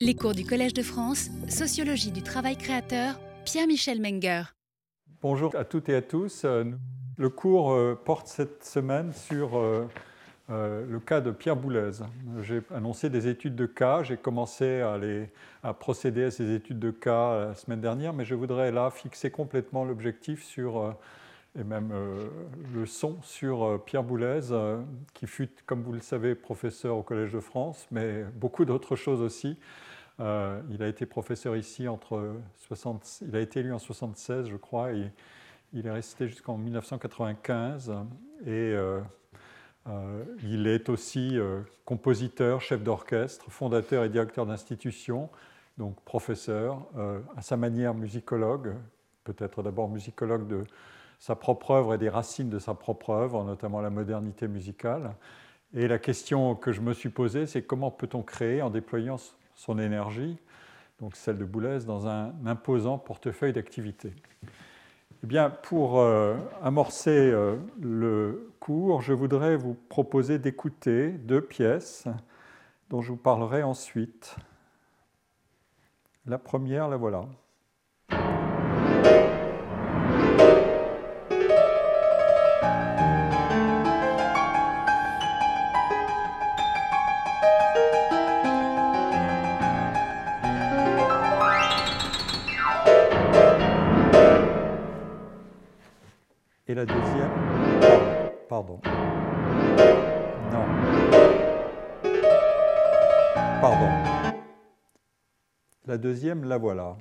Les cours du Collège de France, Sociologie du travail créateur, Pierre-Michel Menger. Bonjour à toutes et à tous. Euh, le cours euh, porte cette semaine sur euh, le cas de Pierre Boulez. J'ai annoncé des études de cas, j'ai commencé à, procéder à ces études de cas la semaine dernière, mais je voudrais là fixer complètement l'objectif sur, et même le son sur Pierre Boulez, qui fut, comme vous le savez, professeur au Collège de France, mais beaucoup d'autres choses aussi. Euh, il a été professeur ici entre 60, il a été élu en 76, je crois, et il est resté jusqu'en 1995. Et euh, euh, il est aussi compositeur, chef d'orchestre, fondateur et directeur d'institution, donc professeur, à sa manière musicologue, peut-être d'abord musicologue de sa propre œuvre et des racines de sa propre œuvre, notamment la modernité musicale. Et la question que je me suis posée, c'est comment peut-on créer en déployant son énergie, donc celle de Boulez, dans un imposant portefeuille d'activités. Eh bien, pour euh, amorcer euh, le cours, je voudrais vous proposer d'écouter deux pièces dont je vous parlerai ensuite. La première, la voilà. La deuxième Pardon. Non. Pardon. La deuxième, la voilà.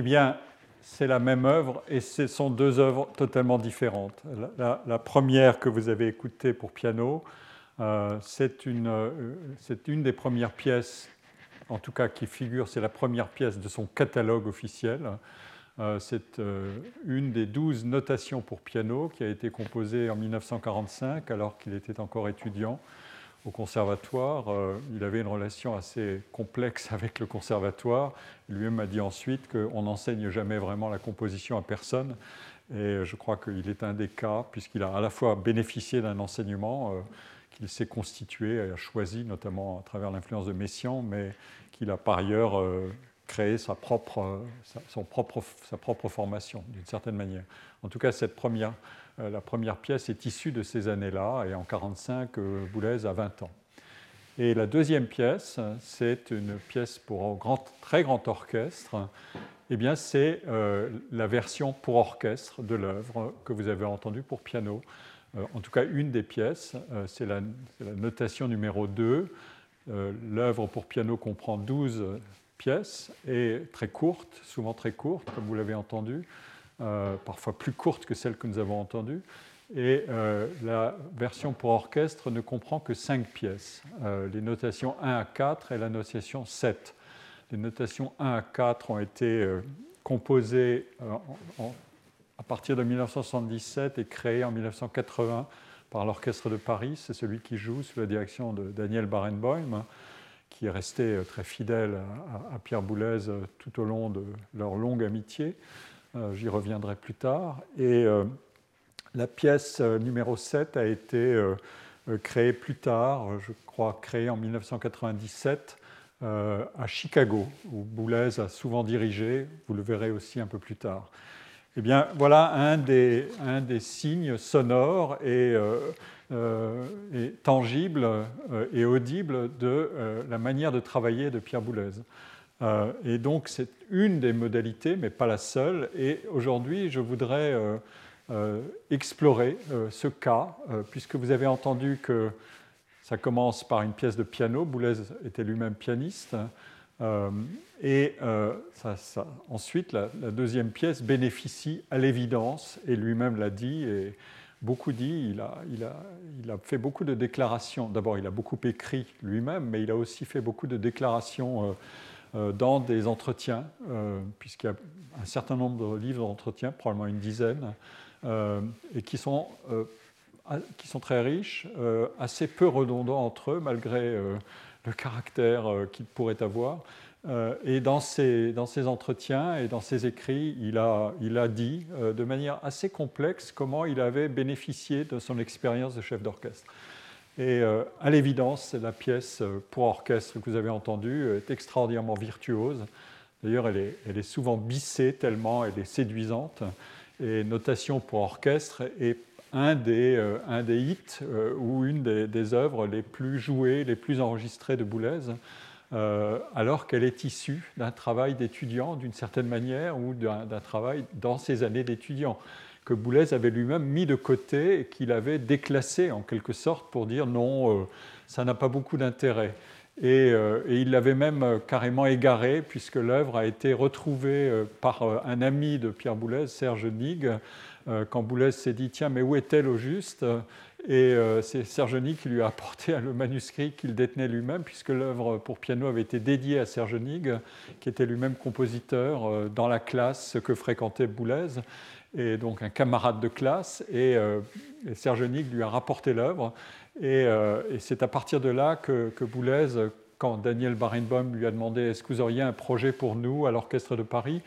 Eh bien, c'est la même œuvre et ce sont deux œuvres totalement différentes. La, première que vous avez écoutée pour piano, euh, c'est une, euh, une, des premières pièces, en tout cas qui figure, c'est la première pièce de son catalogue officiel. Euh, c'est une des douze notations pour piano qui a été composée en 1945 alors qu'il était encore étudiant au conservatoire. Euh, il avait une relation assez complexe avec le conservatoire. Lui-même m'a dit ensuite qu'on n'enseigne jamais vraiment la composition à personne. Et je crois qu'il est un des cas, puisqu'il a à la fois bénéficié d'un enseignement euh, qu'il s'est constitué et a choisi, notamment à travers l'influence de Messiaen, mais qu'il a par ailleurs euh, créé sa propre, formation, d'une certaine manière. En tout cas, cette première la première pièce est issue de ces années-là, et en 1945, euh, Boulez a 20 ans. Et la deuxième pièce, c'est une pièce pour un grand, très grand orchestre. Eh bien, c'est euh, la version pour orchestre de l'œuvre que vous avez entendue pour piano. en tout cas, une des pièces, c'est la, la, notation numéro 2. l'œuvre pour piano comprend 12 pièces et très courtes, souvent très courtes, comme vous l'avez entendu. Euh, parfois plus courte que celle que nous avons entendue. Et euh, la version pour orchestre ne comprend que cinq pièces, euh, les notations 1 à 4 et la notation 7. les notations 1 à 4 ont été composées à partir de 1977 et créées en 1980 par l'Orchestre de Paris. C'est celui qui joue sous la direction de Daniel Barenboim, qui est resté très fidèle à, Pierre Boulez tout au long de leur longue amitié. J'y reviendrai plus tard. Et la pièce numéro 7 a été créée plus tard, je crois créée en 1997 euh, à Chicago, où Boulez a souvent dirigé, vous le verrez aussi un peu plus tard. Eh bien, voilà un des, signes sonores euh, euh, et tangibles et audibles de la manière de travailler de Pierre Boulez. Et donc, c'est une des modalités, mais pas la seule. Et aujourd'hui, je voudrais explorer ce cas, puisque vous avez entendu que ça commence par une pièce de piano. Boulez était lui-même pianiste. Euh, et euh, ensuite, la, deuxième pièce bénéficie à l'évidence, et lui-même l'a dit, et beaucoup dit, il a, fait beaucoup de déclarations. D'abord, il a beaucoup écrit lui-même, mais il a aussi fait beaucoup de déclarations euh, dans des entretiens, puisqu'il y a un certain nombre de livres d'entretien, probablement une dizaine, et qui sont qui sont très riches, euh, assez peu redondants entre eux, malgré euh, le caractère euh, qu'ils pourraient avoir. et dans ses, dans ses, entretiens et dans ses écrits, il a, il a dit de manière assez complexe comment il avait bénéficié de son expérience de chef d'orchestre. Et à l'évidence, la pièce pour orchestre que vous avez entendue est extraordinairement virtuose. D'ailleurs, elle est, souvent bissée tellement elle est séduisante. Et notation pour orchestre est un des, euh, un des hits euh, ou une des, œuvres les plus jouées, les plus enregistrées de Boulez, euh, alors qu'elle est issue d'un travail d'étudiant d'une certaine manière ou d'un travail dans ses années d'étudiant que Boulez avait lui-même mis de côté et qu'il avait déclassé en quelque sorte pour dire non, ça n'a pas beaucoup d'intérêt. Et, et, il l'avait même carrément égaré, puisque l'œuvre a été retrouvée par un ami de Pierre Boulez, Serge Nigue, euh, quand Boulez s'est dit Tiens, mais où est-elle au juste? Et euh, c'est Sergeny qui lui a apporté le manuscrit qu'il détenait lui-même, puisque l'œuvre pour piano avait été dédiée à Sergenig, qui était lui-même compositeur euh, dans la classe que fréquentait Boulez, et donc un camarade de classe. Et, et lui a rapporté l'œuvre. Et, c'est à partir de là que, que Boulez, quand Daniel Barenboim lui a demandé Est-ce que vous auriez un projet pour nous à l'Orchestre de Paris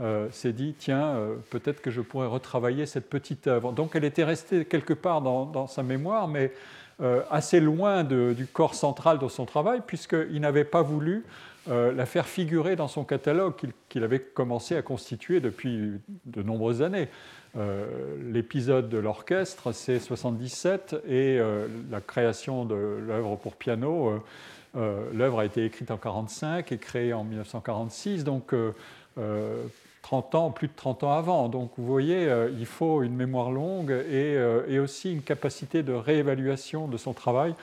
euh, s'est dit tiens, euh, peut-être que je pourrais retravailler cette petite œuvre. Donc elle était restée quelque part dans, sa mémoire, mais euh, assez loin du corps central de son travail, puisqu'il n'avait pas voulu la faire figurer dans son catalogue qu'il avait commencé à constituer depuis de nombreuses années. L'épisode de l'orchestre, c'est 77, et la création de l'œuvre pour piano, l'œuvre a été écrite en 45 et créée en 1946, donc 30 ans, plus de 30 ans avant. Donc vous voyez, euh, il faut une mémoire longue et, euh, aussi une capacité de réévaluation de son travail.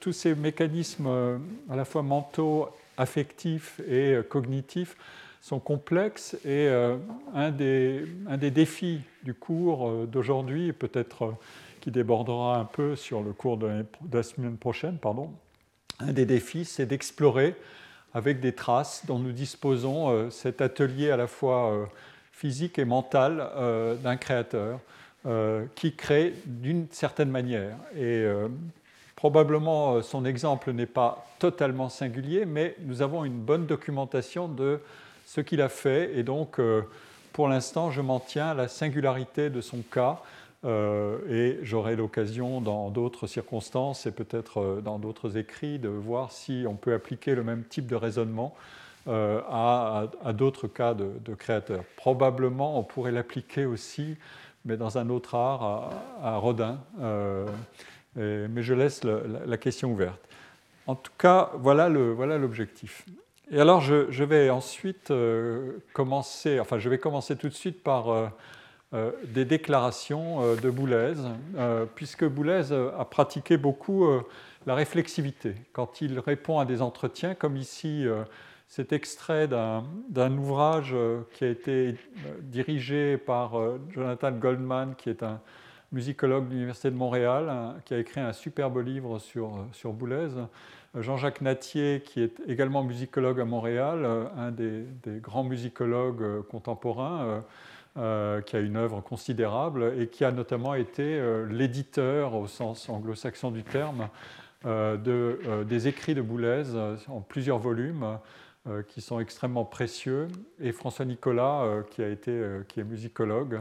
tous ces mécanismes euh, à la fois mentaux, affectifs et cognitifs sont complexes et un des, défis du cours d'aujourd'hui, peut-être qui débordera un peu sur le cours de la semaine prochaine, pardon, un des défis, c'est d'explorer avec des traces dont nous disposons, euh, cet atelier à la fois euh, physique et mental euh, d'un créateur qui crée d'une certaine manière. Et probablement son exemple n'est pas totalement singulier, mais nous avons une bonne documentation de ce qu'il a fait. Et donc, pour l'instant, je m'en tiens à la singularité de son cas euh, et j'aurai l'occasion dans d'autres circonstances et peut-être euh, dans d'autres écrits de voir si on peut appliquer le même type de raisonnement euh, à, d'autres cas de, créateurs. Probablement, on pourrait l'appliquer aussi, mais dans un autre art, à, Rodin. mais je laisse la, question ouverte. En tout cas, voilà l'objectif. Et alors, je vais ensuite commencer, enfin, je vais commencer tout de suite par euh, des déclarations euh, de Boulez, euh, puisque Boulez a pratiqué beaucoup la réflexivité. Quand il répond à des entretiens, comme ici, cet extrait d'un ouvrage qui a été dirigé par Jonathan Goldman, qui est un musicologue de l'Université de Montréal, qui a écrit un superbe livre sur, sur Boulez. Jean-Jacques Natier, qui est également musicologue à Montréal, un des, grands musicologues contemporains, qui a une œuvre considérable et qui a notamment été l'éditeur, au sens anglo-saxon du terme, de, des écrits de Boulez en plusieurs volumes. qui sont extrêmement précieux, et François Nicolas, qui, a été, qui est musicologue,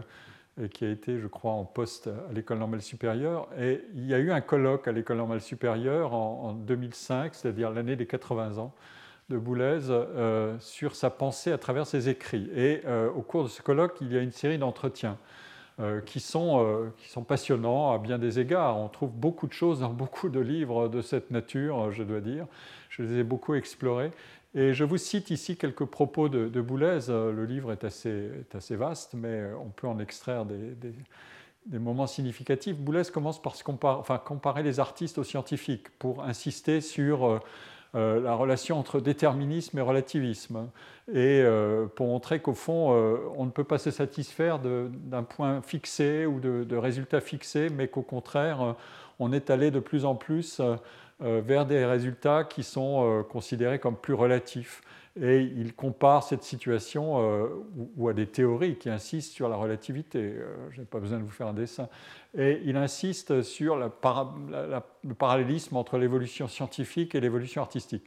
et qui a été, je crois, en poste à l'École normale supérieure. Et il y a eu un colloque à l'École normale supérieure en, 2005, c'est-à-dire l'année des 80 ans de Boulez, euh, sur sa pensée à travers ses écrits. Et euh, au cours de ce colloque, il y a une série d'entretiens euh, qui, sont, qui sont passionnants à bien des égards. On trouve beaucoup de choses dans beaucoup de livres de cette nature, je dois dire. Je les ai beaucoup explorés. Et je vous cite ici quelques propos de, Boulez. Le livre est assez, assez, vaste, mais on peut en extraire des, des, moments significatifs. Boulez commence par enfin, comparer les artistes aux scientifiques pour insister sur euh, euh, la relation entre déterminisme et relativisme, et euh, pour montrer qu'au fond, on ne peut pas se satisfaire d'un point fixé ou de, résultats fixés, mais qu'au contraire, on est allé de plus en plus euh, vers des résultats qui sont euh, considérés comme plus relatifs. Et il compare cette situation euh, ou à des théories qui insistent sur la relativité. Je n'ai pas besoin de vous faire un dessin. Et il insiste sur le parallélisme entre l'évolution scientifique et l'évolution artistique.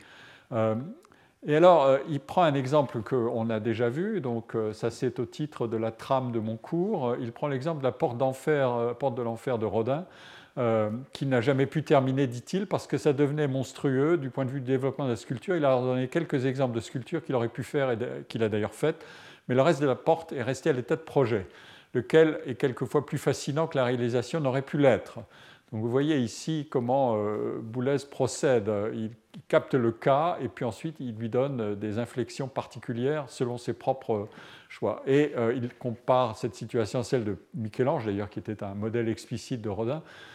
Et alors, il prend un exemple qu'on a déjà vu, donc ça c'est au titre de la trame de mon cours. Il prend l'exemple de la porte porte de l'enfer de Rodin. Euh, qui n'a jamais pu terminer, dit-il, parce que ça devenait monstrueux du point de vue du développement de la sculpture. Il a donné quelques exemples de sculptures qu'il aurait pu faire et qu'il a d'ailleurs faites, mais le reste de la porte est resté à l'état de projet, lequel est quelquefois plus fascinant que la réalisation n'aurait pu l'être. Donc vous voyez ici comment euh, Boulez procède. Il, capte le cas et puis ensuite il lui donne des inflexions particulières selon ses propres choix. Et euh, il compare cette situation à celle de Michel-Ange, d'ailleurs, qui était un modèle explicite de Rodin, euh,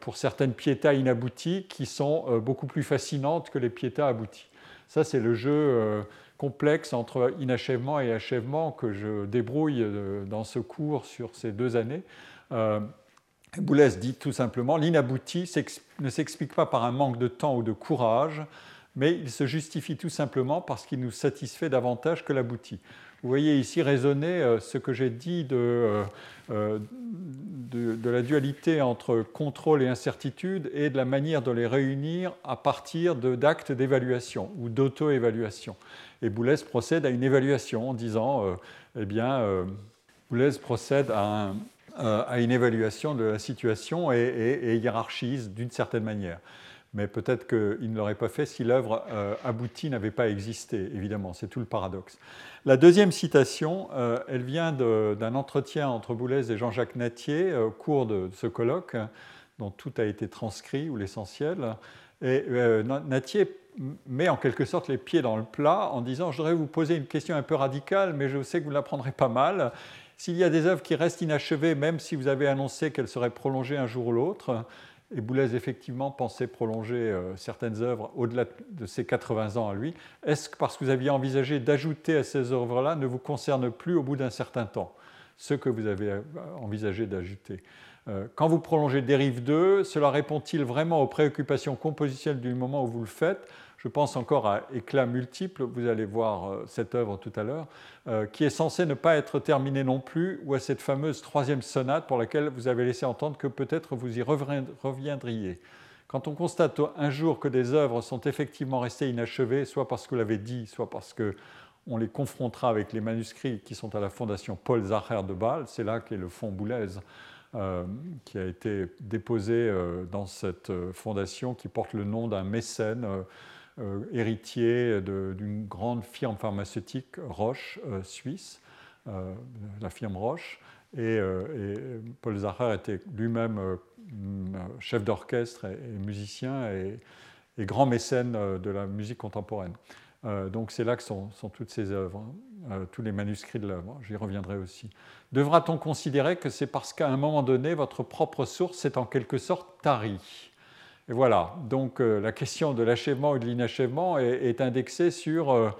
pour certaines piétas inabouties qui sont euh, beaucoup plus fascinantes que les piétas abouties. Ça, c'est le jeu euh, complexe entre inachèvement et achèvement que je débrouille dans ce cours sur ces deux années. Boulez dit tout simplement l'inabouti ne s'explique pas par un manque de temps ou de courage, mais il se justifie tout simplement parce qu'il nous satisfait davantage que l'abouti. Vous voyez ici résonner euh, ce que j'ai dit euh, euh, de, de, la dualité entre contrôle et incertitude et de la manière de les réunir à partir d'actes d'évaluation ou d'auto-évaluation. Et Boulez procède à une évaluation en disant, eh bien, Boulez procède à, à, une évaluation de la situation et, et hiérarchise d'une certaine manière mais peut-être qu'il ne l'aurait pas fait si l'œuvre euh, aboutie n'avait pas existé, évidemment, c'est tout le paradoxe. La deuxième citation, euh, elle vient d'un entretien entre Boulez et Jean-Jacques Natier euh, au cours de, ce colloque, dont tout a été transcrit, ou l'essentiel. Et Natier met en quelque sorte les pieds dans le plat en disant Je voudrais vous poser une question un peu radicale, mais je sais que vous la prendrez pas mal. S'il y a des œuvres qui restent inachevées, même si vous avez annoncé qu'elles seraient prolongées un jour ou l'autre, et Boulez, effectivement, pensait prolonger euh, certaines œuvres au-delà de ses 80 ans à lui. Est-ce que parce que vous aviez envisagé d'ajouter à ces œuvres-là ne vous concerne plus au bout d'un certain temps ce que vous avez euh, envisagé d'ajouter? Euh, Quand vous prolongez Dérive 2, cela répond-il vraiment aux préoccupations compositionnelles du moment où vous le faites? Je pense encore à Éclat multiple, vous allez voir euh, cette œuvre tout à l'heure, euh, qui est censée ne pas être terminée non plus, ou à cette fameuse troisième sonate pour laquelle vous avez laissé entendre que peut-être vous y reviendriez. Quand on constate un jour que des œuvres sont effectivement restées inachevées, soit parce que vous l'avez dit, soit parce que on les confrontera avec les manuscrits qui sont à la fondation Paul Zacher de Bâle, c'est là qu'est le fonds Boulez, euh, qui a été déposé dans cette fondation qui porte le nom d'un mécène héritier d'une grande firme pharmaceutique Roche euh, suisse, euh, la firme Roche. Et, Paul Zacher était lui-même chef d'orchestre et, musicien et, grand mécène de la musique contemporaine. donc c'est là que sont, toutes ces œuvres, hein, tous les manuscrits de l'œuvre. J'y reviendrai aussi. Devra-t-on considérer que c'est parce qu'à un moment donné, votre propre source est en quelque sorte tarie? Et voilà, donc euh, la question de l'achèvement ou de l'inachèvement est, indexée sur euh,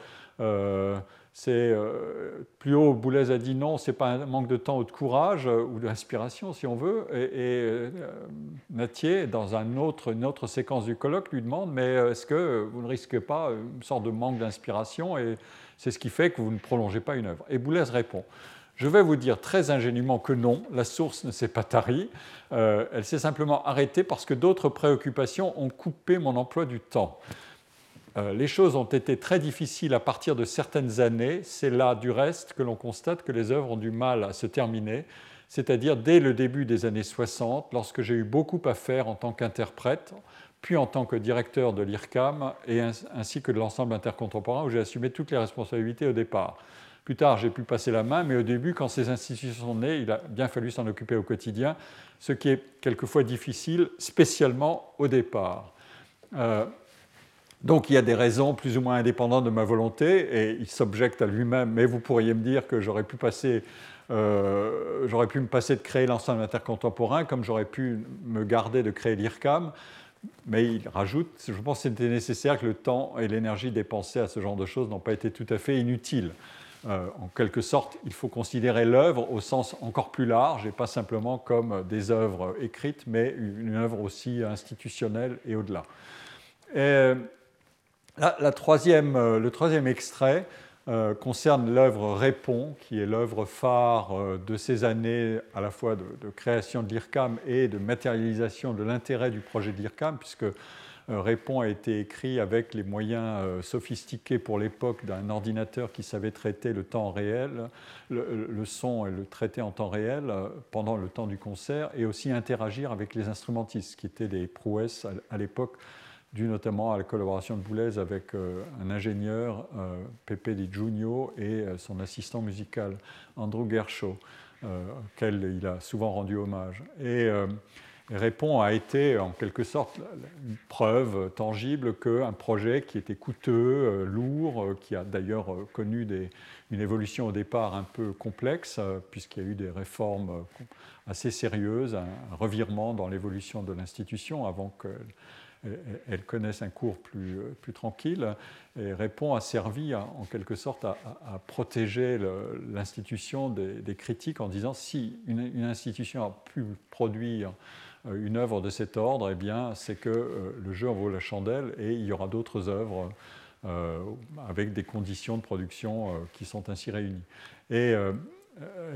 euh, plus haut, Boulez a dit non, c'est pas un manque de temps ou de courage ou d'inspiration, si on veut. Et, et Natier, dans une autre séquence du colloque, lui demande mais est-ce que vous ne risquez pas une sorte de manque d'inspiration et c'est ce qui fait que vous ne prolongez pas une œuvre? Et Boulez répond je vais vous dire très ingénument que non, la source ne s'est pas tarie, elle s'est simplement arrêtée parce que d'autres préoccupations ont coupé mon emploi du temps. Euh, les choses ont été très difficiles à partir de certaines années. C'est là, du reste, que l'on constate que les œuvres ont du mal à se terminer, c'est-à-dire dès le début des années 60, lorsque j'ai eu beaucoup à faire en tant qu'interprète, puis en tant que directeur de l'IRCAM, et ainsi que de l'ensemble intercontemporain, où j'ai assumé toutes les responsabilités au départ. Plus tard, j'ai pu passer la main, mais au début, quand ces institutions sont nées, il a bien fallu s'en occuper au quotidien, ce qui est quelquefois difficile, spécialement au départ. Euh, donc il y a des raisons plus ou moins indépendantes de ma volonté, et il s'objecte à lui-même, mais vous pourriez me dire que j'aurais pu passer... Euh, j'aurais pu me passer de créer l'ensemble intercontemporain comme j'aurais pu me garder de créer l'IRCAM, mais il rajoute, je pense que c'était nécessaire que le temps et l'énergie dépensés à ce genre de choses n'ont pas été tout à fait inutiles. Euh, en quelque sorte, il faut considérer l'œuvre au sens encore plus large et pas simplement comme des œuvres écrites, mais une œuvre aussi institutionnelle et au-delà. La, troisième, euh, le troisième extrait euh, concerne l'œuvre Répond, qui est l'œuvre phare euh, de ces années à la fois de, création de l'IRCAM et de matérialisation de l'intérêt du projet de l'IRCAM, puisque Répond a été écrit avec les moyens sophistiqués pour l'époque d'un ordinateur qui savait traiter le temps réel, le, son et le traiter en temps réel pendant le temps du concert, et aussi interagir avec les instrumentistes, qui étaient des prouesses à l'époque dû notamment à la collaboration de Boulez avec euh, un ingénieur, euh, Pepe Di Giugno, et euh, son assistant musical, Andrew Gershaw, auquel il a souvent rendu hommage. Et, Répond a été en quelque sorte une preuve tangible qu'un projet qui était coûteux, lourd, qui a d'ailleurs connu des, une évolution au départ un peu complexe, puisqu'il y a eu des réformes assez sérieuses, un revirement dans l'évolution de l'institution avant que elles connaissent un cours plus, plus tranquille, Répond a servi en quelque sorte à, protéger l'institution des, critiques en disant si une, institution a pu produire euh, une œuvre de cet ordre, eh bien c'est que euh, le jeu en vaut la chandelle et il y aura d'autres œuvres euh, avec des conditions de production qui sont ainsi réunies. Et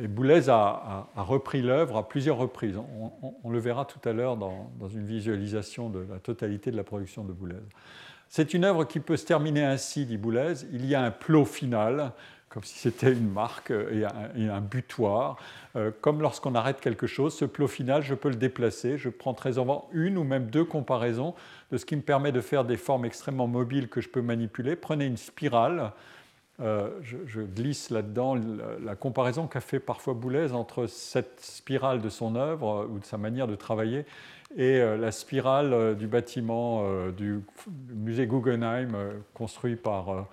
et Boulez a, repris l'œuvre à plusieurs reprises. On, le verra tout à l'heure dans, une visualisation de la totalité de la production de Boulez. C'est une œuvre qui peut se terminer ainsi, dit Boulez. Il y a un plot final, comme si c'était une marque et un, butoir. Euh, comme lorsqu'on arrête quelque chose, ce plot final, je peux le déplacer. Je prends très souvent une ou même deux comparaisons de ce qui me permet de faire des formes extrêmement mobiles que je peux manipuler. Prenez une spirale euh, je, glisse là-dedans la, comparaison qu'a fait parfois Boulez entre cette spirale de son œuvre ou de sa manière de travailler et euh, la spirale du bâtiment du musée Guggenheim construit par,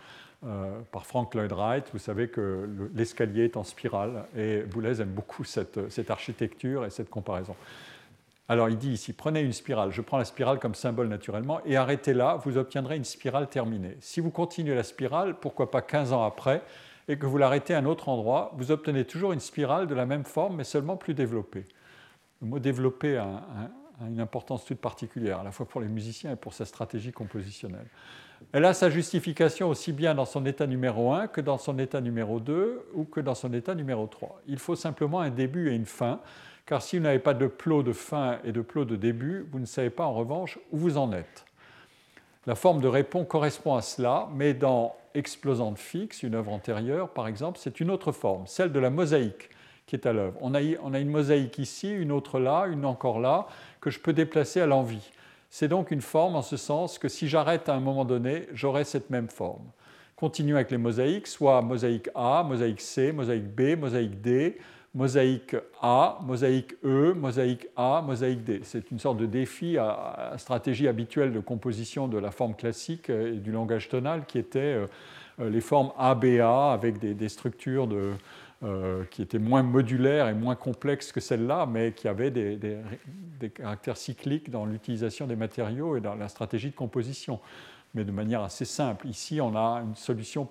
par Frank Lloyd Wright. Vous savez que l'escalier est en spirale et Boulez aime beaucoup cette architecture et cette comparaison. Alors il dit ici, prenez une spirale, je prends la spirale comme symbole naturellement, et arrêtez-la, vous obtiendrez une spirale terminée. Si vous continuez la spirale, pourquoi pas 15 ans après, et que vous l'arrêtez à un autre endroit, vous obtenez toujours une spirale de la même forme, mais seulement plus développée. Le mot développé a, une importance toute particulière, à la fois pour les musiciens et pour sa stratégie compositionnelle. Elle a sa justification aussi bien dans son état numéro 1 que dans son état numéro 2 ou que dans son état numéro 3. Il faut simplement un début et une fin car si vous n'avez pas de plot de fin et de plot de début, vous ne savez pas en revanche où vous en êtes. La forme de répond correspond à cela, mais dans Explosante fixe, une œuvre antérieure par exemple, c'est une autre forme, celle de la mosaïque qui est à l'œuvre. On a, une mosaïque ici, une autre là, une encore là, que je peux déplacer à l'envie. C'est donc une forme en ce sens que si j'arrête à un moment donné, j'aurai cette même forme. Continuons avec les mosaïques, soit mosaïque A, mosaïque C, mosaïque B, mosaïque D, mosaïque A, mosaïque E, mosaïque A, mosaïque D. C'est une sorte de défi à, la stratégie habituelle de composition de la forme classique et du langage tonal qui était euh, euh, les formes ABA avec des, structures euh, qui étaient moins modulaires et moins complexes que celles-là, mais qui avaient des, caractères cycliques dans l'utilisation des matériaux et dans la stratégie de composition, mais de manière assez simple. Ici, on a une solution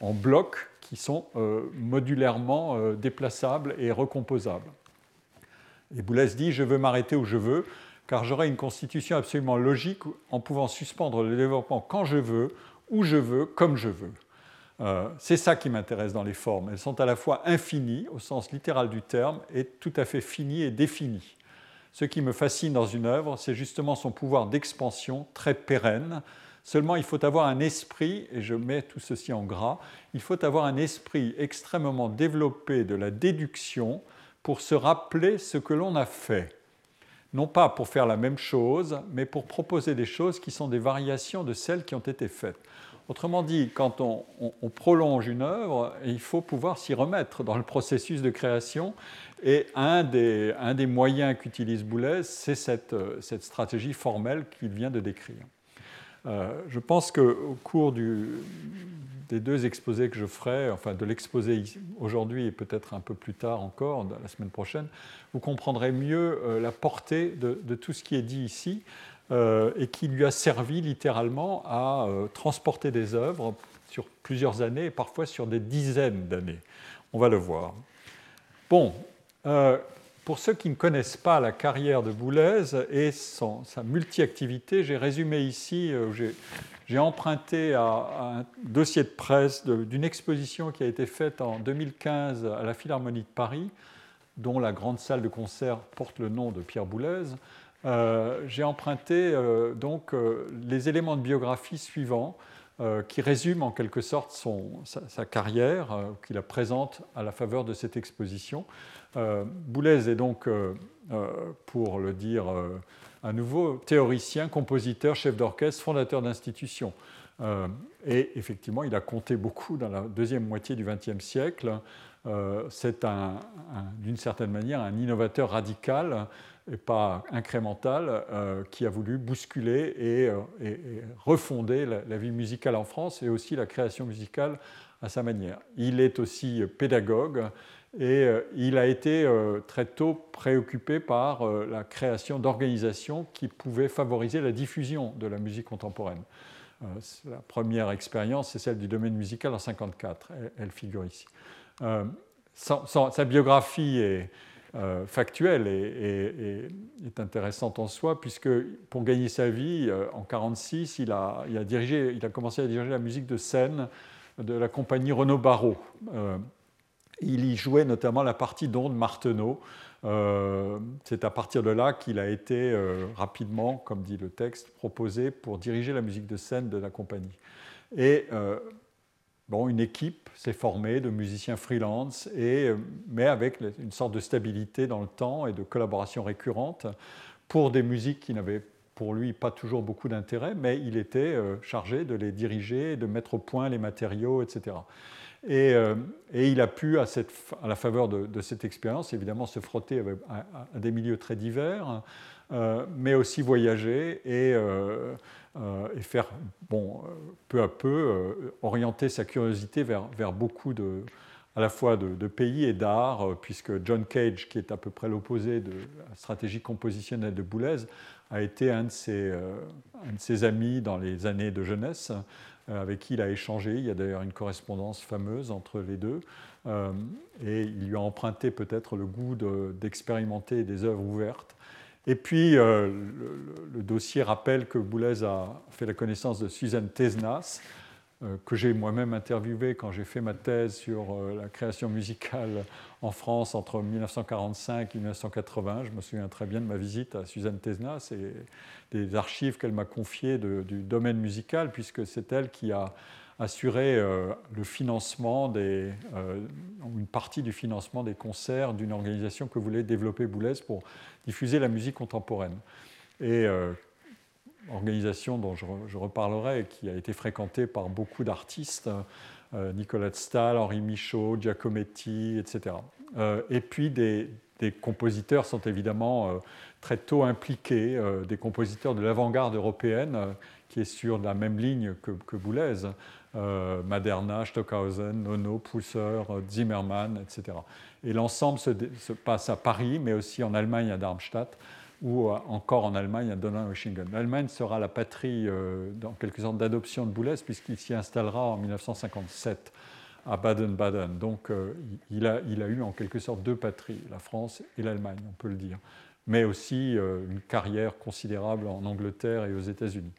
en blocs qui sont modulairement déplaçables et recomposables. Et Boulez dit Je veux m'arrêter où je veux, car j'aurai une constitution absolument logique en pouvant suspendre le développement quand je veux, où je veux, comme je veux. Euh, c'est ça qui m'intéresse dans les formes. Elles sont à la fois infinies, au sens littéral du terme, et tout à fait finies et définies. Ce qui me fascine dans une œuvre, c'est justement son pouvoir d'expansion très pérenne. Seulement, il faut avoir un esprit, et je mets tout ceci en gras, il faut avoir un esprit extrêmement développé de la déduction pour se rappeler ce que l'on a fait. Non pas pour faire la même chose, mais pour proposer des choses qui sont des variations de celles qui ont été faites. Autrement dit, quand on, prolonge une œuvre, il faut pouvoir s'y remettre dans le processus de création. Et un des, moyens qu'utilise Boulez, c'est cette, stratégie formelle qu'il vient de décrire. Euh, je pense qu'au cours des deux exposés que je ferai, enfin de l'exposé aujourd'hui et peut-être un peu plus tard encore, la semaine prochaine, vous comprendrez mieux euh, la portée de, tout ce qui est dit ici. Euh, et qui lui a servi littéralement à euh, transporter des œuvres sur plusieurs années et parfois sur des dizaines d'années. On va le voir. Bon, euh, pour ceux qui ne connaissent pas la carrière de Boulez et sa multi-activité, j'ai résumé ici, j'ai emprunté un dossier de presse d'une exposition qui a été faite en 2015 à la Philharmonie de Paris, dont la grande salle de concert porte le nom de Pierre Boulez. Euh, j'ai emprunté euh, donc euh, les éléments de biographie suivants qui résument en quelque sorte son, sa, carrière, qui la présente à la faveur de cette exposition. Boulez est donc, pour le dire à nouveau, théoricien, compositeur, chef d'orchestre, fondateur d'institutions. et effectivement, il a compté beaucoup dans la deuxième moitié du XXe siècle. c'est d'une certaine manière un innovateur radical et pas incrémental, euh, qui a voulu bousculer et, euh, refonder la, vie musicale en France et aussi la création musicale à sa manière. Il est aussi pédagogue et euh, il a été très tôt préoccupé par la création d'organisations qui pouvaient favoriser la diffusion de la musique contemporaine. la première expérience, c'est celle du domaine musical en 1954, elle, figure ici. sa biographie est euh, factuelle et, est intéressante en soi, puisque pour gagner sa vie, euh, en 1946, il a, il, a dirigé, il a commencé à diriger la musique de scène de la compagnie Renaud Barrault. Euh, il y jouait notamment la partie d'onde Marteneau. C'est à partir de là qu'il a été rapidement, comme dit le texte, proposé pour diriger la musique de scène de la compagnie. Et Bon, une équipe s'est formée de musiciens freelance, et, euh, mais avec une sorte de stabilité dans le temps et de collaboration récurrente pour des musiques qui n'avaient pour lui pas toujours beaucoup d'intérêt, mais il était euh, chargé de les diriger, de mettre au point les matériaux, etc. Euh, et, il a pu, à, cette, à la faveur de, cette expérience, évidemment se frotter à, des milieux très divers, mais aussi voyager et et faire, bon, euh, peu à peu, euh, orienter sa curiosité vers, vers beaucoup de, à la fois de, pays et d'art, puisque John Cage, qui est à peu près l'opposé de la stratégie compositionnelle de Boulez, a été un de, ses, un de ses amis dans les années de jeunesse, avec qui il a échangé. Il y a d'ailleurs une correspondance fameuse entre les deux. et il lui a emprunté peut-être le goût d'expérimenter des œuvres ouvertes. Et puis, euh, le, dossier rappelle que Boulez a fait la connaissance de Suzanne Tesnas, euh, que j'ai moi-même interviewé quand j'ai fait ma thèse sur euh, la création musicale en France entre 1945 et 1980. Je me souviens très bien de ma visite à Suzanne Tesnas et des archives qu'elle m'a confiées du domaine musical, puisque c'est elle qui a assurer euh, le financement des, euh, une partie du financement des concerts d'une organisation que voulait développer Boulez pour diffuser la musique contemporaine. Et euh, organisation dont je, reparlerai, qui a été fréquentée par beaucoup d'artistes, Nicolas Stahl, Henri Michaud, Giacometti, etc. et puis des, des, compositeurs sont évidemment très tôt impliqués, des compositeurs de l'avant-garde européenne, qui est sur la même ligne que, que Boulez, euh, Maderna, Stockhausen, Nono, Pousser, euh, Zimmermann, etc. Et l'ensemble se, passe à Paris, mais aussi en Allemagne à Darmstadt, ou encore en Allemagne à Donaueschingen. L'Allemagne sera la patrie, dans quelque sorte, d'adoption de Boulez, puisqu'il s'y installera en 1957 à Baden-Baden. Donc il, a, eu en quelque sorte deux patries, la France et l'Allemagne, on peut le dire, mais aussi une carrière considérable en Angleterre et aux États-Unis.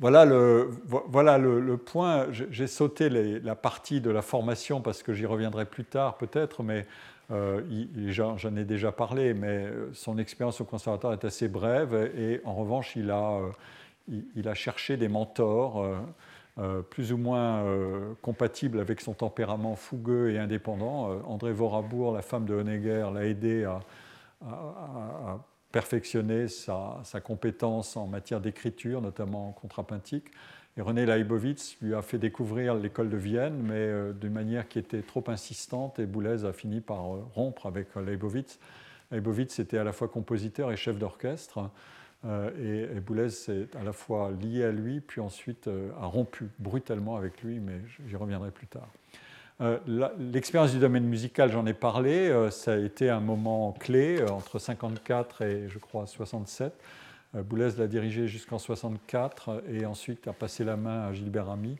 Voilà le, voilà le, point. J'ai sauté la partie de la formation parce que j'y reviendrai plus tard peut-être, mais euh, j'en ai déjà parlé, mais euh, son expérience au conservatoire est assez brève et en revanche, il a, euh, il, a cherché des mentors plus ou moins compatibles avec son tempérament fougueux et indépendant. André Vorabour, la femme de Honegger, l'a aidé à perfectionner sa, compétence en matière d'écriture, notamment contrapuntique. Et René Leibovitz lui a fait découvrir l'école de Vienne, mais euh, d'une manière qui était trop insistante, et Boulez a fini par euh, rompre avec Leibovitz. Leibovitz était à la fois compositeur et chef d'orchestre, euh, et, Boulez s'est à la fois lié à lui, puis ensuite a rompu brutalement avec lui, mais j'y reviendrai plus tard. Euh, l'expérience du domaine musical, j'en ai parlé, euh, ça a été un moment clé euh, entre 54 et je crois 67. Boulez l'a dirigé jusqu'en 64 et ensuite a passé la main à Gilbert Ami.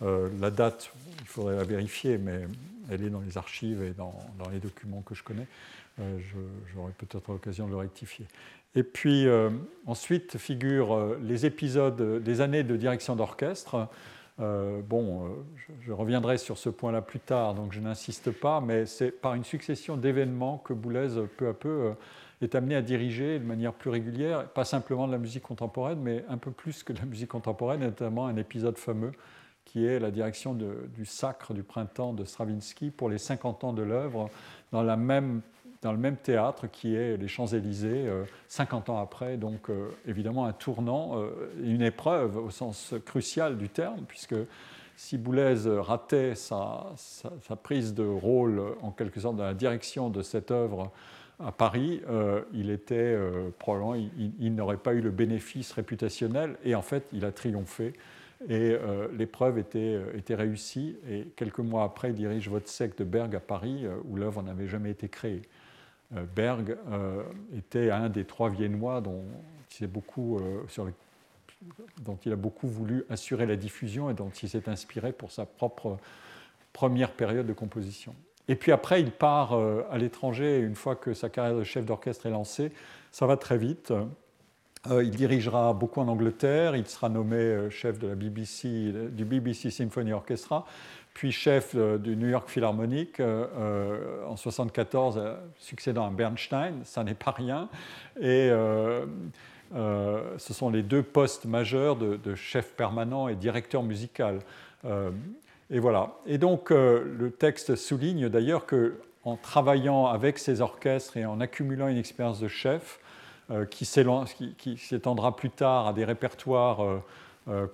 la date, il faudrait la vérifier, mais elle est dans les archives et dans, les documents que je connais. J'aurai peut-être l'occasion de le rectifier. Et puis ensuite figurent les épisodes des années de direction d'orchestre. Euh, bon, euh, je, reviendrai sur ce point-là plus tard, donc je n'insiste pas, mais c'est par une succession d'événements que Boulez, peu à peu, euh, est amené à diriger de manière plus régulière, pas simplement de la musique contemporaine, mais un peu plus que de la musique contemporaine, notamment un épisode fameux qui est la direction du Sacre du printemps de Stravinsky pour les 50 ans de l'œuvre, dans la même dans le même théâtre qui est les Champs-Élysées, 50 euh, ans après, donc euh, évidemment un tournant, euh, une épreuve au sens crucial du terme, puisque si Boulez ratait sa, prise de rôle en quelque sorte dans la direction de cette œuvre à Paris, il était probablement, il, n'aurait pas eu le bénéfice réputationnel, et en fait, il a triomphé. Et l'épreuve était, était, réussie. Et quelques mois après, il dirige votre sec de Berg à Paris, où l'œuvre n'avait jamais été créée. Euh, Berg euh, était un des trois Viennois dont il, euh, dont il a beaucoup voulu assurer la diffusion et dont il s'est inspiré pour sa propre première période de composition. Et puis après, il part à l'étranger, une fois que sa carrière de chef d'orchestre est lancée, ça va très vite. Il dirigera beaucoup en Angleterre, il sera nommé chef de la BBC, du BBC Symphony Orchestra, puis chef euh, du New York Philharmonic euh, euh, en 1974, succédant à Bernstein, ça n'est pas rien. Et ce sont les deux postes majeurs de, chef permanent et directeur musical. et voilà. Et donc le texte souligne d'ailleurs que en travaillant avec ces orchestres et en accumulant une expérience de chef, qui s'étendra plus tard à des répertoires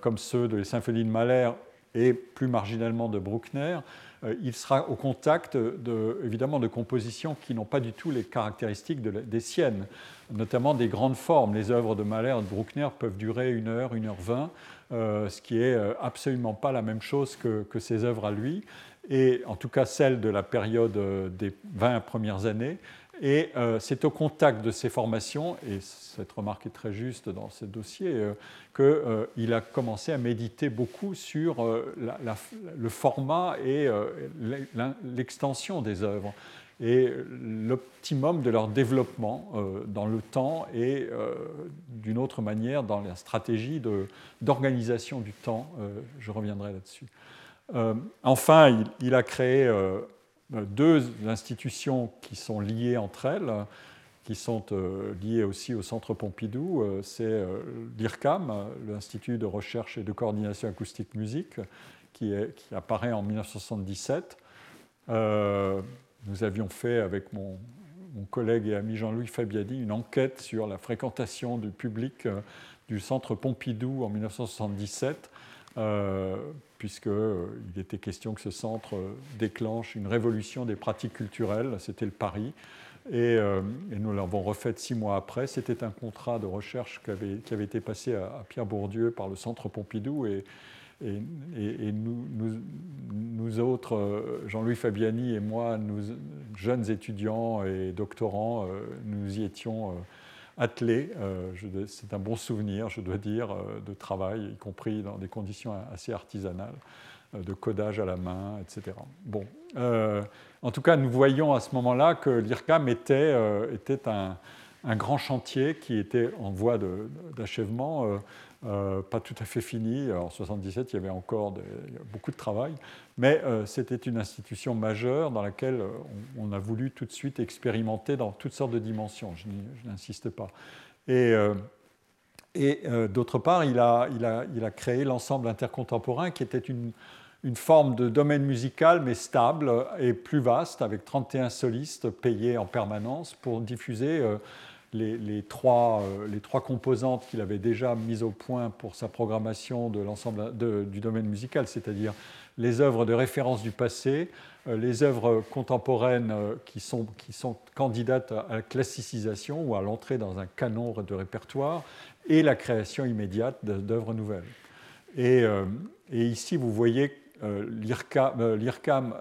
comme ceux de les symphonies de Mahler et plus marginalement de Bruckner, euh, il sera au contact de, évidemment de compositions qui n'ont pas du tout les caractéristiques des siennes, notamment des grandes formes. Les œuvres de Mahler et de Bruckner peuvent durer une heure, une heure vingt, euh, ce qui est euh, absolument pas la même chose que, que ses œuvres à lui, et en tout cas celles de la période des 20 premières années. Et euh, c'est au contact de ces formations, et cette remarque est très juste dans ce dossier, euh, qu'il euh, a commencé à méditer beaucoup sur le format et l'extension des œuvres et l'optimum de leur développement dans le temps et d'une autre manière dans la stratégie d'organisation du temps. je reviendrai là-dessus. enfin, il, a créé deux institutions qui sont liées entre elles, qui sont euh, liées aussi au Centre Pompidou. Euh, c'est euh, l'IRCAM, l'Institut de recherche et de coordination acoustique musique, qui, apparaît en 1977. nous avions fait avec mon, collègue et ami Jean-Louis Fabiadi une enquête sur la fréquentation du public du Centre Pompidou en 1977 puisqu'il euh, était question que ce centre euh, déclenche une révolution des pratiques culturelles, c'était le pari. Et, euh, nous l'avons refait six mois après. C'était un contrat de recherche qui avait, été passé à, Pierre Bourdieu par le Centre Pompidou. Et, nous, autres, Jean-Louis Fabiani et moi, nous, jeunes étudiants et doctorants, nous y étions attelés. C'est un bon souvenir, je dois dire, de travail, y compris dans des conditions assez artisanales de codage à la main, etc. Bon, en tout cas, nous voyons à ce moment-là que l'IRCAM était, était un, un, grand chantier qui était en voie d'achèvement. Euh, pas tout à fait fini. En 1977, il y avait encore beaucoup de travail, mais euh, c'était une institution majeure dans laquelle euh, on, a voulu tout de suite expérimenter dans toutes sortes de dimensions. Je, n'insiste pas. Et, d'autre part, il a, créé l'ensemble intercontemporain qui était une, forme de domaine musical, mais stable et plus vaste, avec 31 solistes payés en permanence pour diffuser les, trois, euh, les, trois, composantes qu'il avait déjà mises au point pour sa programmation de l'ensemble du domaine musical, c'est-à-dire les œuvres de référence du passé, euh, les œuvres contemporaines euh, qui sont, qui sont candidates à la classicisation ou à l'entrée dans un canon de répertoire, et la création immédiate d'œuvres nouvelles. Et, et, ici, vous voyez l'IRCAM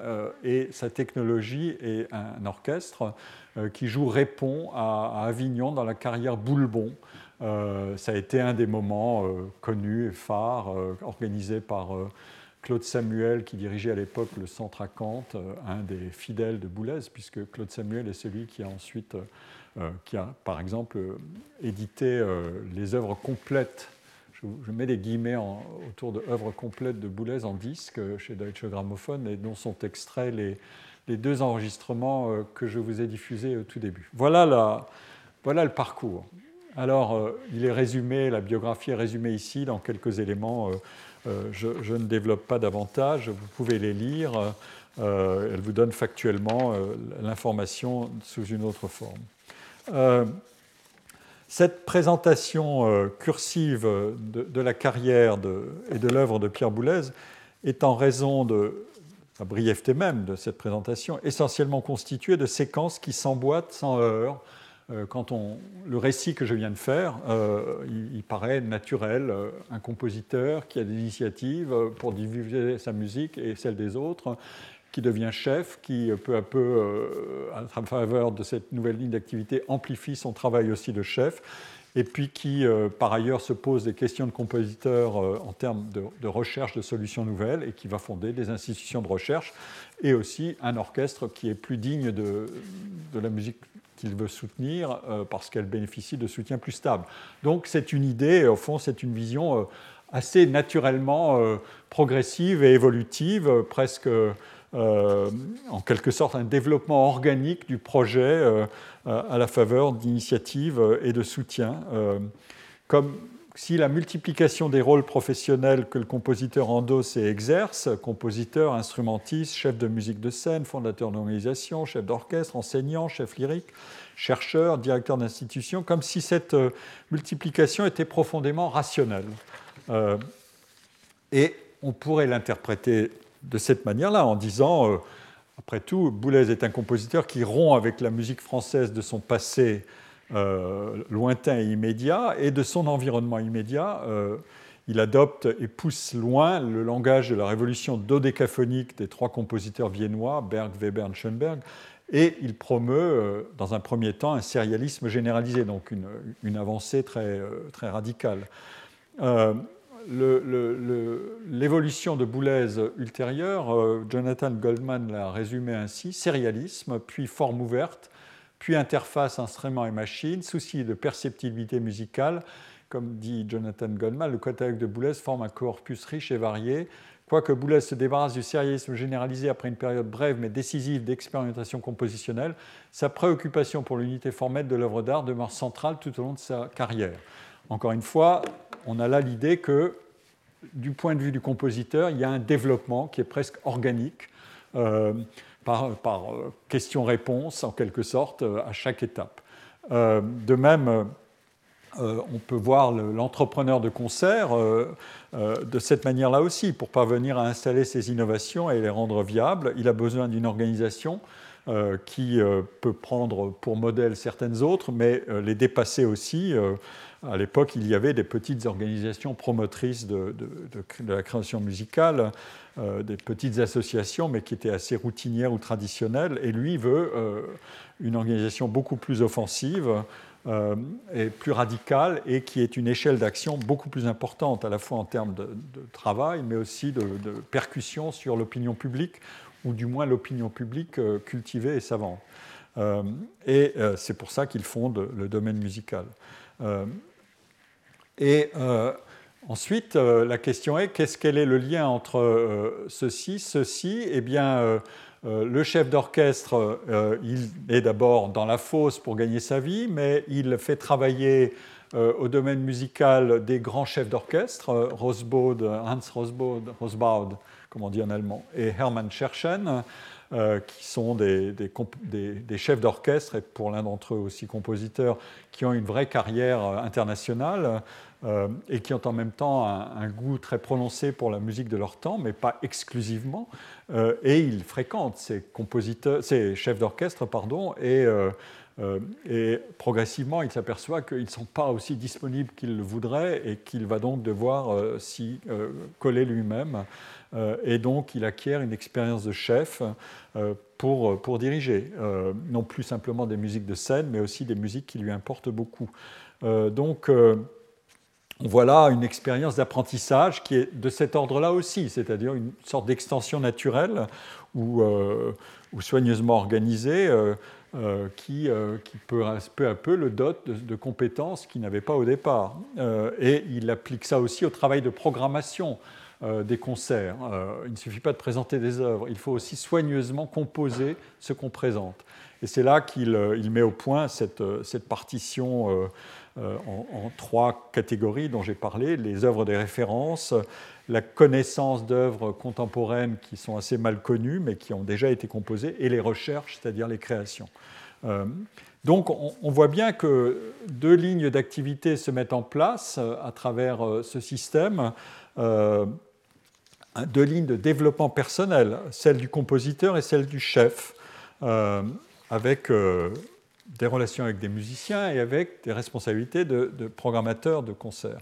et sa technologie et un orchestre euh, qui joue répond à, Avignon dans la carrière Boulbon. Euh, ça a été un des moments euh, connus et phares organisés par Claude Samuel, qui dirigeait à l'époque le centre à Kant, un des fidèles de Boulez, puisque Claude Samuel est celui qui a ensuite, qui a par exemple édité les œuvres complètes. Je, mets des guillemets autour de œuvres complètes de Boulez en disque chez Deutsche Grammophon et dont sont extraits les, deux enregistrements euh, que je vous ai diffusés au tout début. Voilà, le parcours. Alors, euh, il est résumé, la biographie est résumée ici dans quelques éléments. Euh, je, ne développe pas davantage, vous pouvez les lire. elle vous donne factuellement l'information sous une autre forme. Cette présentation cursive de, la carrière et de l'œuvre de Pierre Boulez est en raison de la brièveté même de cette présentation, essentiellement constituée de séquences qui s'emboîtent sans heurts. Euh, quand on, le récit que je viens de faire, euh, il, paraît naturel. Euh, un compositeur qui a des initiatives pour diffuser sa musique et celle des autres, qui devient chef, qui peu à peu, à faveur de cette nouvelle ligne d'activité, amplifie son travail aussi de chef et puis qui, euh, par ailleurs, se pose des questions de compositeur euh, en termes de, recherche de solutions nouvelles et qui va fonder des institutions de recherche et aussi un orchestre qui est plus digne de, la musique qu'il veut soutenir euh, parce qu'elle bénéficie de soutien plus stable. Donc c'est une idée, au fond, c'est une vision assez naturellement progressive et évolutive, presque euh, en quelque sorte un développement organique du projet euh, à la faveur d'initiatives et de soutien. Euh, comme si la multiplication des rôles professionnels que le compositeur endosse et exerce, compositeur, instrumentiste, chef de musique de scène, fondateur d'organisation, chef d'orchestre, enseignant, chef lyrique, chercheur, directeur d'institution, comme si cette multiplication était profondément rationnelle. et on pourrait l'interpréter de cette manière-là, en disant, euh, après tout, Boulez est un compositeur qui rompt avec la musique française de son passé euh, lointain et immédiat et de son environnement immédiat. Euh, il adopte et pousse loin le langage de la révolution dodécaphonique des trois compositeurs viennois, Berg, Weber et Schoenberg, et il promeut, dans un premier temps, un sérialisme généralisé, donc une, avancée très, très radicale l'évolution de Boulez ultérieure, euh, Jonathan Goldman l'a résumé ainsi sérialisme, puis forme ouverte, puis interface instrument et machine, souci de perceptibilité musicale. Comme dit Jonathan Goldman, le catalogue de Boulez forme un corpus riche et varié. Quoique Boulez se débarrasse du sérialisme généralisé après une période brève mais décisive d'expérimentation compositionnelle, sa préoccupation pour l'unité formelle de l'œuvre d'art demeure centrale tout au long de sa carrière. Encore une fois, on a là l'idée que, du point de vue du compositeur, il y a un développement qui est presque organique, euh, par, euh, question-réponse, en quelque sorte, euh, à chaque étape. de même, on peut voir l'entrepreneur de concert de cette manière-là aussi. Pour parvenir à installer ces innovations et les rendre viables, il a besoin d'une organisation qui peut prendre pour modèle certaines autres, mais les dépasser aussi à l'époque, il y avait des petites organisations promotrices de, la création musicale, des petites associations, mais qui étaient assez routinières ou traditionnelles. Et lui veut une organisation beaucoup plus offensive euh, est plus radicale et qui est une échelle d'action beaucoup plus importante, à la fois en termes de, travail, mais aussi de, percussion sur l'opinion publique, ou du moins l'opinion publique euh, cultivée et savante. Euh, et c'est pour ça qu'ils fondent le domaine musical. et ensuite, la question est qu'est-ce quel est le lien entre ceci, ceci? Eh bien, euh, le chef d'orchestre, euh, il est d'abord dans la fosse pour gagner sa vie, mais il fait travailler euh, au domaine musical des grands chefs d'orchestre, Rosbaud, Hans Rosbaud, Rosbaud, comme on dit en allemand, et Hermann Scherchen, qui sont des, chefs d'orchestre, et pour l'un d'entre eux aussi compositeurs, qui ont une vraie carrière internationale. Euh, et qui ont en même temps un, goût très prononcé pour la musique de leur temps, mais pas exclusivement. Euh, et ils fréquentent ces compositeurs, ces chefs d'orchestre, pardon, euh, et progressivement, il s'aperçoit qu'ils ne sont pas aussi disponibles qu'il le voudrait et qu'il va donc devoir s'y coller lui-même. Et donc, il acquiert une expérience de chef pour, pour diriger, non plus simplement des musiques de scène, mais aussi des musiques qui lui importent beaucoup. donc, voilà une expérience d'apprentissage qui est de cet ordre-là aussi, c'est-à-dire une sorte d'extension naturelle ou, euh, soigneusement organisée euh, euh, qui, peut peu à peu le dote de, compétences qu'il n'avait pas au départ. et il applique ça aussi au travail de programmation des concerts. il ne suffit pas de présenter des œuvres, il faut aussi soigneusement composer ce qu'on présente. Et c'est là qu'il met au point cette, partition euh, en, trois catégories dont j'ai parlé, les œuvres de référence, la connaissance d'œuvres contemporaines qui sont assez mal connues mais qui ont déjà été composées, et les recherches, c'est-à-dire les créations. Euh, donc on, voit bien que deux lignes d'activité se mettent en place euh, à travers ce système. Deux lignes de développement personnel, celle du compositeur et celle du chef, avec des relations avec des musiciens et avec des responsabilités de, programmateurs de concerts.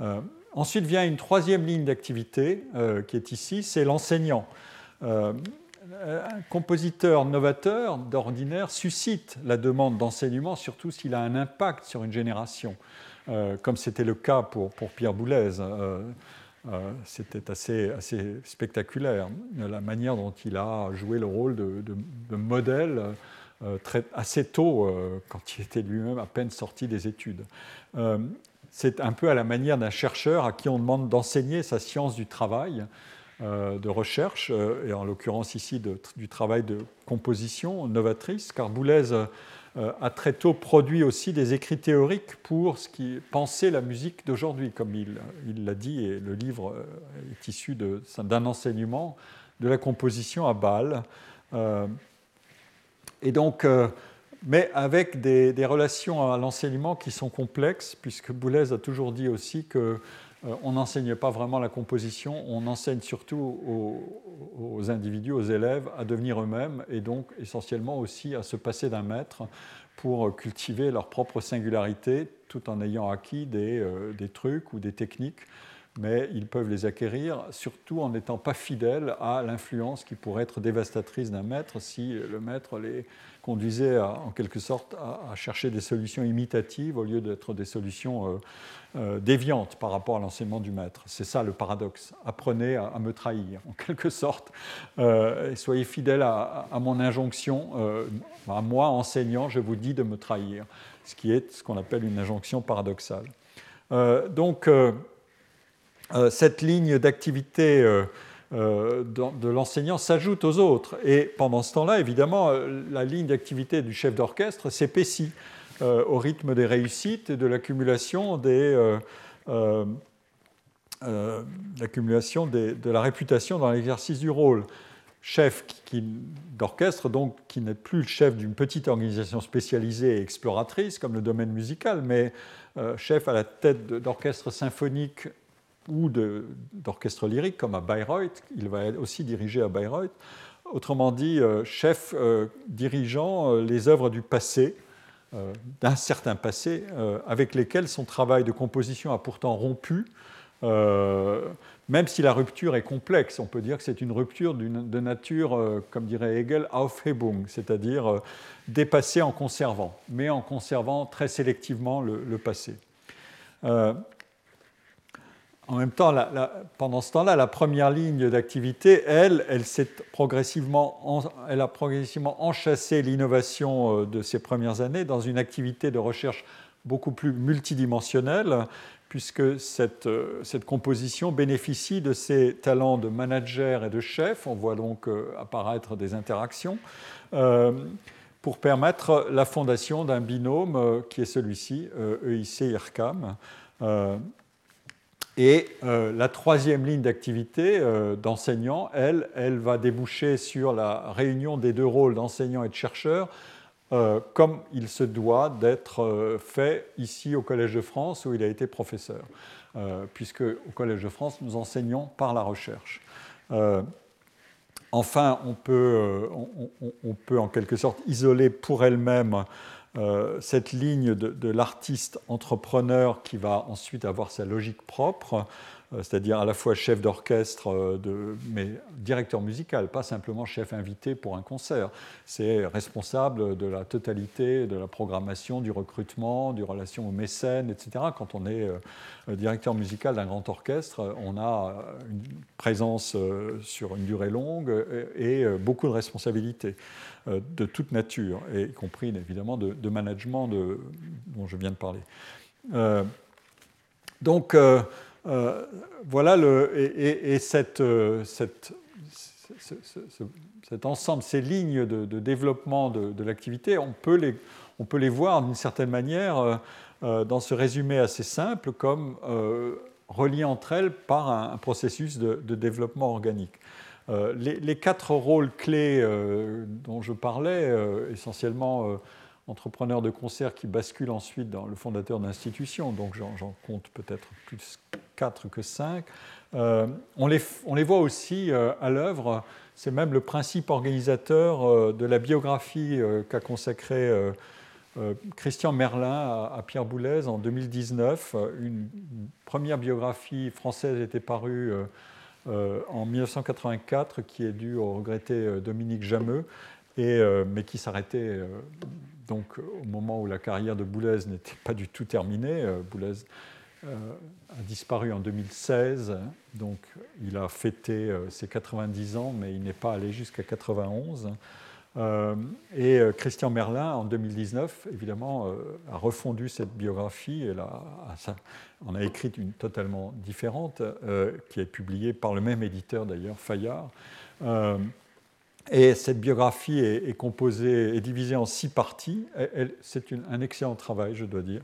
Euh, ensuite vient une troisième ligne d'activité euh, qui est ici, c'est l'enseignant. Euh, un compositeur novateur, d'ordinaire, suscite la demande d'enseignement, surtout s'il a un impact sur une génération, comme c'était le cas pour, pour Pierre Boulez. C'était assez, spectaculaire, la manière dont il a joué le rôle de, modèle euh, assez tôt, euh, quand il était lui-même à peine sorti des études. Euh, c'est un peu à la manière d'un chercheur à qui on demande d'enseigner sa science du travail, de recherche, et en l'occurrence ici du travail de composition novatrice, car Boulez a très tôt produit aussi des écrits théoriques pour ce qui penser la musique d'aujourd'hui, comme il l'a dit, et le livre est issu d'un enseignement de la composition à Bâle. Et donc, euh, mais avec des, relations à l'enseignement qui sont complexes, puisque Boulez a toujours dit aussi que euh, on n'enseigne pas vraiment la composition, on enseigne surtout aux, individus, aux élèves, à devenir eux-mêmes et donc essentiellement aussi à se passer d'un maître pour cultiver leur propre singularité tout en ayant acquis des, euh, trucs ou des techniques mais ils peuvent les acquérir, surtout en n'étant pas fidèles à l'influence qui pourrait être dévastatrice d'un maître si le maître les conduisait en quelque sorte à, chercher des solutions imitatives au lieu d'être des solutions euh, euh, déviantes par rapport à l'enseignement du maître. C'est ça le paradoxe. Apprenez à, me trahir, en quelque sorte, euh, soyez fidèles à, à mon injonction. à moi, enseignant, je vous dis de me trahir, ce qui est ce qu'on appelle une injonction paradoxale. donc, cette ligne d'activité euh, euh, de l'enseignant s'ajoute aux autres. Et pendant ce temps-là, évidemment, la ligne d'activité du chef d'orchestre s'épaissit au rythme des réussites et de l'accumulation de la réputation dans l'exercice du rôle. Chef d'orchestre, donc qui n'est plus le chef d'une petite organisation spécialisée et exploratrice comme le domaine musical, mais chef à la tête d'orchestre symphonique ou d'orchestre lyrique comme à Bayreuth. Il va aussi diriger à Bayreuth. Autrement dit, euh, chef euh, dirigeant euh, les œuvres du passé d'un certain passé, avec lesquels son travail de composition a pourtant rompu, même si la rupture est complexe. On peut dire que c'est une rupture de nature, comme dirait Hegel, Aufhebung, c'est-à-dire dépasser en conservant, mais en conservant très sélectivement le, passé. En même temps, pendant ce temps-là, la première ligne d'activité, elle, elle, a progressivement enchâssé l'innovation euh, de ces premières années dans une activité de recherche beaucoup plus multidimensionnelle, puisque cette, euh, composition bénéficie de ses talents de manager et de chef. On voit donc euh, apparaître des interactions pour permettre la fondation d'un binôme qui est celui-ci, EIC-IRCAM. E et euh, la troisième ligne d'activité euh, d'enseignant, elle, elle va déboucher sur la réunion des deux rôles d'enseignant et de chercheur, euh, comme il se doit d'être fait ici au Collège de France où il a été professeur, puisque au Collège de France, nous enseignons par la recherche. enfin, on peut, on, peut, en quelque sorte isoler pour elle-même euh, cette ligne de, l'artiste entrepreneur qui va ensuite avoir sa logique propre, c'est-à-dire à la fois chef d'orchestre, euh, mais directeur musical, pas simplement chef invité pour un concert. C'est responsable de la totalité de la programmation, du recrutement, du relation aux mécènes, etc. Quand on est directeur musical d'un grand orchestre, on a une présence sur une durée longue et beaucoup de responsabilités. Euh, de toute nature, y compris évidemment de, management dont je viens de parler. Euh, donc euh, voilà, et, cet ensemble, ces lignes de, développement de, l'activité, on, peut les, on peut les voir d'une certaine manière dans ce résumé assez simple comme reliées entre elles par un processus de, développement organique. Euh, les, quatre rôles clés euh, dont je parlais, euh, essentiellement entrepreneur de concert qui bascule ensuite dans le fondateur d'institution, donc j'en compte peut-être plus quatre que cinq, on les, on, les, voit aussi à l'œuvre. C'est même le principe organisateur de la biographie qu'a consacrée Christian Merlin à, Pierre Boulez en 2019. Une première biographie française était parue euh, en 1984 qui est dû au regretté euh, Dominique Jameux, et, euh, mais qui s'arrêtait donc au moment où la carrière de Boulez n'était pas du tout terminée. Boulez a disparu en 2016, donc il a fêté ses 90 ans, mais il n'est pas allé jusqu'à 91. Euh, et euh, Christian Merlin, en 2019, évidemment, euh, a refondu cette biographie. Et là, on a écrit une totalement différente, qui est publiée par le même éditeur d'ailleurs, Fayard. Et cette biographie est, composée, est divisée en six parties. C'est un excellent travail, je dois dire.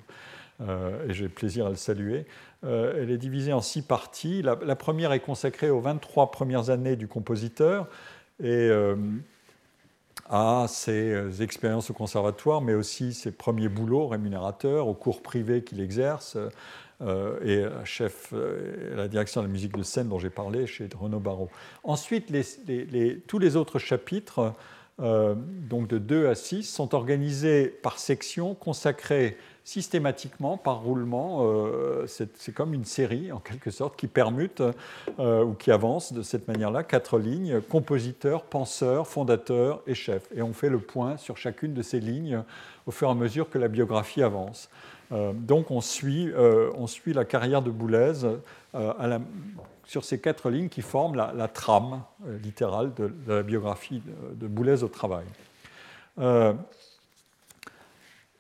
et j'ai plaisir à le saluer. elle est divisée en six parties. La, première est consacrée aux 23 premières années du compositeur. Et à ses euh, expériences au conservatoire, mais aussi ses premiers boulots rémunérateurs, aux cours privés qu'il exerce, euh, et chef euh, la direction de la musique de scène dont j'ai parlé chez Renaud Barrault. Ensuite, tous les autres chapitres, donc de 2 à 6, sont organisés par section consacrés systématiquement par roulement. Euh, c'est comme une série, en quelque sorte, qui permute euh, ou qui avance de cette manière-là, quatre lignes, compositeur, penseur, fondateur et chef. Et on fait le point sur chacune de ces lignes au fur et à mesure que la biographie avance. Euh, donc on suit, on suit, la carrière de Boulez sur ces quatre lignes qui forment la, trame littérale de, la biographie de, Boulez au travail.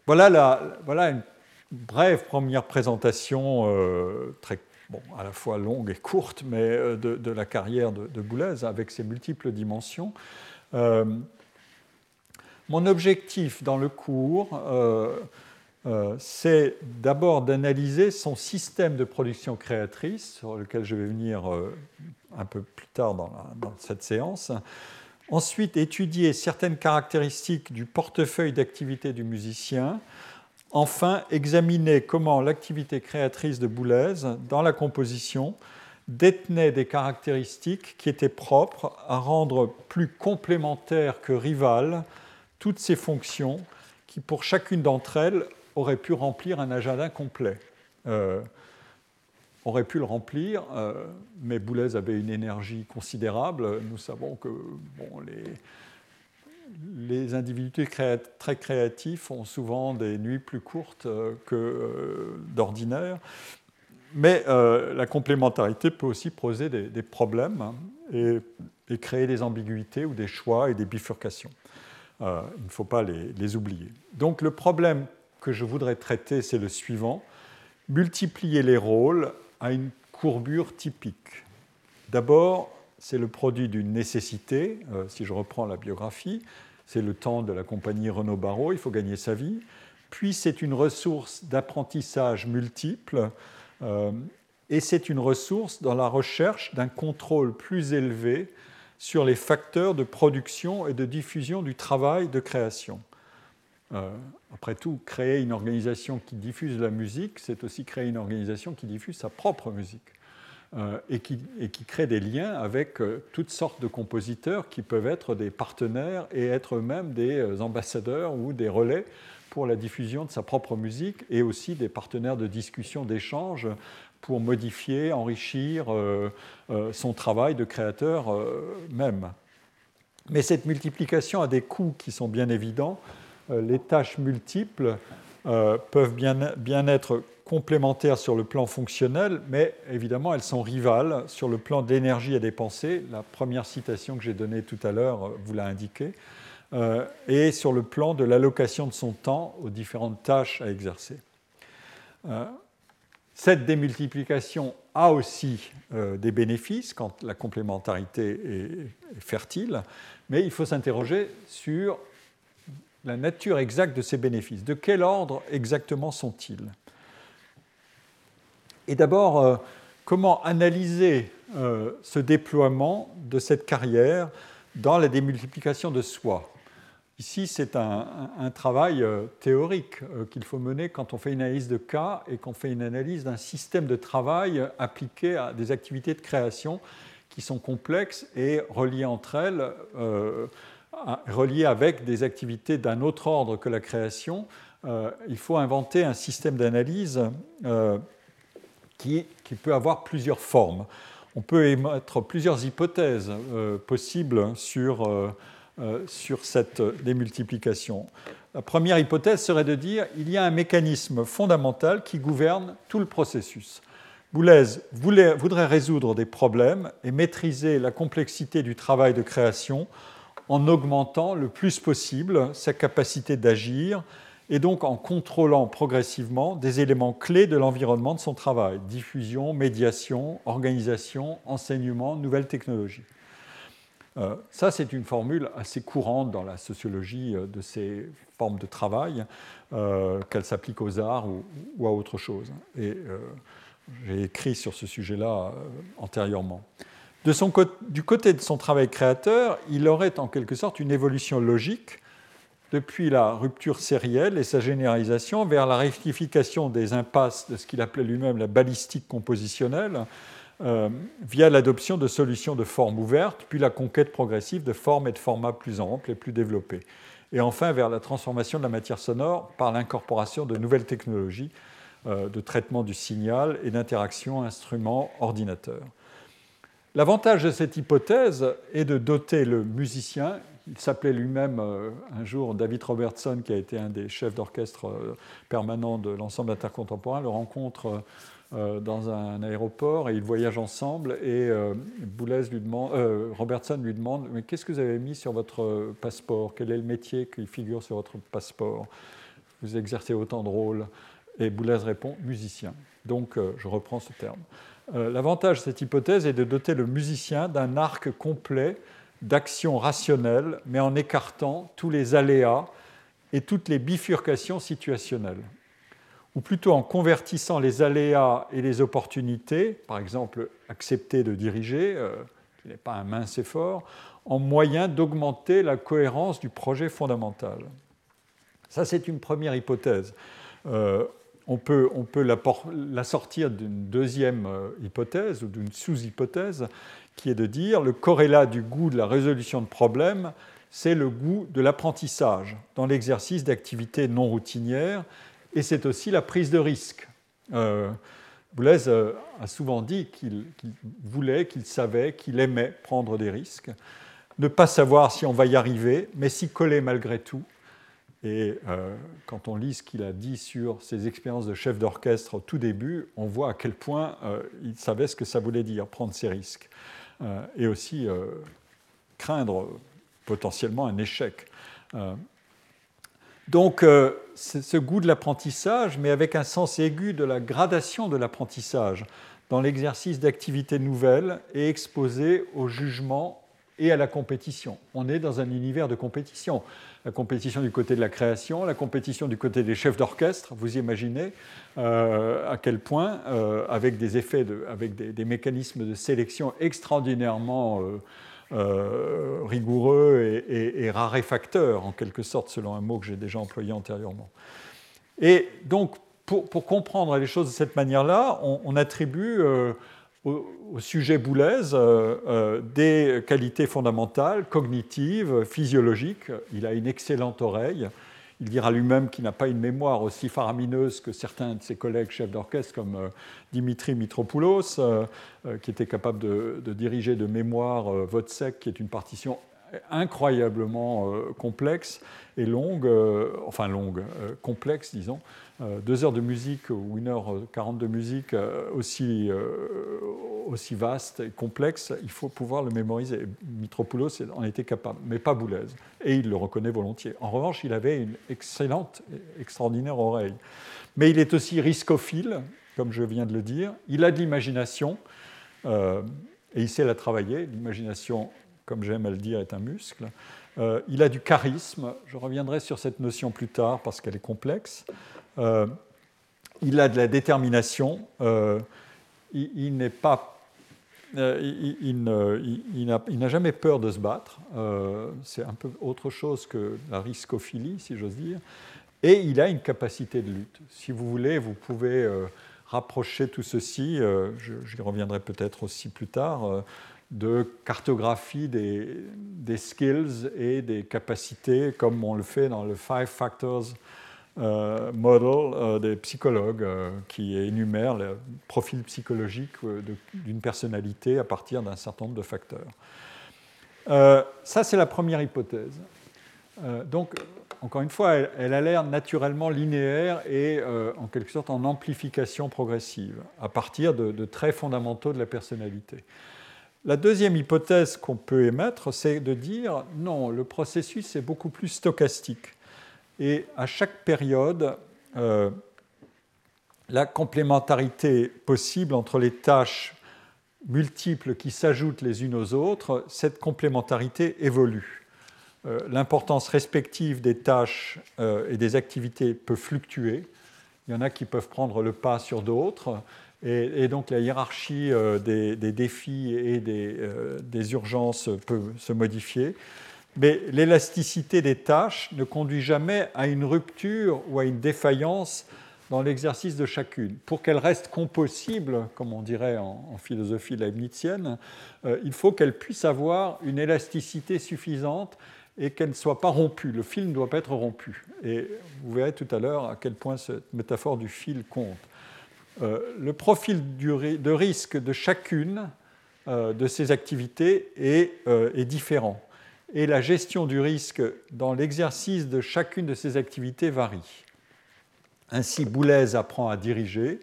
Voilà, la, voilà une brève première présentation, euh, très, bon, à la fois longue et courte, mais euh, de, la carrière de, Boulez avec ses multiples dimensions. Euh, mon objectif dans le cours, c'est d'abord d'analyser son système de production créatrice, sur lequel je vais venir un peu plus tard dans, dans cette séance, Ensuite, étudier certaines caractéristiques du portefeuille d'activité du musicien. Enfin, examiner comment l'activité créatrice de Boulez, dans la composition, détenait des caractéristiques qui étaient propres à rendre plus complémentaires que rivales toutes ces fonctions qui, pour chacune d'entre elles, auraient pu remplir un agenda complet. Euh, aurait pu le remplir, euh, mais Boulez avait une énergie considérable. Nous savons que bon, les, les individus très créatifs ont souvent des nuits plus courtes euh, que d'ordinaire. Mais la complémentarité peut aussi poser des, problèmes hein, et, créer des ambiguïtés ou des choix et des bifurcations. il ne faut pas les, les, oublier. Donc le problème que je voudrais traiter, c'est le suivant. Multiplier les rôles à une courbure typique. D'abord, c'est le produit d'une nécessité, euh, si je reprends la biographie, c'est le temps de la compagnie Renault Barreau, il faut gagner sa vie. Puis c'est une ressource d'apprentissage multiple, euh, et c'est une ressource dans la recherche d'un contrôle plus élevé sur les facteurs de production et de diffusion du travail de création. Euh, après tout, créer une organisation qui diffuse la musique, c'est aussi créer une organisation qui diffuse sa propre musique. Euh, et, qui, crée des liens avec euh, toutes sortes de compositeurs qui peuvent être des partenaires et être eux-mêmes des ambassadeurs ou des relais pour la diffusion de sa propre musique et aussi des partenaires de discussion, d'échange pour modifier, enrichir son travail de créateur même. Mais cette multiplication a des coûts qui sont bien évidents. Les tâches multiples peuvent bien, être complémentaires sur le plan fonctionnel, mais évidemment elles sont rivales sur le plan d'énergie à dépenser. La première citation que j'ai donnée tout à l'heure euh, vous l'a indiqué. Euh, et sur le plan de l'allocation de son temps aux différentes tâches à exercer. Euh, cette démultiplication a aussi des bénéfices quand la complémentarité est, fertile, mais il faut s'interroger sur la nature exacte de ces bénéfices. De quel ordre exactement sont-ils? Et d'abord, euh, comment analyser euh, ce déploiement de cette carrière dans la démultiplication de soi? Ici, c'est un, travail euh, théorique qu'il faut mener quand on fait une analyse de cas et qu'on fait une analyse d'un système de travail appliqué à des activités de création qui sont complexes et reliées entre elles, reliées avec des activités d'un autre ordre que la création. il faut inventer un système d'analyse qui, peut avoir plusieurs formes. On peut émettre plusieurs hypothèses euh, possibles sur, euh, euh, sur cette démultiplication. La première hypothèse serait de dire qu'il y a un mécanisme fondamental qui gouverne tout le processus. Boulez voudrait résoudre des problèmes et maîtriser la complexité du travail de création en augmentant le plus possible sa capacité d'agir et donc en contrôlant progressivement des éléments clés de l'environnement de son travail, diffusion, médiation, organisation, enseignement, nouvelles technologies. Euh, ça, c'est une formule assez courante dans la sociologie euh, de ces formes de travail, euh, qu'elle s'applique aux arts ou, à autre chose. Et j'ai écrit sur ce sujet-là antérieurement. Du côté de son travail créateur, il aurait en quelque sorte une évolution logique depuis la rupture sérielle et sa généralisation vers la rectification des impasses de ce qu'il appelait lui-même la balistique compositionnelle, euh, via l'adoption de solutions de forme ouverte, puis la conquête progressive de formes et de formats plus amples et plus développés. Et enfin vers la transformation de la matière sonore par l'incorporation de nouvelles technologies euh, de traitement du signal et d'interaction instrument-ordinateur. L'avantage de cette hypothèse est de doter le musicien il s'appelait lui-même euh, un jour David Robertson, qui a été un des chefs d'orchestre euh, permanents de l'ensemble intercontemporain, le rencontre euh, dans un aéroport et ils voyagent ensemble. Et lui demande, Robertson lui demande Mais qu'est-ce que vous avez mis sur votre passeport? Quel est le métier qui figure sur votre passeport? Vous exercez autant de rôles. Et Boulez répond Musicien. Donc je reprends ce terme. L'avantage de cette hypothèse est de doter le musicien d'un arc complet d'action rationnelle, mais en écartant tous les aléas et toutes les bifurcations situationnelles. Ou plutôt en convertissant les aléas et les opportunités, par exemple accepter de diriger, euh, qui n'est pas un mince effort, en moyen d'augmenter la cohérence du projet fondamental. Ça, c'est une première hypothèse. Euh, on peut, la, sortir d'une deuxième euh, hypothèse ou d'une sous-hypothèse qui est de dire le corrélat du goût de la résolution de problèmes, c'est le goût de l'apprentissage dans l'exercice d'activités non routinières, et c'est aussi la prise de risque. Euh, Boulez euh, a souvent dit qu'il voulait, qu'il savait, qu'il aimait prendre des risques, ne pas savoir si on va y arriver, mais s'y coller malgré tout. Et euh, quand on lit ce qu'il a dit sur ses expériences de chef d'orchestre au tout début, on voit à quel point il savait ce que ça voulait dire, prendre ses risques. et aussi craindre potentiellement un échec. Euh, donc, euh, c'est ce goût de l'apprentissage, mais avec un sens aigu de la gradation de l'apprentissage dans l'exercice d'activités nouvelles et exposé au jugement et à la compétition. On est dans un univers de compétition. La compétition du côté de la création, la compétition du côté des chefs d'orchestre, vous imaginez euh, à quel point, avec des effets, de, avec des, mécanismes de sélection extraordinairement euh, rigoureux et, raréfacteur, en quelque sorte, selon un mot que j'ai déjà employé antérieurement. Et donc, pour, comprendre les choses de cette manière-là, on, attribue euh, au, sujet Boulez euh, des qualités fondamentales, cognitives, physiologiques. Il a une excellente oreille. Il dira lui-même qu'il n'a pas une mémoire aussi faramineuse que certains de ses collègues chefs d'orchestre comme euh, Dimitri Mitropoulos, euh, euh, qui était capable de, diriger de mémoire Vodsek, qui est une partition incroyablement complexe et longue, enfin longue, complexe, disons, euh, deux heures de musique ou une heure quarante de musique euh, aussi, euh, aussi vaste et complexe, il faut pouvoir le mémoriser. Mitropoulos en était capable, mais pas Boulez. Et il le reconnaît volontiers. En revanche, il avait une excellente, extraordinaire oreille. Mais il est aussi riscophile, comme je viens de le dire. Il a de l'imagination et il sait la travailler. L'imagination, comme j'aime à le dire, est un muscle. il a du charisme. Je reviendrai sur cette notion plus tard parce qu'elle est complexe. Euh, il a de la détermination, euh, il, euh, il, n'a jamais peur de se battre. c'est un peu autre chose que la riscophilie, si j'ose dire. Et il a une capacité de lutte. Si vous voulez, vous pouvez rapprocher tout ceci, j'y reviendrai peut-être aussi plus tard, de cartographie des, skills et des capacités, comme on le fait dans le Five Factors euh, model euh, des psychologues euh, qui énumèrent le profil psychologique d'une personnalité à partir d'un certain nombre de facteurs. ça, c'est la première hypothèse. donc, encore une fois, elle, a l'air naturellement linéaire et en quelque sorte en amplification progressive à partir de, de traits fondamentaux de la personnalité. La deuxième hypothèse qu'on peut émettre, c'est de dire non, le processus est beaucoup plus stochastique. Et à chaque période, euh, la complémentarité possible entre les tâches multiples qui s'ajoutent les unes aux autres, cette complémentarité évolue. Euh, l'importance respective des tâches euh, et des activités peut fluctuer. Il y en a qui peuvent prendre le pas sur d'autres. Et, donc la hiérarchie des, défis et des, des, urgences peut se modifier. Mais l'élasticité des tâches ne conduit jamais à une rupture ou à une défaillance dans l'exercice de chacune. Pour qu'elle reste compossible, comme on dirait en, philosophie leibnizienne, euh, il faut qu'elle puisse avoir une élasticité suffisante et qu'elle ne soit pas rompue. Le fil ne doit pas être rompu. Et vous verrez tout à l'heure à quel point cette métaphore du fil compte. Euh, le profil de risque de chacune euh, de ces activités est différent et la gestion du risque dans l'exercice de chacune de ces activités varie. Ainsi, Boulez apprend à diriger,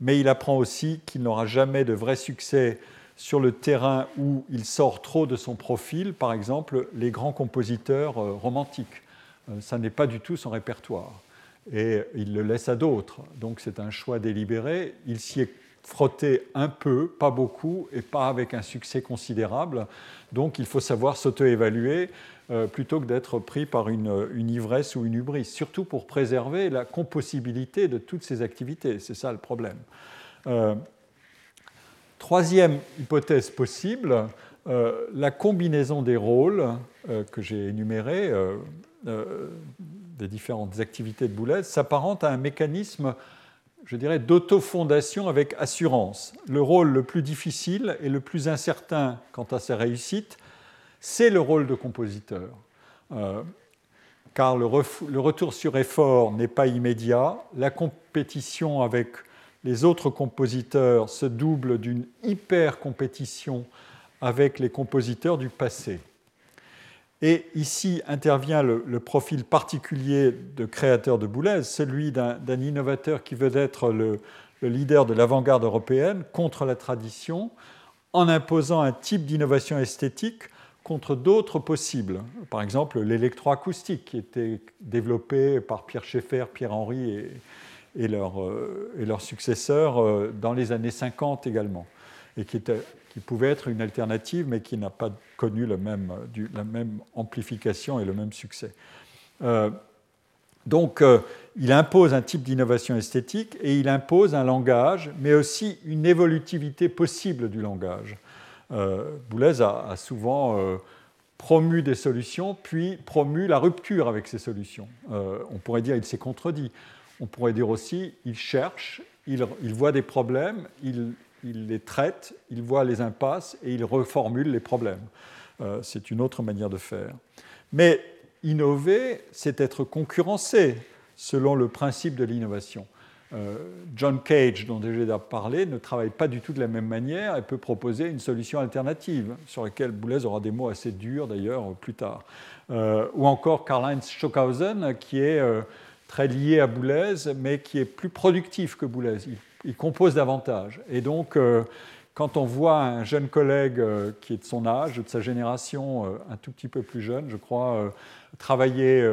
mais il apprend aussi qu'il n'aura jamais de vrai succès sur le terrain où il sort trop de son profil, par exemple les grands compositeurs euh, romantiques. Euh, ça n'est pas du tout son répertoire. Et il le laisse à d'autres. Donc c'est un choix délibéré. Il s'y est frotté un peu, pas beaucoup, et pas avec un succès considérable. Donc il faut savoir s'auto-évaluer euh, plutôt que d'être pris par une, ivresse ou une hubris, surtout pour préserver la compossibilité de toutes ces activités. C'est ça le problème. Euh, troisième hypothèse possible, euh, la combinaison des rôles que j'ai énumérés, des différentes activités de Boulez, s'apparente à un mécanisme je dirais, d'autofondation avec assurance. Le rôle le plus difficile et le plus incertain quant à sa réussite, c'est le rôle de compositeur. car le, retour sur effort n'est pas immédiat. La compétition avec les autres compositeurs se double d'une hyper compétition avec les compositeurs du passé. Et ici intervient le, profil particulier de créateur de Boulez, celui d'un innovateur qui veut être le, leader de l'avant-garde européenne contre la tradition, en imposant un type d'innovation esthétique contre d'autres possibles. Par exemple, l'électroacoustique, qui était développé par Pierre Schaeffer, Pierre Henry et, et, euh, leurs successeurs euh, dans les années 50 également, et qui était qui pouvait être une alternative, mais qui n'a pas connu du, la même amplification et le même succès. Euh, donc, euh, il impose un type d'innovation esthétique et il impose un langage, mais aussi une évolutivité possible du langage. Euh, Boulez a, souvent euh, promu des solutions, puis promu la rupture avec ces solutions. on pourrait dire il s'est contredit. On pourrait dire aussi il cherche, il, il voit des problèmes, il il les traite, il voit les impasses et il reformule les problèmes. Euh, c'est une autre manière de faire. Mais innover, c'est être concurrencé selon le principe de l'innovation. Euh, John Cage, dont j'ai déjà parlé, ne travaille pas du tout de la même manière et peut proposer une solution alternative, sur laquelle Boulez aura des mots assez durs d'ailleurs plus tard. Euh, ou encore Karl-Heinz Stockhausen, qui est très lié à Boulez, mais qui est plus productif que Boulez compose davantage. Et donc, euh, quand on voit un jeune collègue euh, qui est de son âge, de sa génération, euh, un tout petit peu plus jeune, je crois, travailler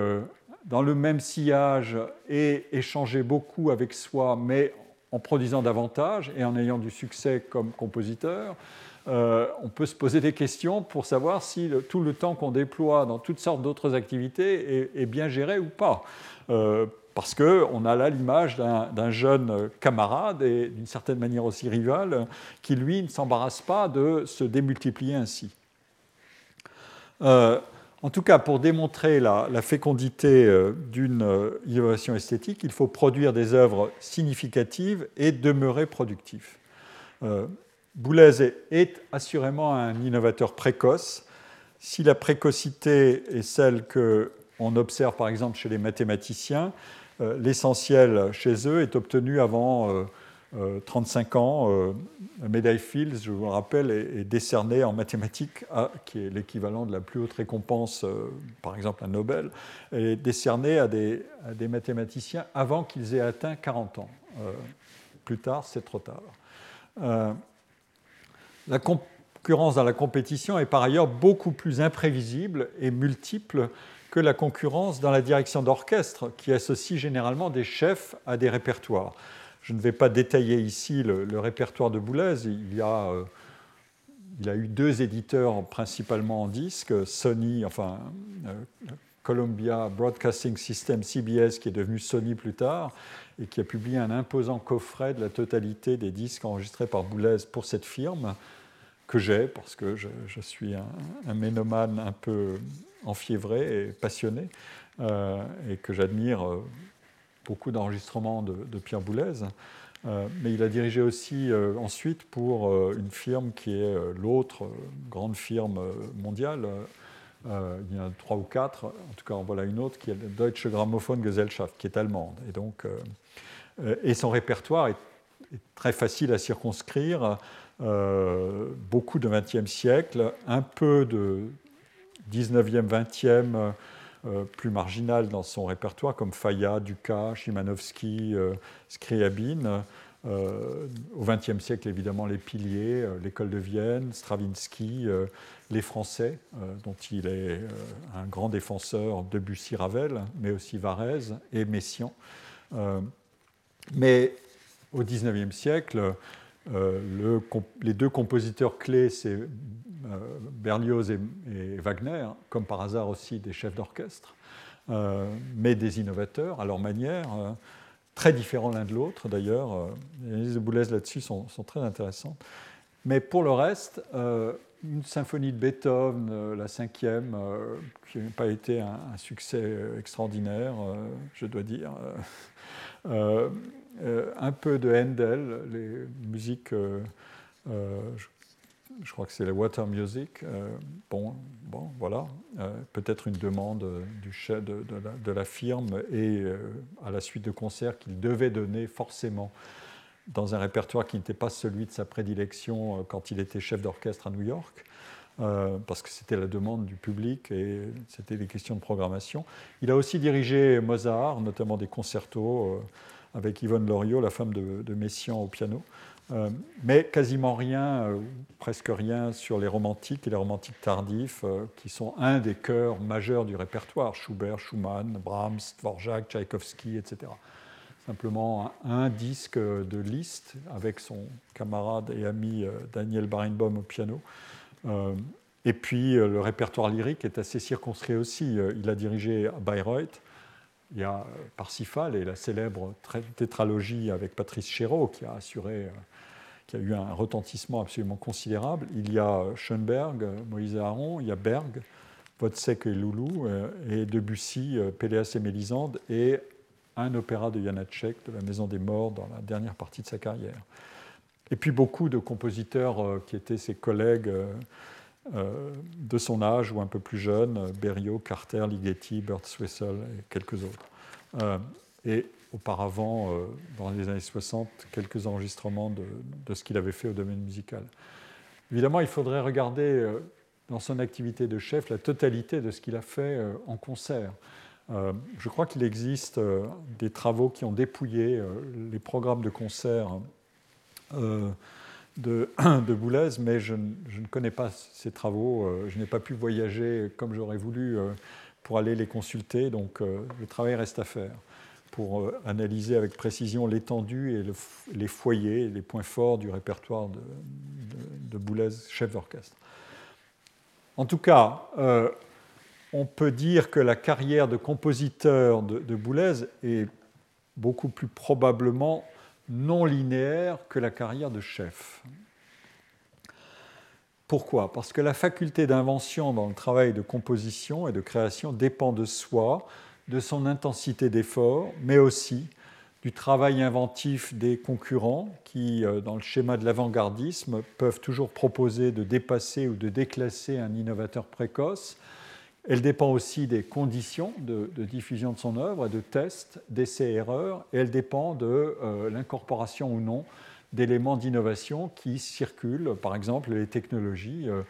dans le même sillage et échanger beaucoup avec soi, mais en produisant davantage et en ayant du succès comme compositeur, on peut se poser des questions pour savoir si tout le temps qu'on déploie dans toutes sortes d'autres activités est, bien géré ou pas parce qu'on a là l'image d'un jeune camarade et d'une certaine manière aussi rival, qui lui ne s'embarrasse pas de se démultiplier ainsi. Euh, en tout cas, pour démontrer la, fécondité euh, d'une euh, innovation esthétique, il faut produire des œuvres significatives et demeurer productif. Boulez est assurément un innovateur précoce. Si la précocité est celle qu'on observe par exemple chez les mathématiciens, l'essentiel chez eux est obtenu avant 35 euh, euh, ans. La médaille Fields, je vous le rappelle, est, décernée en mathématiques, qui est l'équivalent de la plus haute récompense, par exemple un Nobel, est décernée à des mathématiciens avant qu'ils aient atteint 40 ans. plus tard, c'est trop tard. la concurrence dans la compétition est par ailleurs beaucoup plus imprévisible et multiple que la concurrence dans la direction d'orchestre, qui associe généralement des chefs à des répertoires. Je ne vais pas détailler ici le, répertoire de Boulez. Il y a, euh, il a eu deux éditeurs principalement en disque, Sony, enfin euh, Columbia Broadcasting System, CBS, qui est devenu Sony plus tard, et qui a publié un imposant coffret de la totalité des disques enregistrés par Boulez pour cette firme, que j'ai, parce que je, suis un, un ménomane un peu enfiévré et passionné, euh, et que j'admire euh, beaucoup d'enregistrements de, Pierre Boulez. Euh, mais il a dirigé aussi ensuite pour une firme qui est l'autre grande firme mondiale. il y en a trois ou quatre, en tout cas en voilà une autre, qui est la Deutsche Grammophon Gesellschaft, qui est allemande. Et, donc, et son répertoire est, est, très facile à circonscrire. beaucoup de XXe siècle, un peu de 19e, 20e, euh, plus marginal dans son répertoire, comme Faya, Dukas, Chimanovski, euh, Scriabine. Euh, au XXe siècle, évidemment, les piliers, l'école de Vienne, Stravinsky, les Français, dont il est un grand défenseur, Debussy, Ravel, mais aussi Varèse et Messiaen. mais au XIXe siècle, le, les deux compositeurs clés, c'est euh, Berlioz et, Wagner, comme par hasard aussi des chefs d'orchestre, euh, mais des innovateurs à leur manière, euh, très différents l'un de l'autre d'ailleurs. Les analyses de Boulez là-dessus sont, très intéressantes. Mais pour le reste, une symphonie de Beethoven, la cinquième, qui n'a pas été un, succès extraordinaire, je dois dire. Un peu de Handel, les musiques, je crois que c'est la Water Music. bon, bon, voilà, peut-être une demande du chef de, la, firme et à la suite de concerts qu'il devait donner forcément dans un répertoire qui n'était pas celui de sa prédilection quand il était chef d'orchestre à New York. Euh, parce que c'était la demande du public et c'était des questions de programmation. Il a aussi dirigé Mozart, notamment des concertos euh, avec Yvonne Loriot, la femme de, Messiaen au piano, euh, mais quasiment rien, presque rien sur les romantiques et les romantiques tardifs, qui sont un des chœurs majeurs du répertoire, Schubert, Schumann, Brahms, Dvorak, Tchaïkovski, etc. Simplement un, disque de Liszt avec son camarade et ami Daniel Barenboim au piano. Euh, et puis euh, le répertoire lyrique est assez circonscrit aussi. Euh, il a dirigé Bayreuth, il y a Parsifal et la célèbre tétralogie avec Patrice Chéreau qui a assuré, qui a eu un retentissement absolument considérable. Il y a Schoenberg, Moïse Aron, il y a Berg, Wozzeck et Loulou, et Debussy, Péléas et Mélisande, et un opéra de Janacek de la Maison des Morts dans la dernière partie de sa carrière. Et puis beaucoup de compositeurs euh, qui étaient ses collègues euh, euh, de son âge ou un peu plus jeunes, Berriot, Carter, Ligeti, Bert Swissel et quelques autres. et auparavant, dans les années 60, quelques enregistrements de, de ce qu'il avait fait au domaine musical. Évidemment, il faudrait regarder dans son activité de chef la totalité de ce qu'il a fait en concert. je crois qu'il existe des travaux qui ont dépouillé les programmes de concert euh, de, Boulez, mais je, ne connais pas ces travaux. Euh, je n'ai pas pu voyager comme j'aurais voulu euh, pour aller les consulter, donc le travail reste à faire pour analyser avec précision l'étendue et les foyers, les points forts du répertoire de, de, Boulez, chef d'orchestre. En tout cas, on peut dire que la carrière de compositeur de, de Boulez est beaucoup plus probablement non linéaire que la carrière de chef. Pourquoi? Parce que la faculté d'invention dans le travail de composition et de création dépend de soi, de son intensité d'effort, mais aussi du travail inventif des concurrents qui, euh, dans le schéma de l'avant-gardisme, peuvent toujours proposer de dépasser ou de déclasser un innovateur précoce, elle dépend aussi des conditions de, diffusion de son œuvre, de tests, d'essais-erreurs, et elle dépend de euh, l'incorporation ou non d'éléments d'innovation qui circulent, par exemple les technologies. Euh,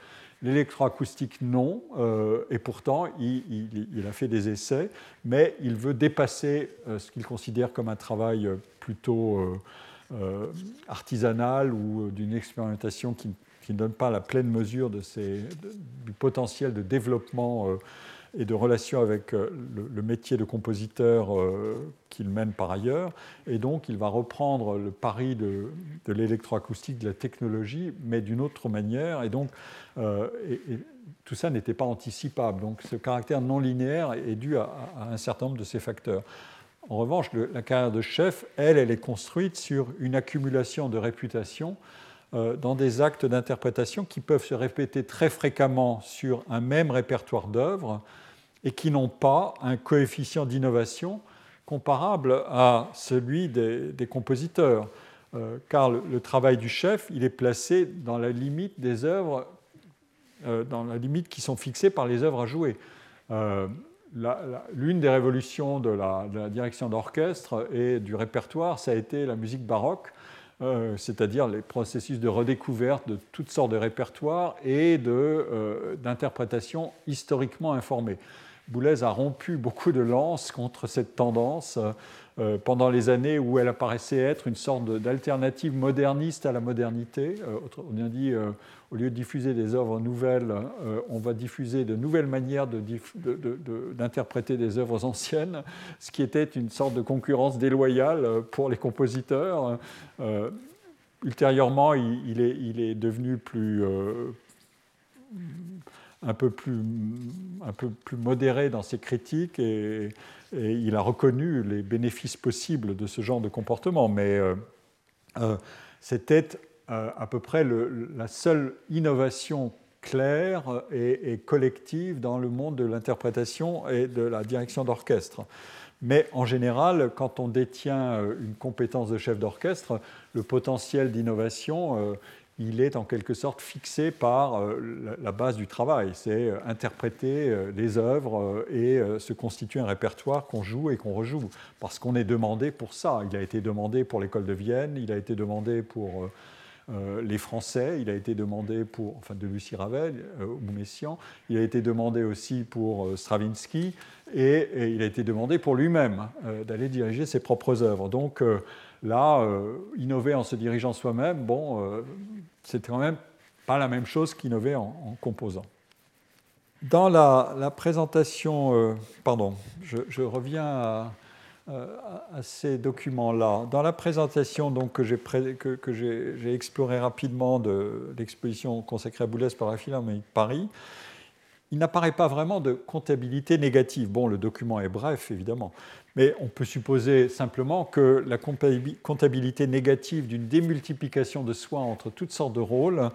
l'électroacoustique, non, euh, et pourtant il, a fait des essais, mais il veut dépasser ce qu'il considère comme un travail plutôt artisanal ou d'une expérimentation qui qui ne donne pas la pleine mesure de du potentiel de développement euh, et de relation avec euh, le, métier de compositeur euh, qu'il mène par ailleurs. Et donc, il va reprendre le pari de, l'électroacoustique, de la technologie, mais d'une autre manière. Et donc, tout ça n'était pas anticipable. Donc, ce caractère non linéaire est dû à, un certain nombre de ces facteurs. En revanche, la carrière de chef, elle, elle est construite sur une accumulation de réputation euh, dans des actes d'interprétation qui peuvent se répéter très fréquemment sur un même répertoire d'œuvres et qui n'ont pas un coefficient d'innovation comparable à celui des, compositeurs. Euh, car le, travail du chef, il est placé dans la limite des œuvres, euh, dans la limite qui sont fixées par les œuvres à jouer. L'une des révolutions de la direction d'orchestre et du répertoire, ça a été la musique baroque, euh, c'est-à-dire les processus de redécouverte de toutes sortes de répertoires et euh, d'interprétation historiquement informée. Boulez a rompu beaucoup de lances contre cette tendance euh, pendant les années où elle apparaissait être une sorte d'alternative moderniste à la modernité. on a dit, au lieu de diffuser des œuvres nouvelles, euh, on va diffuser de nouvelles manières d'interpréter des œuvres anciennes, ce qui était une sorte de concurrence déloyale pour les compositeurs. Euh, ultérieurement, il, est, devenu euh, un, peu plus, un peu plus modéré dans ses critiques et, et, il a reconnu les bénéfices possibles de ce genre de comportement. Mais c'était euh, à peu près la seule innovation claire et, collective dans le monde de l'interprétation et de la direction d'orchestre. Mais en général, quand on détient euh, une compétence de chef d'orchestre, le potentiel d'innovation, euh, il est en quelque sorte fixé par la base du travail. C'est interpréter les œuvres et se constituer un répertoire qu'on joue et qu'on rejoue. Parce qu'on est demandé pour ça. Il a été demandé pour l'école de Vienne, il a été demandé pour euh, les Français, il a été demandé pour, enfin de Lucie Ravel euh, ou Messiaen, il a été demandé aussi pour euh, Stravinsky et, il a été demandé pour lui-même d'aller diriger ses propres œuvres. Donc là, innover en se dirigeant soi-même, bon, c'est quand même pas la même chose qu'innover en, composant. Dans la, présentation, pardon, je reviens à, euh, ces documents-là. Dans la présentation donc, que j'ai explorée rapidement de l'exposition consacrée à Boulez par la Philharmonie de Paris, il n'apparaît pas vraiment de comptabilité négative. Bon, le document est bref, évidemment, mais on peut supposer simplement que la comptabilité négative d'une démultiplication de soi entre toutes sortes de rôles,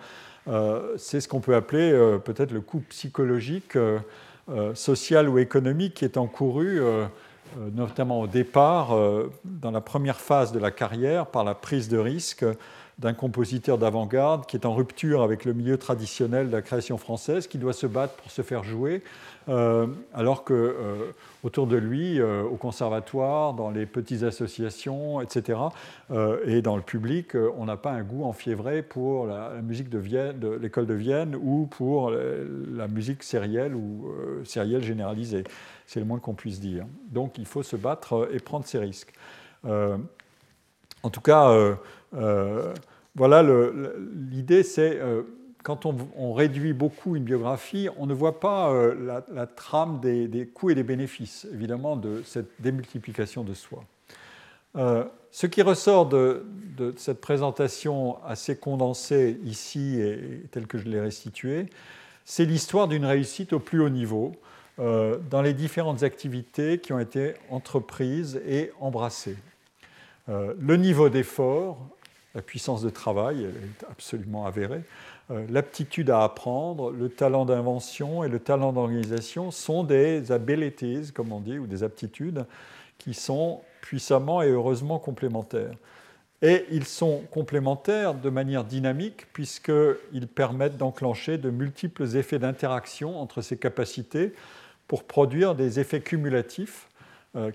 euh, c'est ce qu'on peut appeler euh, peut-être le coût psychologique, social ou économique qui est encouru euh, notamment au départ, euh, dans la première phase de la carrière, par la prise de risque d'un compositeur d'avant-garde qui est en rupture avec le milieu traditionnel de la création française, qui doit se battre pour se faire jouer, euh, alors que autour de lui, au conservatoire, dans les petites associations, etc., et dans le public, on n'a pas un goût enfiévré pour la, musique de, de l'école de Vienne ou pour la, musique sérielle ou sérielle généralisée. C'est le moins qu'on puisse dire. Donc il faut se battre euh, et prendre ses risques. Euh, en tout cas, euh, voilà, l'idée c'est quand on, réduit beaucoup une biographie, on ne voit pas la, trame des, coûts et des bénéfices, évidemment, de cette démultiplication de soi. ce qui ressort de, cette présentation assez condensée ici et telle que je l'ai restituée, c'est l'histoire d'une réussite au plus haut niveau, euh, dans les différentes activités qui ont été entreprises et embrassées. Euh, le niveau d'effort, la puissance de travail est absolument avérée, euh, l'aptitude à apprendre, le talent d'invention et le talent d'organisation sont des abilities, comme on dit, ou des aptitudes qui sont puissamment et heureusement complémentaires. Et ils sont complémentaires de manière dynamique puisqu'ils permettent d'enclencher de multiples effets d'interaction entre ces capacités pour produire des effets cumulatifs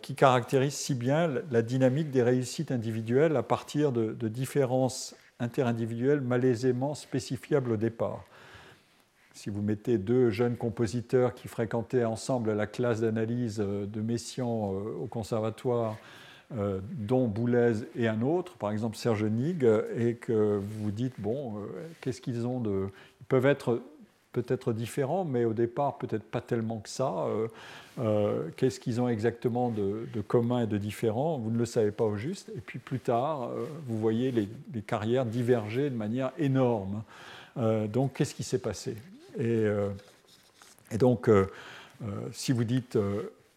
qui caractérisent si bien la dynamique des réussites individuelles à partir de, différences interindividuelles malaisément spécifiables au départ. Si vous mettez deux jeunes compositeurs qui fréquentaient ensemble la classe d'analyse euh, de Messiaen euh, au conservatoire, dont Boulez et un autre, par exemple Serge Nig, et que vous dites, bon, qu'est-ce qu'ils ont de... Ils peuvent être peut-être différents, mais au départ peut-être pas tellement que ça. Euh, euh, qu'est-ce qu'ils ont exactement de, commun et de différent? Vous ne le savez pas au juste. Et puis plus tard, euh, vous voyez les, carrières diverger de manière énorme. donc qu'est-ce qui s'est passé? Et, et, donc, si vous dites,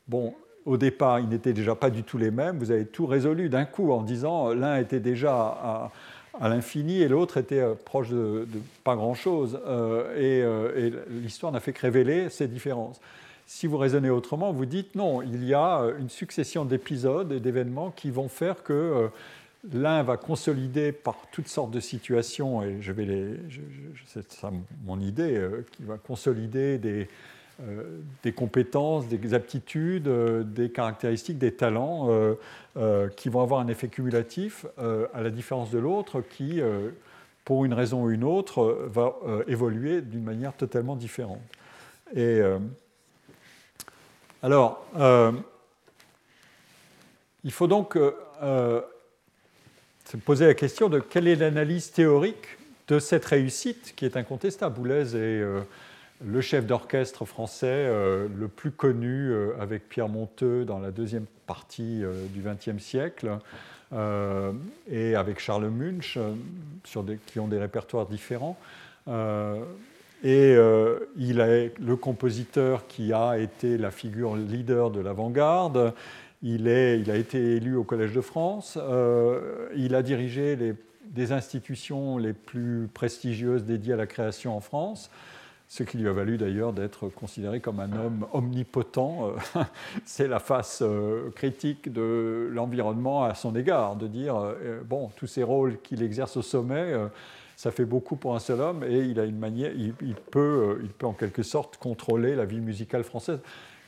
bon, au départ, ils n'étaient déjà pas du tout les mêmes, vous avez tout résolu d'un coup en disant l'un était déjà à à l'infini et l'autre était euh, proche de, pas grand-chose. Euh, euh, et, l'histoire n'a fait que révéler ces différences. Si vous raisonnez autrement, vous dites non, il y a une succession d'épisodes et d'événements qui vont faire que l'un va consolider par toutes sortes de situations, et je vais c'est ça mon idée, qui va consolider des, des compétences, des aptitudes, euh, des caractéristiques, des talents euh, qui vont avoir un effet cumulatif, à la différence de l'autre qui, pour une raison ou une autre, va évoluer d'une manière totalement différente. Et alors, il faut donc se poser la question de quelle est l'analyse théorique de cette réussite qui est incontestable. Boulez et le chef d'orchestre français euh, le plus connu euh, avec Pierre Monteux dans la deuxième partie euh, du XXe siècle et avec Charles Munch qui ont des répertoires différents. et il est le compositeur qui a été la figure leader de l'avant-garde. Il, il, a été élu au Collège de France. il a dirigé les, des institutions les plus prestigieuses dédiées à la création en France ce qui lui a valu d'ailleurs d'être considéré comme un homme omnipotent. Euh, c'est la face euh, critique de l'environnement à son égard, de dire, euh, bon, tous ces rôles qu'il exerce au sommet, ça fait beaucoup pour un seul homme et il peut en quelque sorte contrôler la vie musicale française.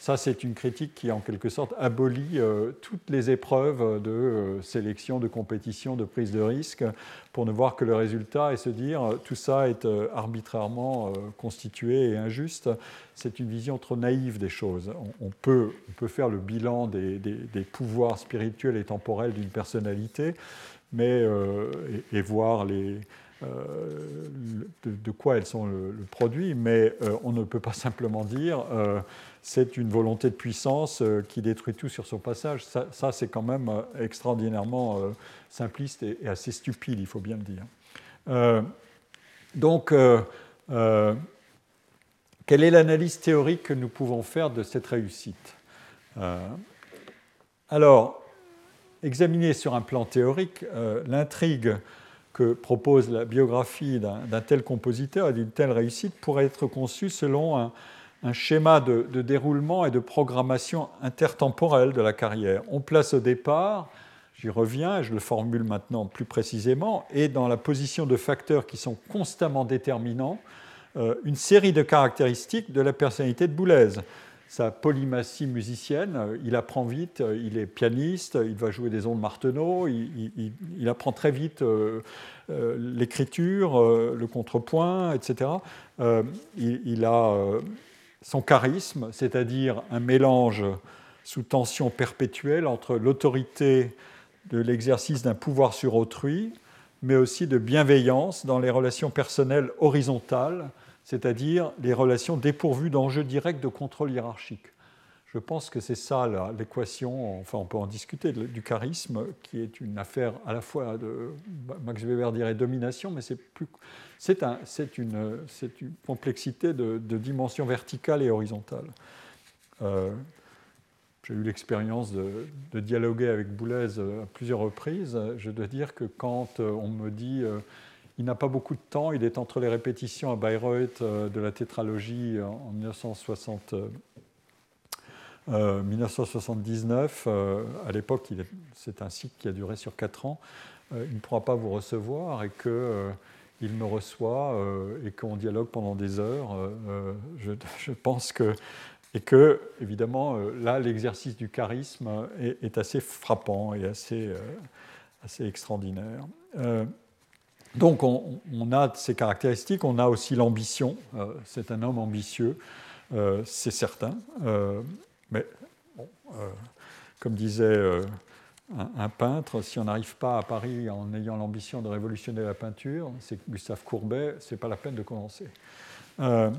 Ça, c'est une critique qui, en quelque sorte, abolit euh, toutes les épreuves de euh, sélection, de compétition, de prise de risque, pour ne voir que le résultat et se dire euh, tout ça est arbitrairement constitué et injuste. C'est une vision trop naïve des choses. On, peut, faire le bilan des, pouvoirs spirituels et temporels d'une personnalité, et, voir de, quoi elles sont le, produit, mais on ne peut pas simplement dire c'est une volonté de puissance euh, qui détruit tout sur son passage. Ça, c'est quand même euh, extraordinairement euh, simpliste et, assez stupide, il faut bien le dire. donc, quelle est l'analyse théorique que nous pouvons faire de cette réussite Alors, examiner sur un plan théorique l'intrigue que propose la biographie d'un tel compositeur et d'une telle réussite pourrait être conçue selon un, un schéma de, déroulement et de programmation intertemporelle de la carrière. On place au départ, j'y reviens je le formule maintenant plus précisément, et dans la position de facteurs qui sont constamment déterminants, euh, une série de caractéristiques de la personnalité de Boulez. Sa polymatie musicienne, euh, il apprend vite, euh, il est pianiste, il va jouer des ondes Marteneau, il, apprend très vite l'écriture, le contrepoint, etc. il, a son charisme, c'est-à-dire un mélange sous tension perpétuelle entre l'autorité de l'exercice d'un pouvoir sur autrui, mais aussi de bienveillance dans les relations personnelles horizontales, c'est-à-dire les relations dépourvues d'enjeux directs de contrôle hiérarchique. Je pense que c'est ça l'équation, enfin on peut en discuter, du charisme, qui est une affaire à la fois de, Max Weber dirait domination, mais c'est plus, c'est un, une, une, complexité de, dimension verticale et horizontale. Euh, j'ai eu l'expérience de, dialoguer avec Boulez à plusieurs reprises. Je dois dire que quand on me dit euh, il n'a pas beaucoup de temps, il est entre les répétitions à Bayreuth euh, de la tétralogie en 1960. 1979, euh, euh, à l'époque, c'est un cycle qui a duré sur 4 ans, euh, il ne pourra pas vous recevoir et qu'il me reçoit et qu'on dialogue pendant des heures. Je, pense que. Et que, évidemment, là, l'exercice du charisme est, assez frappant et assez, assez extraordinaire. donc, on, on, a ces caractéristiques, on a aussi l'ambition. c'est un homme ambitieux, c'est certain. Mais euh, comme disait euh, un, peintre, si on n'arrive pas à Paris en ayant l'ambition de révolutionner la peinture, c'est Gustave Courbet, c'est pas la peine de commencer. Euh,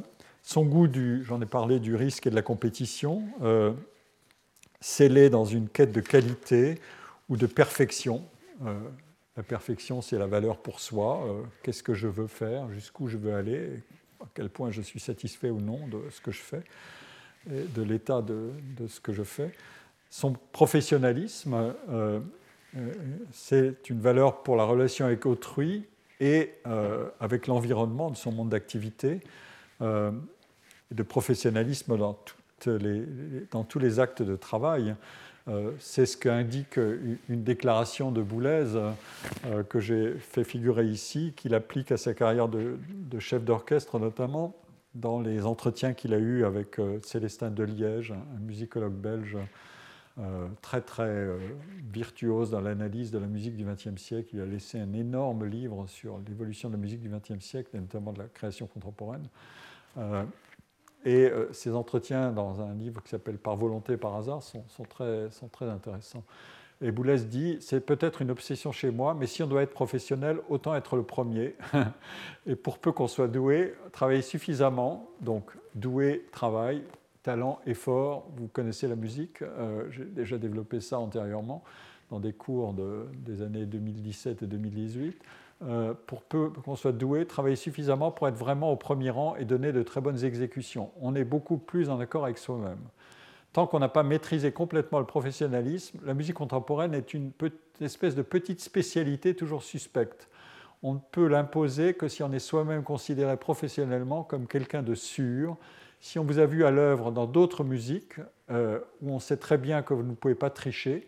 son goût du, j'en ai parlé, du risque et de la compétition, scellé dans une quête de qualité ou de perfection. la perfection, c'est la valeur pour soi. Qu'est-ce que je veux faire Jusqu'où je veux aller À quel point je suis satisfait ou non de ce que je fais de l'état de, ce que je fais. Son professionnalisme, euh, euh, c'est une valeur pour la relation avec autrui et euh, avec l'environnement de son monde d'activité, de professionnalisme dans, tous les actes de travail. c'est ce qu'indique une déclaration de Boulez que j'ai fait figurer ici, qu'il applique à sa carrière de chef d'orchestre notamment dans les entretiens qu'il a eus avec euh, Célestin de Liège, un musicologue belge euh, très très euh, virtuose dans l'analyse de la musique du XXe siècle. Il a laissé un énorme livre sur l'évolution de la musique du XXe siècle, et notamment de la création contemporaine. et ces entretiens dans un livre qui s'appelle Par volonté, par hasard sont, très, sont très intéressants. Et Boulez dit, c'est peut-être une obsession chez moi, mais si on doit être professionnel, autant être le premier. et pour peu qu'on soit doué, travailler suffisamment, donc doué, travail, talent, effort, vous connaissez la musique, euh, j'ai déjà développé ça antérieurement dans des cours des années 2017 et 2018. Euh, pour peu qu'on soit doué, travailler suffisamment pour être vraiment au premier rang et donner de très bonnes exécutions. On est beaucoup plus en accord avec soi-même tant qu'on n'a pas maîtrisé complètement le professionnalisme, la musique contemporaine est une espèce de petite spécialité toujours suspecte. On ne peut l'imposer que si on est soi-même considéré professionnellement comme quelqu'un de sûr. Si on vous a vu à l'œuvre dans d'autres musiques, euh, où on sait très bien que vous ne pouvez pas tricher,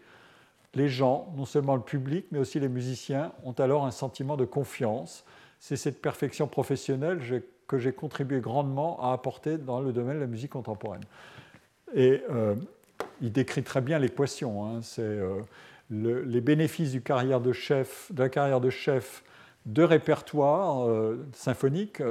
les gens, non seulement le public, mais aussi les musiciens, ont alors un sentiment de confiance. c'est cette perfection professionnelle que j'ai contribué grandement à apporter dans le domaine de la musique contemporaine. Et il décrit très bien l'équation. Hein. c'est les bénéfices du carrière de chef, de la carrière de chef de répertoire symphonique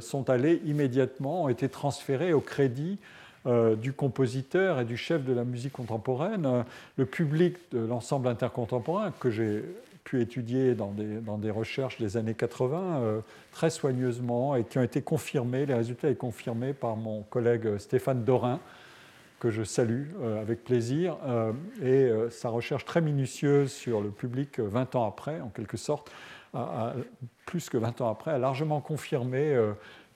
sont allés immédiatement, ont été transférés au crédit euh, du compositeur et du chef de la musique contemporaine. Le public de l'ensemble intercontemporain que j'ai pu étudier dans des, recherches des années 80 euh, très soigneusement et qui ont été confirmés, les résultats sont confirmés par mon collègue Stéphane Dorin, que je salue euh, avec plaisir, et sa recherche très minutieuse sur le public 20 ans après, en quelque sorte, plus que 20 ans après, a largement confirmé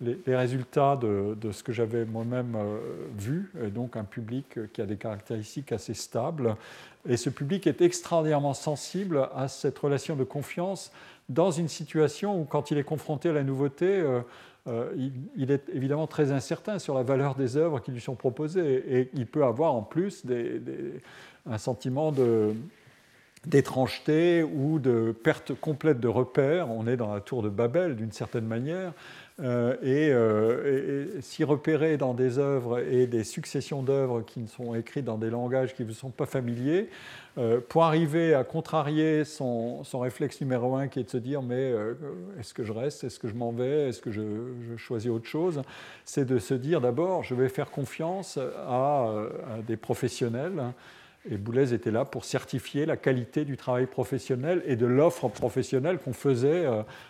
les, résultats de, ce que j'avais moi-même euh, vu, et donc un public qui a des caractéristiques assez stables. Et ce public est extraordinairement sensible à cette relation de confiance dans une situation où, quand il est confronté à la nouveauté, euh, il, est évidemment très incertain sur la valeur des œuvres qui lui sont proposées. Et il peut avoir en plus un sentiment d'étrangeté ou de perte complète de repères. On est dans la tour de Babel d'une certaine manière. Euh, euh, et, s'y repérer dans des œuvres et des successions d'œuvres qui sont écrites dans des langages qui ne vous sont pas familiers, euh, pour arriver à contrarier son, réflexe numéro un qui est de se dire mais est-ce que je reste, est-ce que je m'en vais, est-ce que je, choisis autre chose, c'est de se dire d'abord je vais faire confiance à, des professionnels. Et Boulez était là pour certifier la qualité du travail professionnel et de l'offre professionnelle qu'on faisait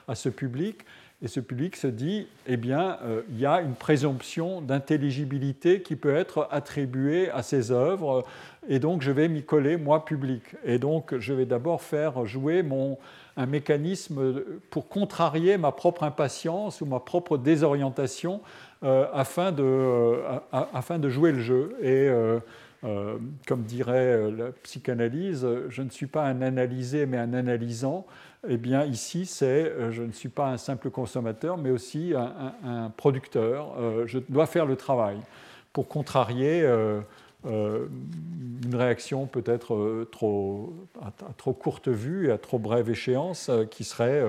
à ce public. Et ce public se dit, eh bien, euh, il y a une présomption d'intelligibilité qui peut être attribuée à ces œuvres, et donc je vais m'y coller, moi, public. Et donc je vais d'abord faire jouer mon, un mécanisme pour contrarier ma propre impatience ou ma propre désorientation euh, afin, de, euh, afin de jouer le jeu. Et comme dirait la psychanalyse, je ne suis pas un analysé, mais un analysant eh bien ici, c'est euh, je ne suis pas un simple consommateur, mais aussi un, producteur. Euh, je dois faire le travail pour contrarier euh, une réaction peut-être trop, à, trop courte vue et à trop brève échéance, qui serait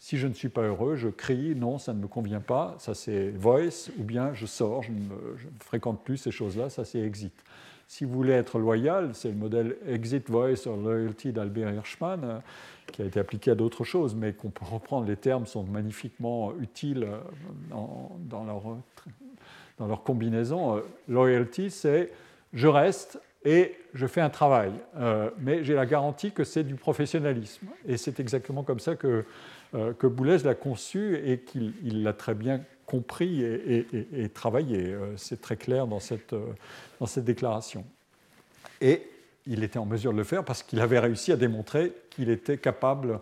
si je ne suis pas heureux, je crie non, ça ne me convient pas, ça c'est voice, ou bien je sors, je ne, je ne fréquente plus ces choses-là, ça c'est exit. Si vous voulez être loyal, c'est le modèle exit voice or loyalty d'Albert Hirschman qui a été appliqué à d'autres choses, mais qu'on peut reprendre, les termes sont magnifiquement utiles euh, dans, leur, dans leur, combinaison. Euh, loyalty, c'est je reste et je fais un travail, euh, mais j'ai la garantie que c'est du professionnalisme. Et c'est exactement comme ça que, que Boulez l'a conçu et qu'il l'a très bien compris et, et travaillé. C'est très clair dans cette, dans cette déclaration. Et il était en mesure de le faire parce qu'il avait réussi à démontrer qu'il était capable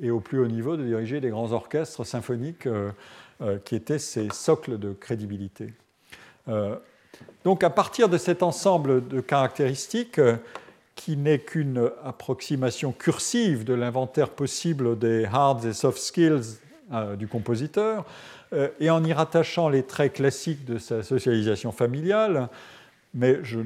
et au plus haut niveau de diriger des grands orchestres symphoniques euh, euh, qui étaient ses socles de crédibilité. Euh, donc à partir de cet ensemble de caractéristiques, qui n'est qu'une approximation cursive de l'inventaire possible des hard et soft skills du compositeur, et en y rattachant les traits classiques de sa socialisation familiale, mais je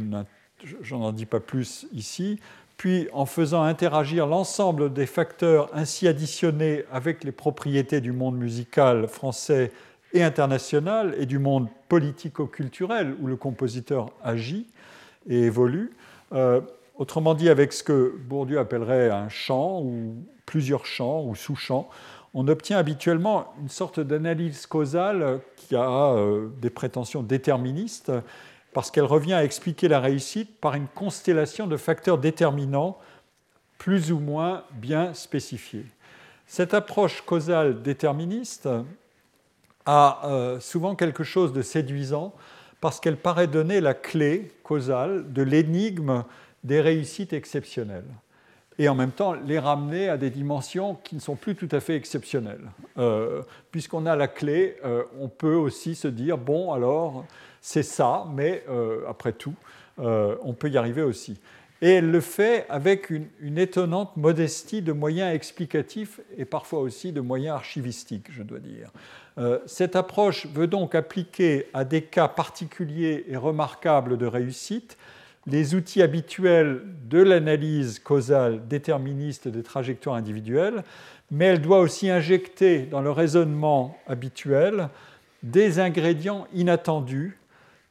n'en dis pas plus ici, puis en faisant interagir l'ensemble des facteurs ainsi additionnés avec les propriétés du monde musical français et international et du monde politico-culturel où le compositeur agit et évolue. Euh, autrement dit, avec ce que Bourdieu appellerait un champ ou plusieurs champs ou sous-champs, on obtient habituellement une sorte d'analyse causale qui a euh, des prétentions déterministes parce qu'elle revient à expliquer la réussite par une constellation de facteurs déterminants plus ou moins bien spécifiés. Cette approche causale déterministe a euh, souvent quelque chose de séduisant parce qu'elle paraît donner la clé causale de l'énigme des réussites exceptionnelles et en même temps les ramener à des dimensions qui ne sont plus tout à fait exceptionnelles. Euh, puisqu'on a la clé, euh, on peut aussi se dire, bon alors, c'est ça, mais euh, après tout, euh, on peut y arriver aussi. Et elle le fait avec une, étonnante modestie de moyens explicatifs et parfois aussi de moyens archivistiques, je dois dire. Euh, cette approche veut donc appliquer à des cas particuliers et remarquables de réussite les outils habituels de l'analyse causale déterministe des trajectoires individuelles, mais elle doit aussi injecter dans le raisonnement habituel des ingrédients inattendus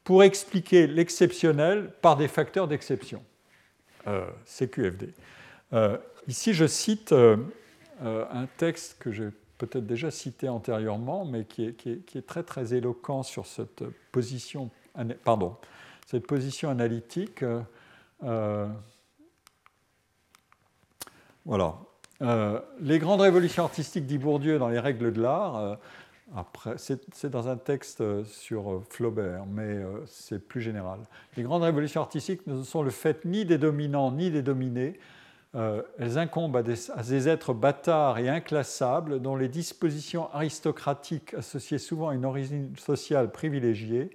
pour expliquer l'exceptionnel par des facteurs d'exception. Euh, CQFD. Euh, ici, je cite euh, un texte que j'ai peut-être déjà cité antérieurement, mais qui est, qui, est, très très éloquent sur cette position, pardon, cette position analytique. voilà. les grandes révolutions artistiques, dit Bourdieu dans les règles de l'art, c'est dans un texte euh, sur euh, Flaubert, mais euh, c'est plus général. Les grandes révolutions artistiques ne sont le fait ni des dominants ni des dominés. elles incombent à des, êtres bâtards et inclassables dont les dispositions aristocratiques, associées souvent à une origine sociale privilégiée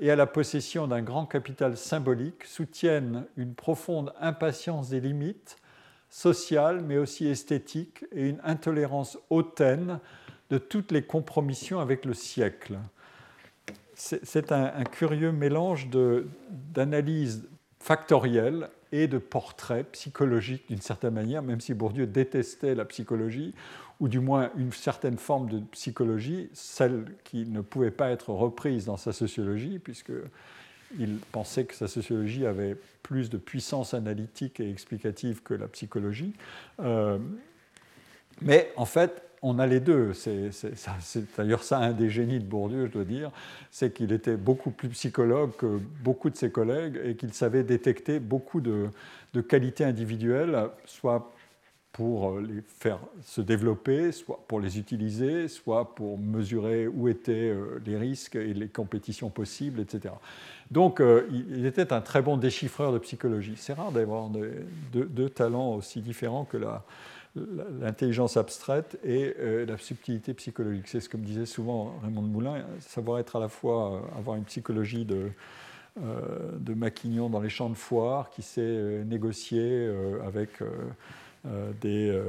et à la possession d'un grand capital symbolique, soutiennent une profonde impatience des limites sociales, mais aussi esthétiques, et une intolérance hautaine de toutes les compromissions avec le siècle. C'est un, curieux mélange d'analyse factorielle et de portrait psychologique d'une certaine manière, même si Bourdieu détestait la psychologie, ou du moins une certaine forme de psychologie, celle qui ne pouvait pas être reprise dans sa sociologie, puisqu'il pensait que sa sociologie avait plus de puissance analytique et explicative que la psychologie. Euh, mais en fait, on a les deux. C'est d'ailleurs ça un des génies de Bourdieu, je dois dire, c'est qu'il était beaucoup plus psychologue que beaucoup de ses collègues et qu'il savait détecter beaucoup de, qualités individuelles, soit pour les faire se développer, soit pour les utiliser, soit pour mesurer où étaient euh, les risques et les compétitions possibles, etc. Donc euh, il était un très bon déchiffreur de psychologie. C'est rare d'avoir deux talents aussi différents que la, l'intelligence abstraite et euh, la subtilité psychologique. C'est ce que me disait souvent Raymond de Moulin, savoir être à la fois, euh, avoir une psychologie de, euh, de Maquignon dans les champs de foire, qui sait négocier avec des,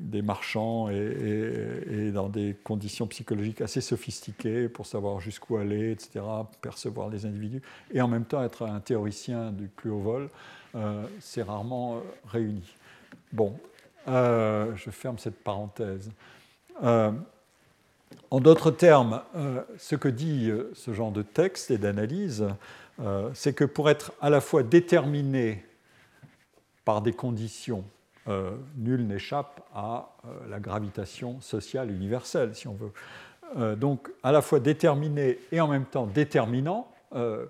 des, marchands et, dans des conditions psychologiques assez sophistiquées pour savoir jusqu'où aller, etc., percevoir les individus, et en même temps être un théoricien du plus haut vol, c'est rarement réuni. Bon, euh, je ferme cette parenthèse. Euh, en d'autres termes, euh, ce que dit ce genre de texte et d'analyse, c'est que pour être à la fois déterminé par des conditions, nul n'échappe à la gravitation sociale universelle, si on veut. donc, à la fois déterminé et en même temps déterminant,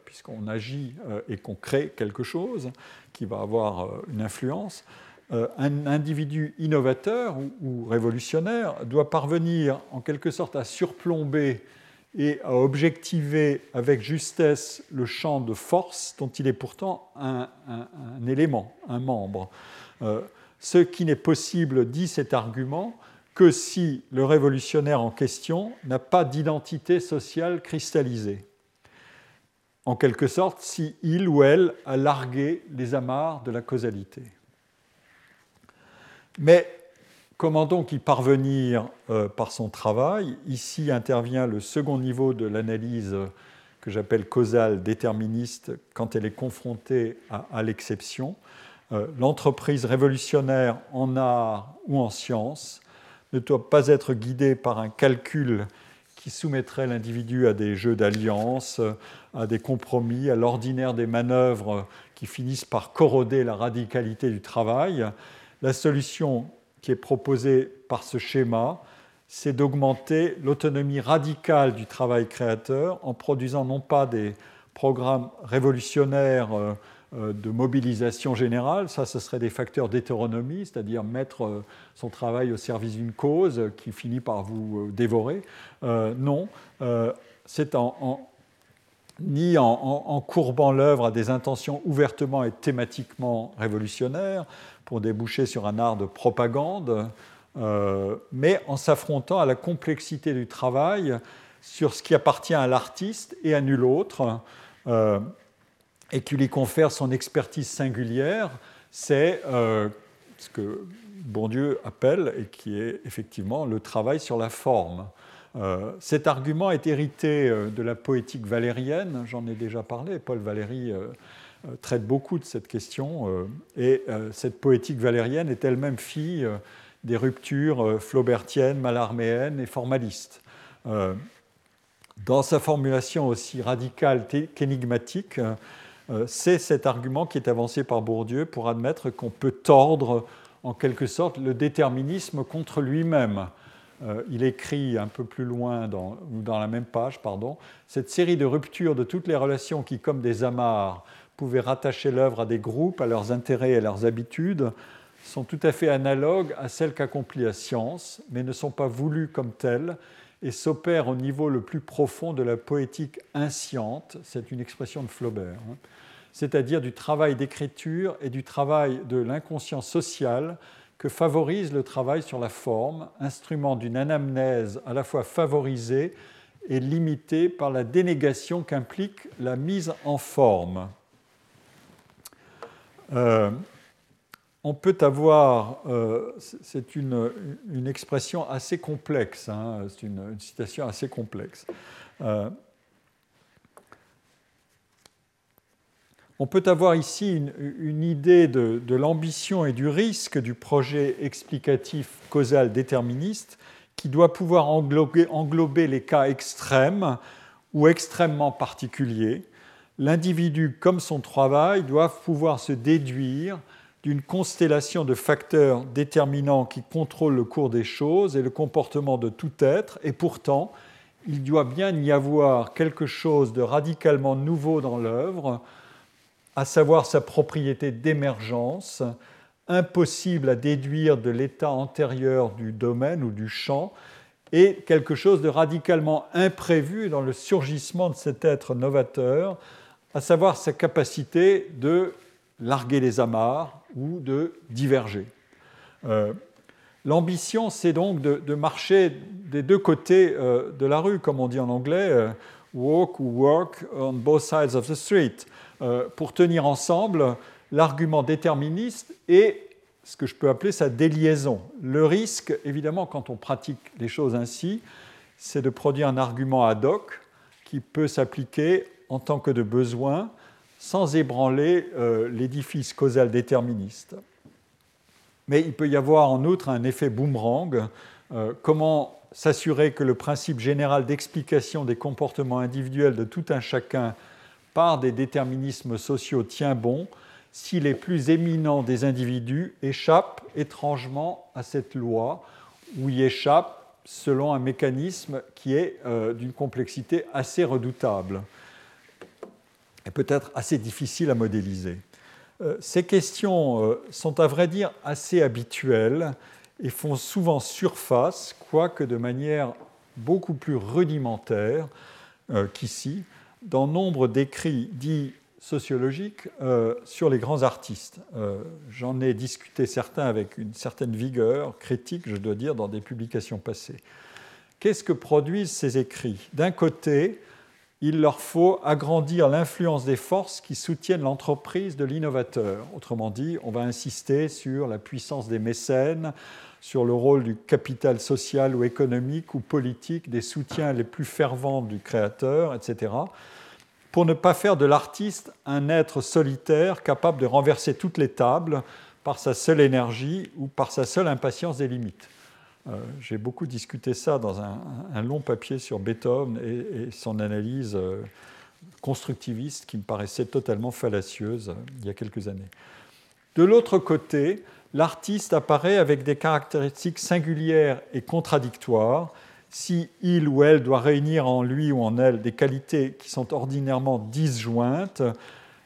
puisqu'on agit et qu'on crée quelque chose qui va avoir une influence, un individu innovateur ou, révolutionnaire doit parvenir en quelque sorte à surplomber et à objectiver avec justesse le champ de force dont il est pourtant un, élément, un membre. Euh, ce qui n'est possible, dit cet argument, que si le révolutionnaire en question n'a pas d'identité sociale cristallisée. En quelque sorte, si il ou elle a largué les amarres de la causalité. Mais comment donc y parvenir euh, par son travail? Ici intervient le second niveau de l'analyse que j'appelle causale déterministe quand elle est confrontée à, l'exception. Euh, l'entreprise révolutionnaire en art ou en science ne doit pas être guidée par un calcul qui soumettrait l'individu à des jeux d'alliance, à des compromis, à l'ordinaire des manœuvres qui finissent par corroder la radicalité du travail, la solution qui est proposée par ce schéma, c'est d'augmenter l'autonomie radicale du travail créateur en produisant non pas des programmes révolutionnaires euh, euh, de mobilisation générale, ça ce serait des facteurs d'hétéronomie, c'est-à-dire mettre euh, son travail au service d'une cause qui finit par vous dévorer. non, c'est en, ni en, courbant l'œuvre à des intentions ouvertement et thématiquement révolutionnaires pour déboucher sur un art de propagande, euh, mais en s'affrontant à la complexité du travail sur ce qui appartient à l'artiste et à nul autre, euh, et qui lui confère son expertise singulière, c'est euh, ce que Bourdieu appelle, et qui est effectivement le travail sur la forme. Cet argument est hérité de la poétique valérienne, j'en ai déjà parlé, Paul Valéry traite beaucoup de cette question. et cette poétique valérienne est elle-même fille des ruptures flaubertiennes, malarméennes et formalistes. dans sa formulation aussi radicale qu'énigmatique, c'est cet argument qui est avancé par Bourdieu pour admettre qu'on peut tordre en quelque sorte le déterminisme contre lui-même. Euh, il écrit un peu plus loin, dans, dans la même page, pardon, cette série de ruptures de toutes les relations qui, comme des amarres, pouvaient rattacher l'œuvre à des groupes, à leurs intérêts et à leurs habitudes, sont tout à fait analogues à celles qu'accomplit la science, mais ne sont pas voulues comme telles et s'opèrent au niveau le plus profond de la poétique insciente, c'est une expression de Flaubert, hein, c'est-à-dire du travail d'écriture et du travail de l'inconscient social que favorise le travail sur la forme, instrument d'une anamnèse à la fois favorisée et limitée par la dénégation qu'implique la mise en forme. Euh, on peut avoir, euh, c'est une, expression assez complexe, hein, c'est une, citation assez complexe. Euh, On peut avoir ici une, idée de, l'ambition et du risque du projet explicatif causal déterministe qui doit pouvoir englober, les cas extrêmes ou extrêmement particuliers. L'individu comme son travail doivent pouvoir se déduire d'une constellation de facteurs déterminants qui contrôlent le cours des choses et le comportement de tout être, et pourtant, il doit bien y avoir quelque chose de radicalement nouveau dans l'œuvre, à savoir sa propriété d'émergence, impossible à déduire de l'état antérieur du domaine ou du champ, et quelque chose de radicalement imprévu dans le surgissement de cet être novateur, à savoir sa capacité de larguer les amarres ou de diverger. Euh, l'ambition, c'est donc de, marcher des deux côtés euh, de la rue, comme on dit en anglais, euh, walk ou work on both sides of the street. Pour tenir ensemble l'argument déterministe et ce que je peux appeler sa déliaison. Le risque, évidemment, quand on pratique les choses ainsi, c'est de produire un argument ad hoc qui peut s'appliquer en tant que de besoin sans ébranler euh, l'édifice causal déterministe. Mais il peut y avoir en outre un effet boomerang. Euh, comment s'assurer que le principe général d'explication des comportements individuels de tout un chacun par des déterminismes sociaux tient bon si les plus éminents des individus échappent étrangement à cette loi ou y échappent selon un mécanisme qui est euh, d'une complexité assez redoutable peut-être assez difficile à modéliser. Euh, ces questions euh, sont à vrai dire assez habituelles et font souvent surface, quoique de manière beaucoup plus rudimentaire qu'ici, dans nombre d'écrits dits sociologiques euh, sur les grands artistes. Euh, j'en ai discuté certains avec une certaine vigueur critique, je dois dire, dans des publications passées. Qu'est-ce que produisent ces écrits? D'un côté, il leur faut agrandir l'influence des forces qui soutiennent l'entreprise de l'innovateur. Autrement dit, on va insister sur la puissance des mécènes, sur le rôle du capital social ou économique ou politique, des soutiens les plus fervents du créateur, etc., pour ne pas faire de l'artiste un être solitaire capable de renverser toutes les tables par sa seule énergie ou par sa seule impatience des limites. Euh, j'ai beaucoup discuté ça dans un, long papier sur Beethoven et, son analyse euh, constructiviste qui me paraissait totalement fallacieuse euh, il y a quelques années. De l'autre côté, l'artiste apparaît avec des caractéristiques singulières et contradictoires. Si il ou elle doit réunir en lui ou en elle des qualités qui sont ordinairement disjointes,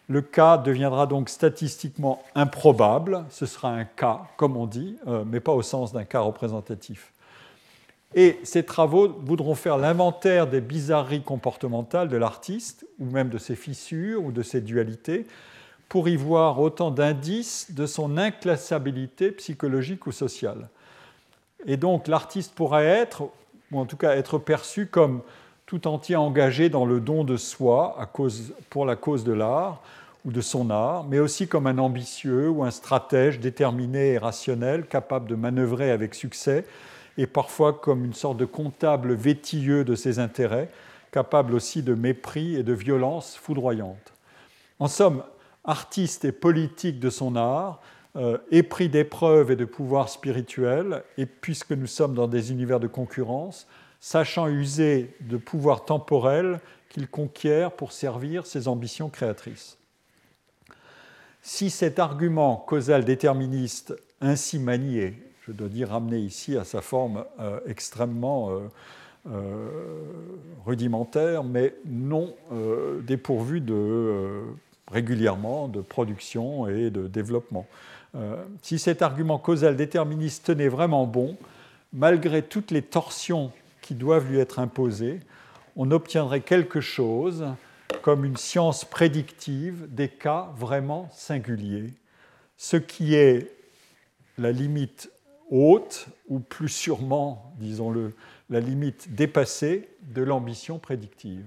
le cas deviendra donc statistiquement improbable. Ce sera un cas, comme on dit, euh, mais pas au sens d'un cas représentatif. Et ces travaux voudront faire l'inventaire des bizarreries comportementales de l'artiste, ou même de ses fissures ou de ses dualités, pour y voir autant d'indices de son inclassabilité psychologique ou sociale. Et donc l'artiste pourra être, ou en tout cas être perçu comme tout entier engagé dans le don de soi à cause, pour la cause de l'art ou de son art, mais aussi comme un ambitieux ou un stratège déterminé et rationnel, capable de manœuvrer avec succès, et parfois comme une sorte de comptable vétilleux de ses intérêts, capable aussi de mépris et de violence foudroyante. En somme, artiste et politique de son art, euh, épris d'épreuves et de pouvoirs spirituels, et puisque nous sommes dans des univers de concurrence, sachant user de pouvoirs temporels qu'il conquiert pour servir ses ambitions créatrices. Si cet argument causal déterministe ainsi manié, je dois dire ramené ici à sa forme euh, extrêmement euh, euh, rudimentaire, mais non dépourvu de, régulièrement de production et de développement. si cet argument causal déterministe tenait vraiment bon, malgré toutes les torsions doivent lui être imposées, on obtiendrait quelque chose comme une science prédictive des cas vraiment singuliers, ce qui est la limite haute, ou plus sûrement, disons-le, la limite dépassée de l'ambition prédictive.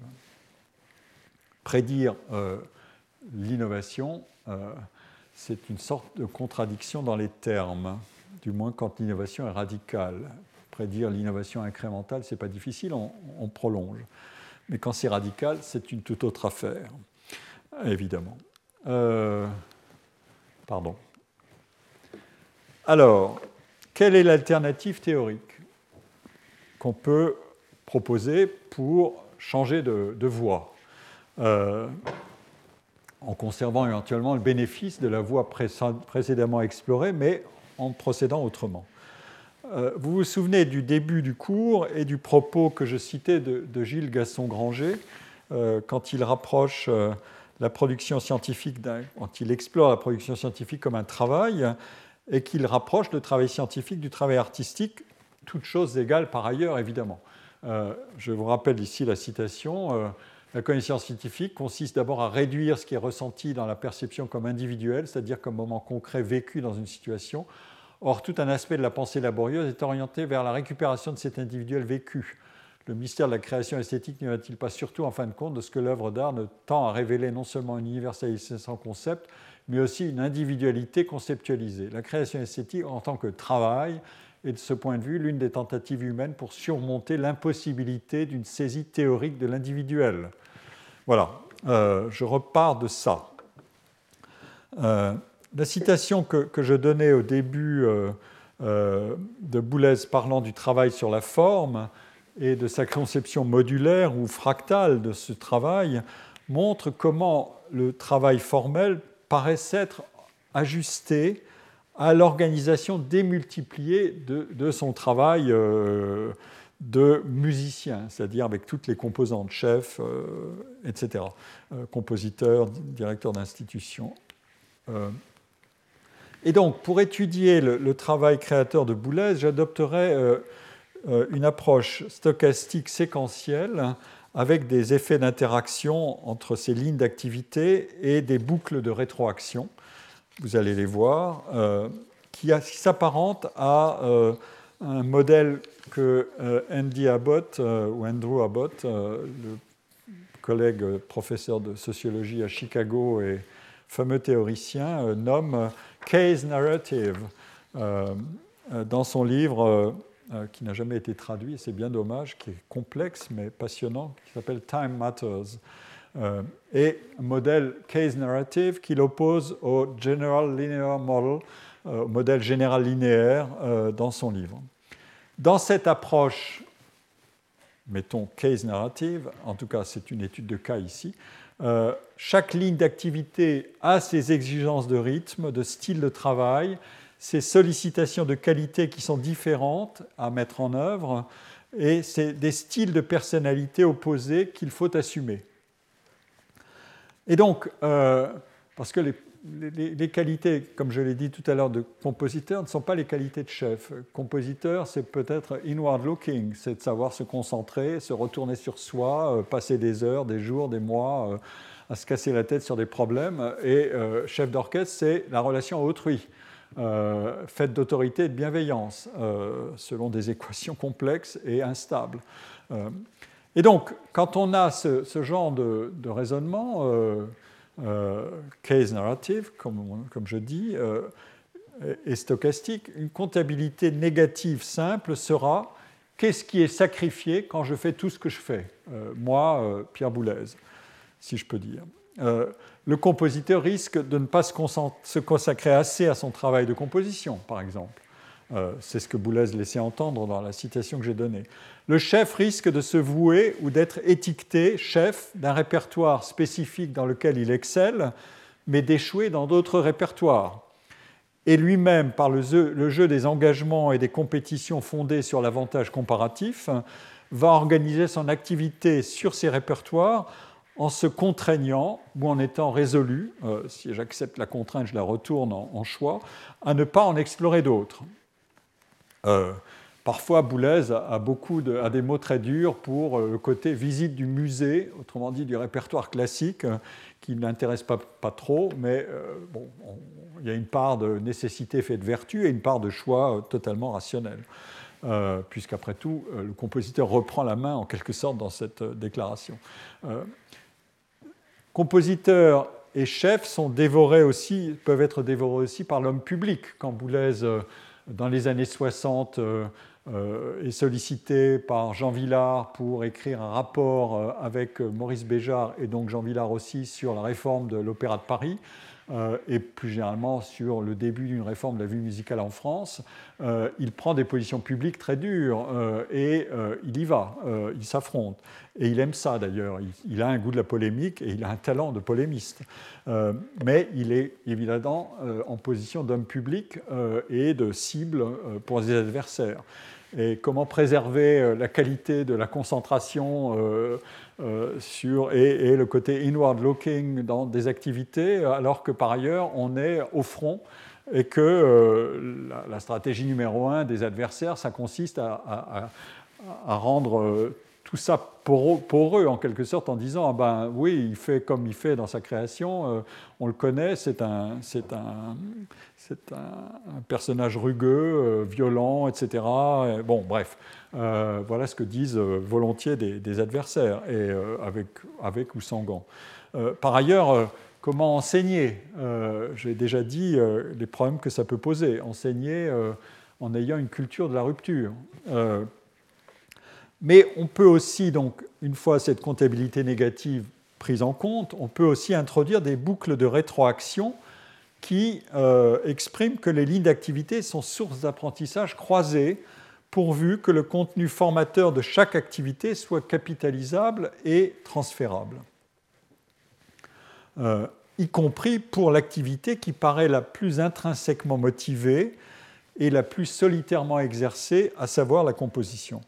Prédire euh, l'innovation, euh, c'est une sorte de contradiction dans les termes, du moins quand l'innovation est radicale. Prédire l'innovation incrémentale, ce n'est pas difficile, on prolonge. Mais quand c'est radical, c'est une toute autre affaire, évidemment. Euh, pardon. Alors, quelle est l'alternative théorique qu'on peut proposer pour changer de, voie euh, en conservant éventuellement le bénéfice de la voie précédemment explorée, mais en procédant autrement? Vous vous souvenez du début du cours et du propos que je citais de, Gilles Gasson-Granger euh, quand il rapproche euh, la production scientifique, quand il explore la production scientifique comme un travail et qu'il rapproche le travail scientifique du travail artistique, toutes choses égales par ailleurs, évidemment. je vous rappelle ici la citation. La connaissance scientifique consiste d'abord à réduire ce qui est ressenti dans la perception comme individuel, c'est-à-dire comme moment concret vécu dans une situation, Or, tout un aspect de la pensée laborieuse est orienté vers la récupération de cet individuel vécu. Le mystère de la création esthétique n'y va-t-il pas surtout, en fin de compte, de ce que l'œuvre d'art ne tend à révéler non seulement une universalité sans concept, mais aussi une individualité conceptualisée? La création esthétique, en tant que travail, est de ce point de vue l'une des tentatives humaines pour surmonter l'impossibilité d'une saisie théorique de l'individuel. Voilà, euh, je repars de ça. Euh, la citation que, je donnais au début euh, euh, de Boulez parlant du travail sur la forme et de sa conception modulaire ou fractale de ce travail montre comment le travail formel paraît s'être ajusté à l'organisation démultipliée de, son travail euh, de musicien, c'est-à-dire avec toutes les composantes, chef, etc., compositeur, directeur d'institution. Et donc, pour étudier le, travail créateur de Boulez, j'adopterai euh, euh, une approche stochastique séquentielle avec des effets d'interaction entre ces lignes d'activité et des boucles de rétroaction. Vous allez les voir, euh, qui, s'apparentent à un modèle que Andy Abbott ou Andrew Abbott, le collègue professeur de sociologie à Chicago et fameux théoricien, nomme Case Narrative euh, euh, dans son livre euh, qui n'a jamais été traduit, c'est bien dommage, qui est complexe mais passionnant, qui s'appelle Time Matters. et modèle case narrative qu'il oppose au General Linear Model, modèle général linéaire dans son livre. Dans cette approche, mettons case narrative, en tout cas c'est une étude de cas ici, euh, chaque ligne d'activité a ses exigences de rythme, de style de travail, ses sollicitations de qualité qui sont différentes à mettre en œuvre, et c'est des styles de personnalité opposés qu'il faut assumer. Et donc, euh, parce que les les, qualités, comme je l'ai dit tout à l'heure, de compositeur ne sont pas les qualités de chef. Compositeur, c'est peut-être inward looking, c'est de savoir se concentrer, se retourner sur soi, euh, passer des heures, des jours, des mois euh, à se casser la tête sur des problèmes. Et euh, chef d'orchestre, c'est la relation à autrui, faite d'autorité et de bienveillance, selon des équations complexes et instables. et donc, quand on a ce, genre de, raisonnement, case narrative, comme, je dis, euh, et stochastique, une comptabilité négative simple sera qu'est-ce qui est sacrifié quand je fais tout ce que je fais, euh, moi, Pierre Boulez, si je peux dire. le compositeur risque de ne pas se, consacrer assez à son travail de composition, par exemple. Euh, c'est ce que Boulez laissait entendre dans la citation que j'ai donnée. Le chef risque de se vouer ou d'être étiqueté chef d'un répertoire spécifique dans lequel il excelle, mais d'échouer dans d'autres répertoires. Et lui-même, par le jeu, des engagements et des compétitions fondées sur l'avantage comparatif, va organiser son activité sur ces répertoires en se contraignant ou en étant résolu, euh, si j'accepte la contrainte, je la retourne en, choix, à ne pas en explorer d'autres. Euh, parfois, Boulez a, beaucoup de, des mots très durs pour euh, le côté visite du musée, autrement dit du répertoire classique, qui ne l'intéresse pas, trop, mais bon, il y a une part de nécessité faite de vertu et une part de choix totalement rationnel. Euh, puisqu'après tout, le compositeur reprend la main en quelque sorte dans cette déclaration compositeurs et chefs sont dévorés aussi, peuvent être dévorés aussi par l'homme public. Quand Boulez, euh, dans les années 60, euh, euh, est sollicité par Jean Villard pour écrire un rapport avec Maurice Béjart et donc Jean Villard aussi sur la réforme de l'Opéra de Paris, euh, et plus généralement sur le début d'une réforme de la vie musicale en France, euh, il prend des positions publiques très dures euh, et il y va, il s'affronte. Et il aime ça d'ailleurs, il, a un goût de la polémique et il a un talent de polémiste. mais il est évidemment en position d'homme public et de cible pour ses adversaires. Et comment préserver la qualité de la concentration euh, sur, et, le côté inward looking dans des activités, alors que par ailleurs on est au front et que euh, la, stratégie numéro un des adversaires, ça consiste à, rendre euh, tout ça pour eux, en quelque sorte en disant ah ben oui il fait comme il fait dans sa création on le connaît c'est un c'est personnage rugueux violent etc bon bref euh, voilà ce que disent euh, volontiers des, adversaires, et, euh, avec, avec, ou sans gants. par ailleurs, comment enseigner J'ai déjà dit les problèmes que ça peut poser. Enseigner en ayant une culture de la rupture. Mais on peut aussi, une fois cette comptabilité négative prise en compte, on peut aussi introduire des boucles de rétroaction qui expriment que les lignes d'activité sont sources d'apprentissage croisées pourvu que le contenu formateur de chaque activité soit capitalisable et transférable, euh, y compris pour l'activité qui paraît la plus intrinsèquement motivée et la plus solitairement exercée, à savoir la composition.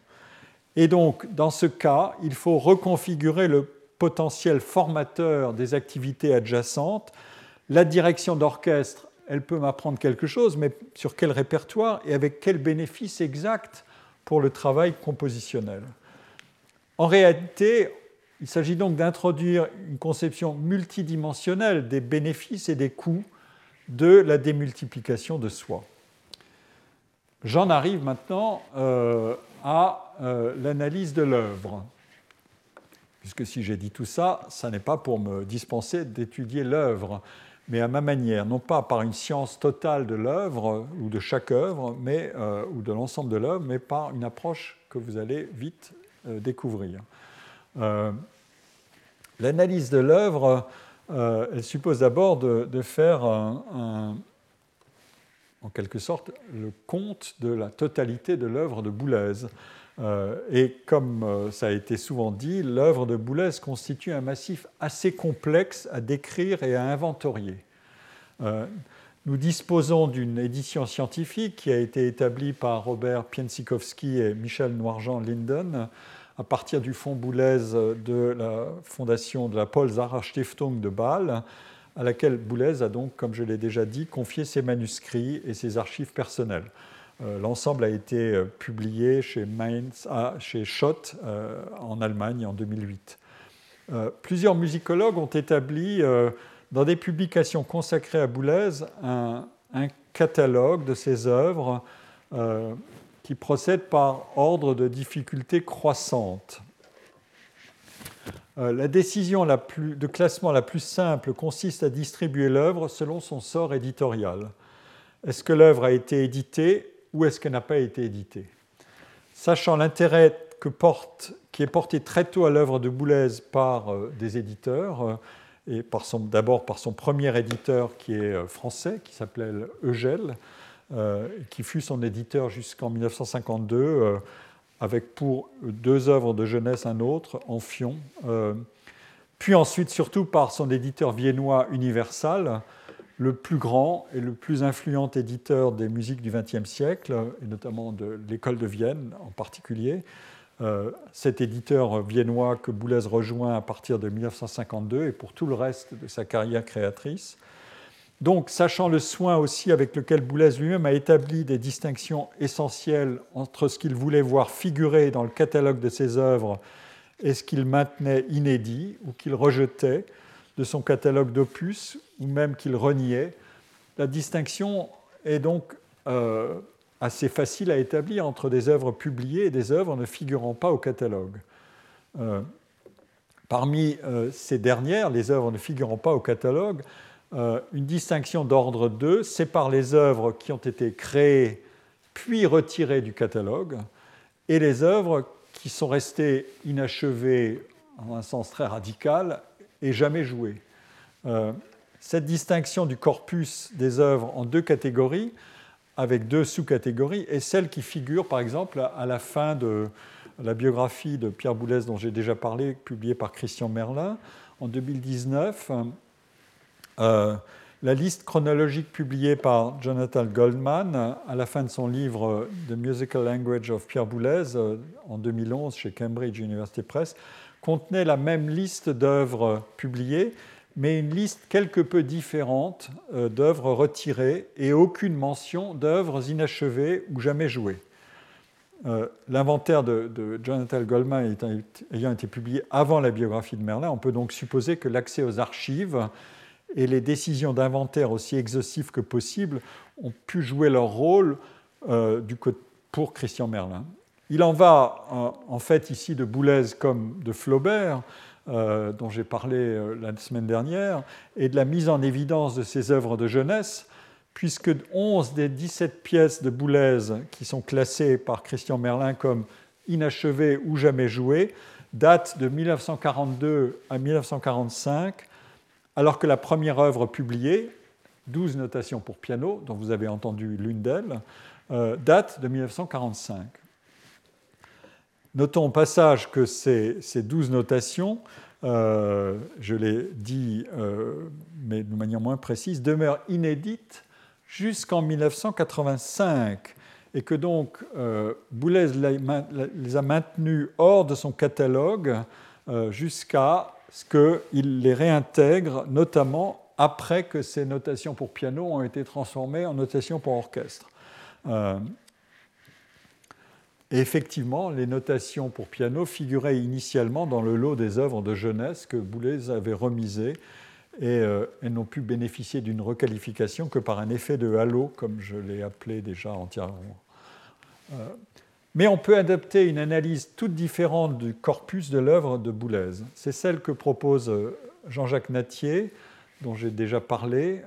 Et donc, dans ce cas, il faut reconfigurer le potentiel formateur des activités adjacentes. La direction d'orchestre elle peut m'apprendre quelque chose, mais sur quel répertoire et avec quel bénéfice exact pour le travail compositionnel. En réalité, il s'agit donc d'introduire une conception multidimensionnelle des bénéfices et des coûts de la démultiplication de soi. J'en arrive maintenant euh, à euh, l'analyse de l'œuvre. Puisque si j'ai dit tout ça, ça n'est pas pour me dispenser d'étudier l'œuvre, mais à ma manière, non pas par une science totale de l'œuvre ou de chaque œuvre, mais, euh, ou de l'ensemble de l'œuvre, mais par une approche que vous allez vite euh, découvrir. L'analyse de l'œuvre, elle suppose d'abord de, faire en quelque sorte le compte de la totalité de l'œuvre de Boulez. Et comme ça a été souvent dit, l'œuvre de Boulez constitue un massif assez complexe à décrire et à inventorier. Euh, nous disposons d'une édition scientifique qui a été établie par Robert Piensikowski et Michel Noirjean-Linden à partir du fonds Boulez de la fondation de la Paul Zara Stiftung de Bâle, à laquelle Boulez a donc, comme je l'ai déjà dit, confié ses manuscrits et ses archives personnelles. Euh, l'ensemble a été euh, publié chez, Mainz, ah, chez Schott en Allemagne en 2008. plusieurs musicologues ont établi dans des publications consacrées à Boulez un, catalogue de ses œuvres euh, qui procède par ordre de difficulté croissante. Euh, la décision de classement la plus simple consiste à distribuer l'œuvre selon son sort éditorial. Est-ce que l'œuvre a été éditée ou est-ce qu'elle n'a pas été éditée. Sachant l'intérêt qui est porté très tôt à l'œuvre de Boulez par euh, des éditeurs, et d'abord par son premier éditeur qui est français, qui s'appelait Eugel, qui fut son éditeur jusqu'en 1952 avec pour deux œuvres de jeunesse un autre, euh, puis ensuite surtout par son éditeur viennois Universal, le plus grand et le plus influent éditeur des musiques du XXe siècle, et notamment de l'école de Vienne en particulier. Euh, cet éditeur viennois que Boulez rejoint à partir de 1952 et pour tout le reste de sa carrière créatrice. Donc, sachant le soin aussi avec lequel Boulez lui-même a établi des distinctions essentielles entre ce qu'il voulait voir figurer dans le catalogue de ses œuvres et ce qu'il maintenait inédit ou qu'il rejetait de son catalogue d'opus ou même qu'il reniait, la distinction est donc euh, assez facile à établir entre des œuvres publiées et des œuvres ne figurant pas au catalogue. Euh, parmi euh, ces dernières, les œuvres ne figurant pas au catalogue, une distinction d'ordre 2 sépare les œuvres qui ont été créées puis retirées du catalogue et les œuvres qui sont restées inachevées en un sens très radical et jamais jouées. Cette distinction du corpus des œuvres en deux catégories, avec deux sous-catégories, est celle qui figure par exemple à la fin de la biographie de Pierre Boulez dont j'ai déjà parlé, publiée par Christian Merlin en 2019 euh, la liste chronologique publiée par Jonathan Goldman à la fin de son livre The Musical Language of Pierre Boulez euh, en 2011 chez Cambridge University Press contenait la même liste d'œuvres publiées, mais une liste quelque peu différente euh, d'œuvres retirées et aucune mention d'œuvres inachevées ou jamais jouées. L'inventaire de, Jonathan Goldman ayant été publié avant la biographie de Merlin, on peut donc supposer que l'accès aux archives et les décisions d'inventaire aussi exhaustives que possible ont pu jouer leur rôle euh, pour Christian Merlin. Il en va euh, en fait ici de Boulez comme de Flaubert, euh, dont j'ai parlé la semaine dernière, et de la mise en évidence de ses œuvres de jeunesse, puisque 11 des 17 pièces de Boulez qui sont classées par Christian Merlin comme inachevées ou jamais jouées datent de 1942 à 1945 alors que la première œuvre publiée, 12 notations pour piano, dont vous avez entendu l'une d'elles, euh, date de 1945. Notons au passage que ces, 12 notations, euh, je l'ai dit, euh, mais de manière moins précise, demeurent inédites jusqu'en 1985 et que donc Boulez les a maintenues hors de son catalogue jusqu'à ce qu'il les réintègre, notamment après que ces notations pour piano ont été transformées en notations pour orchestre. Euh, effectivement, les notations pour piano figuraient initialement dans le lot des œuvres de jeunesse que Boulez avait remisées et euh, n'ont pu bénéficier d'une requalification que par un effet de halo, comme je l'ai appelé déjà entièrement. Euh, mais on peut adapter une analyse toute différente du corpus de l'œuvre de Boulez. C'est celle que propose euh, Jean-Jacques Natier, dont j'ai déjà parlé,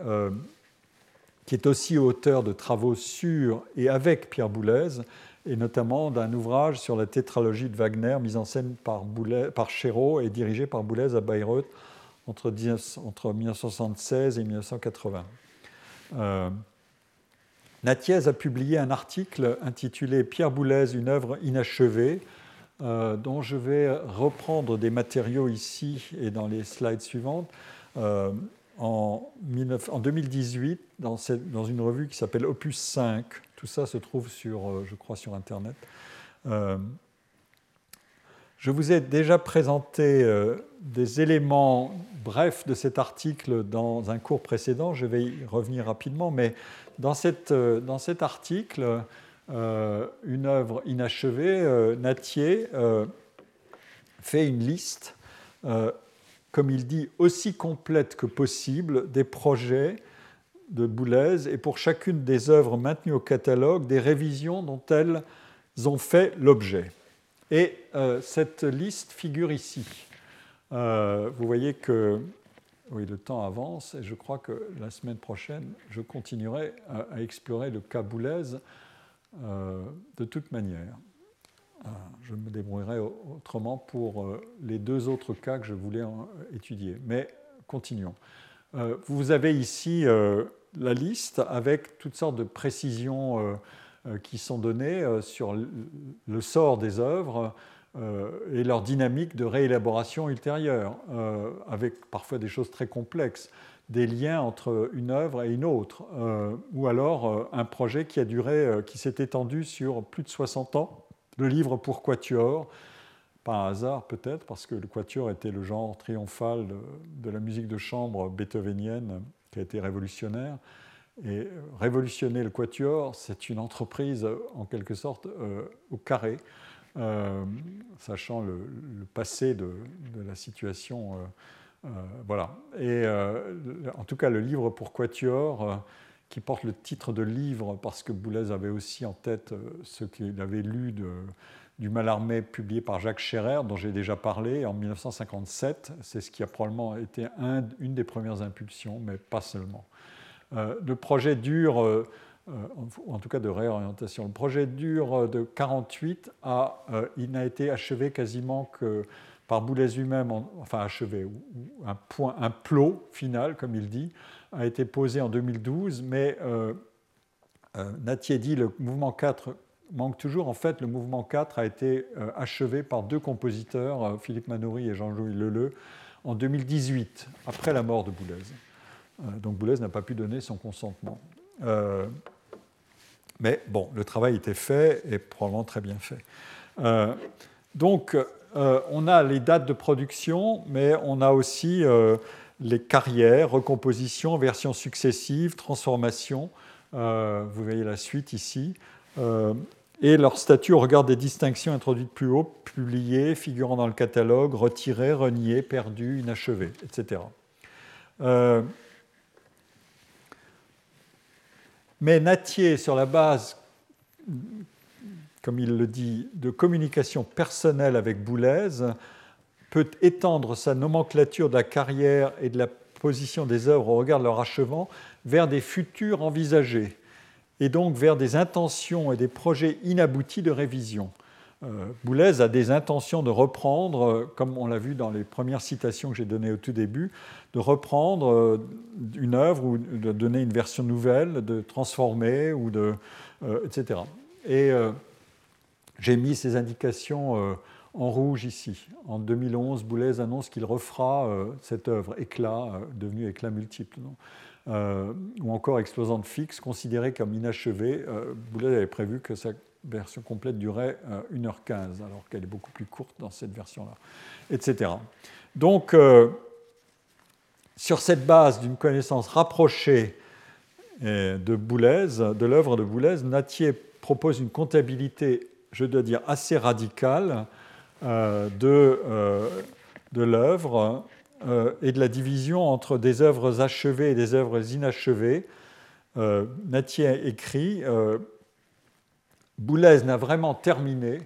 qui est aussi auteur de travaux sur et avec Pierre Boulez, et notamment d'un ouvrage sur la tétralogie de Wagner, mise en scène par, Boulez, par Chéreau et dirigé par Boulez à Bayreuth entre, 1976 et 1980. Nathiez a publié un article intitulé Pierre Boulez, une œuvre inachevée, euh, dont je vais reprendre des matériaux ici et dans les slides suivantes. Euh, en, 2018, dans, une revue qui s'appelle Opus 5, tout ça se trouve sur, euh, je crois, sur Internet. je vous ai déjà présenté des éléments brefs de cet article dans un cours précédent. Je vais y revenir rapidement, mais dans, cette, euh, dans cet article, euh, une œuvre inachevée, euh, Natier fait une liste, comme il dit, aussi complète que possible des projets de Boulez et pour chacune des œuvres maintenues au catalogue, des révisions dont elles ont fait l'objet. Et cette liste figure ici. vous voyez que oui, le temps avance et je crois que la semaine prochaine, je continuerai à, explorer le cas Boulez euh, de toute manière. Euh, je me débrouillerai autrement pour euh, les deux autres cas que je voulais étudier. Mais continuons. vous avez ici la liste avec toutes sortes de précisions qui sont données sur le sort des œuvres et leur dynamique de réélaboration ultérieure, avec parfois des choses très complexes des liens entre une œuvre et une autre, euh, ou alors euh, un projet qui a duré, euh, qui s'est étendu sur plus de 60 ans, le livre pour Quatuor, pas un hasard peut-être, parce que le Quatuor était le genre triomphal de, la musique de chambre beethovenienne qui a été révolutionnaire. Et révolutionner le Quatuor, c'est une entreprise en quelque sorte au carré, sachant le, passé de, la situation euh, voilà. Et euh, en tout cas, le livre pour Quatuor, euh, qui porte le titre de livre parce que Boulez avait aussi en tête ce qu'il avait lu de, du Malarmé publié par Jacques Scherrer, dont j'ai déjà parlé en 1957. C'est ce qui a probablement été une des premières impulsions, mais pas seulement. le projet dure, ou en tout cas de réorientation, le projet dure de 48 à, il n'a été achevé quasiment que par Boulez lui-même, enfin achevé, un, point, un plot final, comme il dit, a été posé en 2012, mais euh, euh, dit le mouvement 4 manque toujours. En fait, le mouvement 4 a été euh, achevé par deux compositeurs, Philippe Manoury et Jean-Louis Leleu, en 2018, après la mort de Boulez. donc Boulez n'a pas pu donner son consentement. mais bon, le travail était fait et probablement très bien fait. donc, euh, on a les dates de production, mais on a aussi euh, les carrières, recompositions, versions successives, transformations. Euh, vous voyez la suite ici. Et leur statut au regard des distinctions introduites plus haut, publiées, figurant dans le catalogue, retirées, reniées, perdues, inachevées, etc. mais Natier, sur la base comme il le dit, de communication personnelle avec Boulez, peut étendre sa nomenclature de la carrière et de la position des œuvres au regard de leur achevement vers des futurs envisagés, et donc vers des intentions et des projets inaboutis de révision. Euh, Boulez a des intentions de reprendre, euh, comme on l'a vu dans les premières citations que j'ai données au tout début, de reprendre euh, une œuvre ou de donner une version nouvelle, de transformer, ou de, etc. Et j'ai mis ces indications euh, en rouge ici. En 2011, Boulez annonce qu'il refera euh, cette œuvre, Éclat, euh, devenue Éclat multiple, ou encore Explosante fixe, considérée comme inachevée. Boulez avait prévu que sa version complète durait 1h15, alors qu'elle est beaucoup plus courte dans cette version-là, etc. Donc, sur cette base d'une connaissance rapprochée de Boulez, de l'œuvre de Boulez, Natier propose une comptabilité je dois dire, assez radical euh, de, euh, de l'œuvre euh, et de la division entre des œuvres achevées et des œuvres inachevées. Natier écrit Boulez n'a vraiment terminé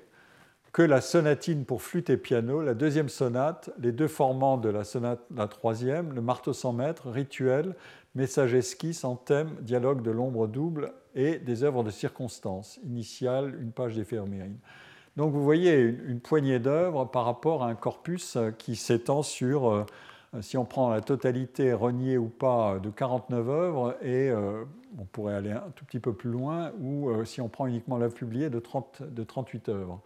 que la sonatine pour flûte et piano, la deuxième sonate, les deux formants de la sonate, la troisième, le marteau sans mètre, rituel, message esquisse en thème, dialogue de l'ombre double et des œuvres de circonstance, initiale, une page d'éphémérine. Donc vous voyez une, poignée d'œuvres par rapport à un corpus qui s'étend sur, euh, si on prend la totalité reniée ou pas, de 49 œuvres, et euh, on pourrait aller un tout petit peu plus loin, ou euh, si on prend uniquement l'œuvre publiée, de, 30, de 38 œuvres.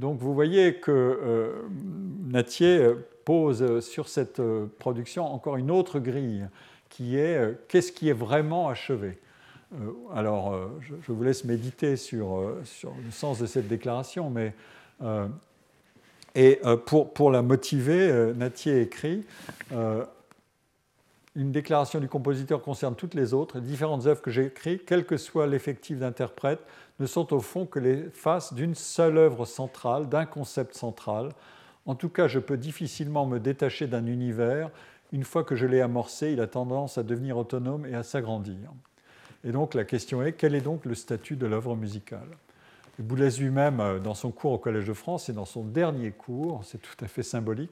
Donc vous voyez que Natier pose sur cette production encore une autre grille, qui est qu'est-ce qui est vraiment achevé? euh, alors, euh, je, vous laisse méditer sur, euh, sur, le sens de cette déclaration, mais et pour, la motiver, Natier écrit Une déclaration du compositeur concerne toutes les autres. Différentes œuvres que j'ai écrites, quel que soit l'effectif d'interprète, ne sont au fond que les faces d'une seule œuvre centrale, d'un concept central. En tout cas, je peux difficilement me détacher d'un univers. Une fois que je l'ai amorcé, il a tendance à devenir autonome et à s'agrandir. Et donc la question est, quel est donc le statut de l'œuvre musicale? Boulez lui-même, euh, dans son cours au Collège de France et dans son dernier cours, c'est tout à fait symbolique,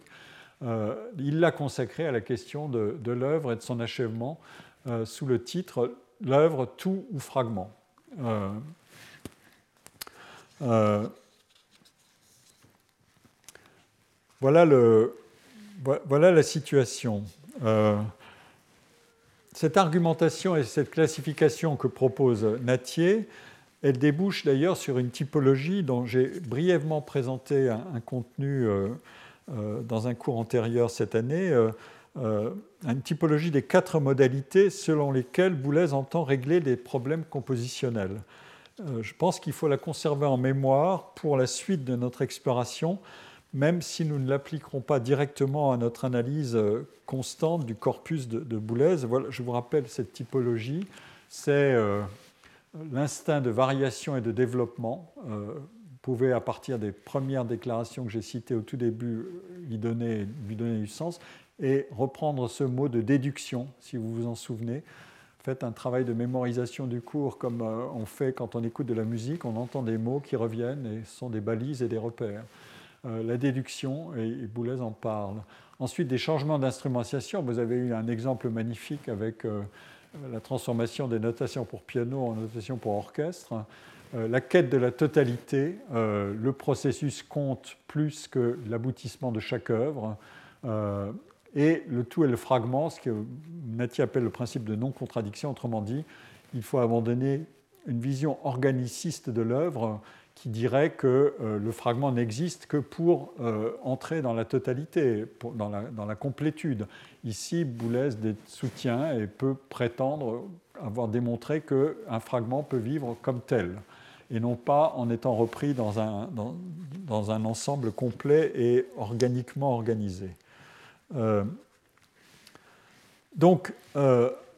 euh, il l'a consacré à la question de, l'œuvre et de son achèvement euh, sous le titre L'œuvre, tout ou fragment. voilà, le, voilà, la situation. Cette argumentation et cette classification que propose Natier, elle débouche d'ailleurs sur une typologie dont j'ai brièvement présenté un, contenu dans un cours antérieur cette année, une typologie des quatre modalités selon lesquelles Boulez entend régler des problèmes compositionnels. Euh, je pense qu'il faut la conserver en mémoire pour la suite de notre exploration, même si nous ne l'appliquerons pas directement à notre analyse euh, constante du corpus de, Boulez. Voilà, je vous rappelle cette typologie. C'est euh, l'instinct de variation et de développement. vous pouvez, à partir des premières déclarations que j'ai citées au tout début, lui donner, du sens et reprendre ce mot de déduction, si vous vous en souvenez faites un travail de mémorisation du cours comme euh, on fait quand on écoute de la musique, on entend des mots qui reviennent et ce sont des balises et des repères. Euh, la déduction, et, Boulez en parle. Ensuite, des changements d'instrumentation. Vous avez eu un exemple magnifique avec euh, la transformation des notations pour piano en notations pour orchestre. la quête de la totalité, le processus compte plus que l'aboutissement de chaque œuvre et le tout est le fragment, ce que Nati appelle le principe de non-contradiction. Autrement dit, il faut abandonner une vision organiciste de l'œuvre qui dirait que euh, le fragment n'existe que pour euh, entrer dans la totalité, dans, la, complétude. Ici, Boulez soutient et peut prétendre avoir démontré qu'un fragment peut vivre comme tel, et non pas en étant repris dans un, ensemble complet et organiquement organisé. Euh, donc,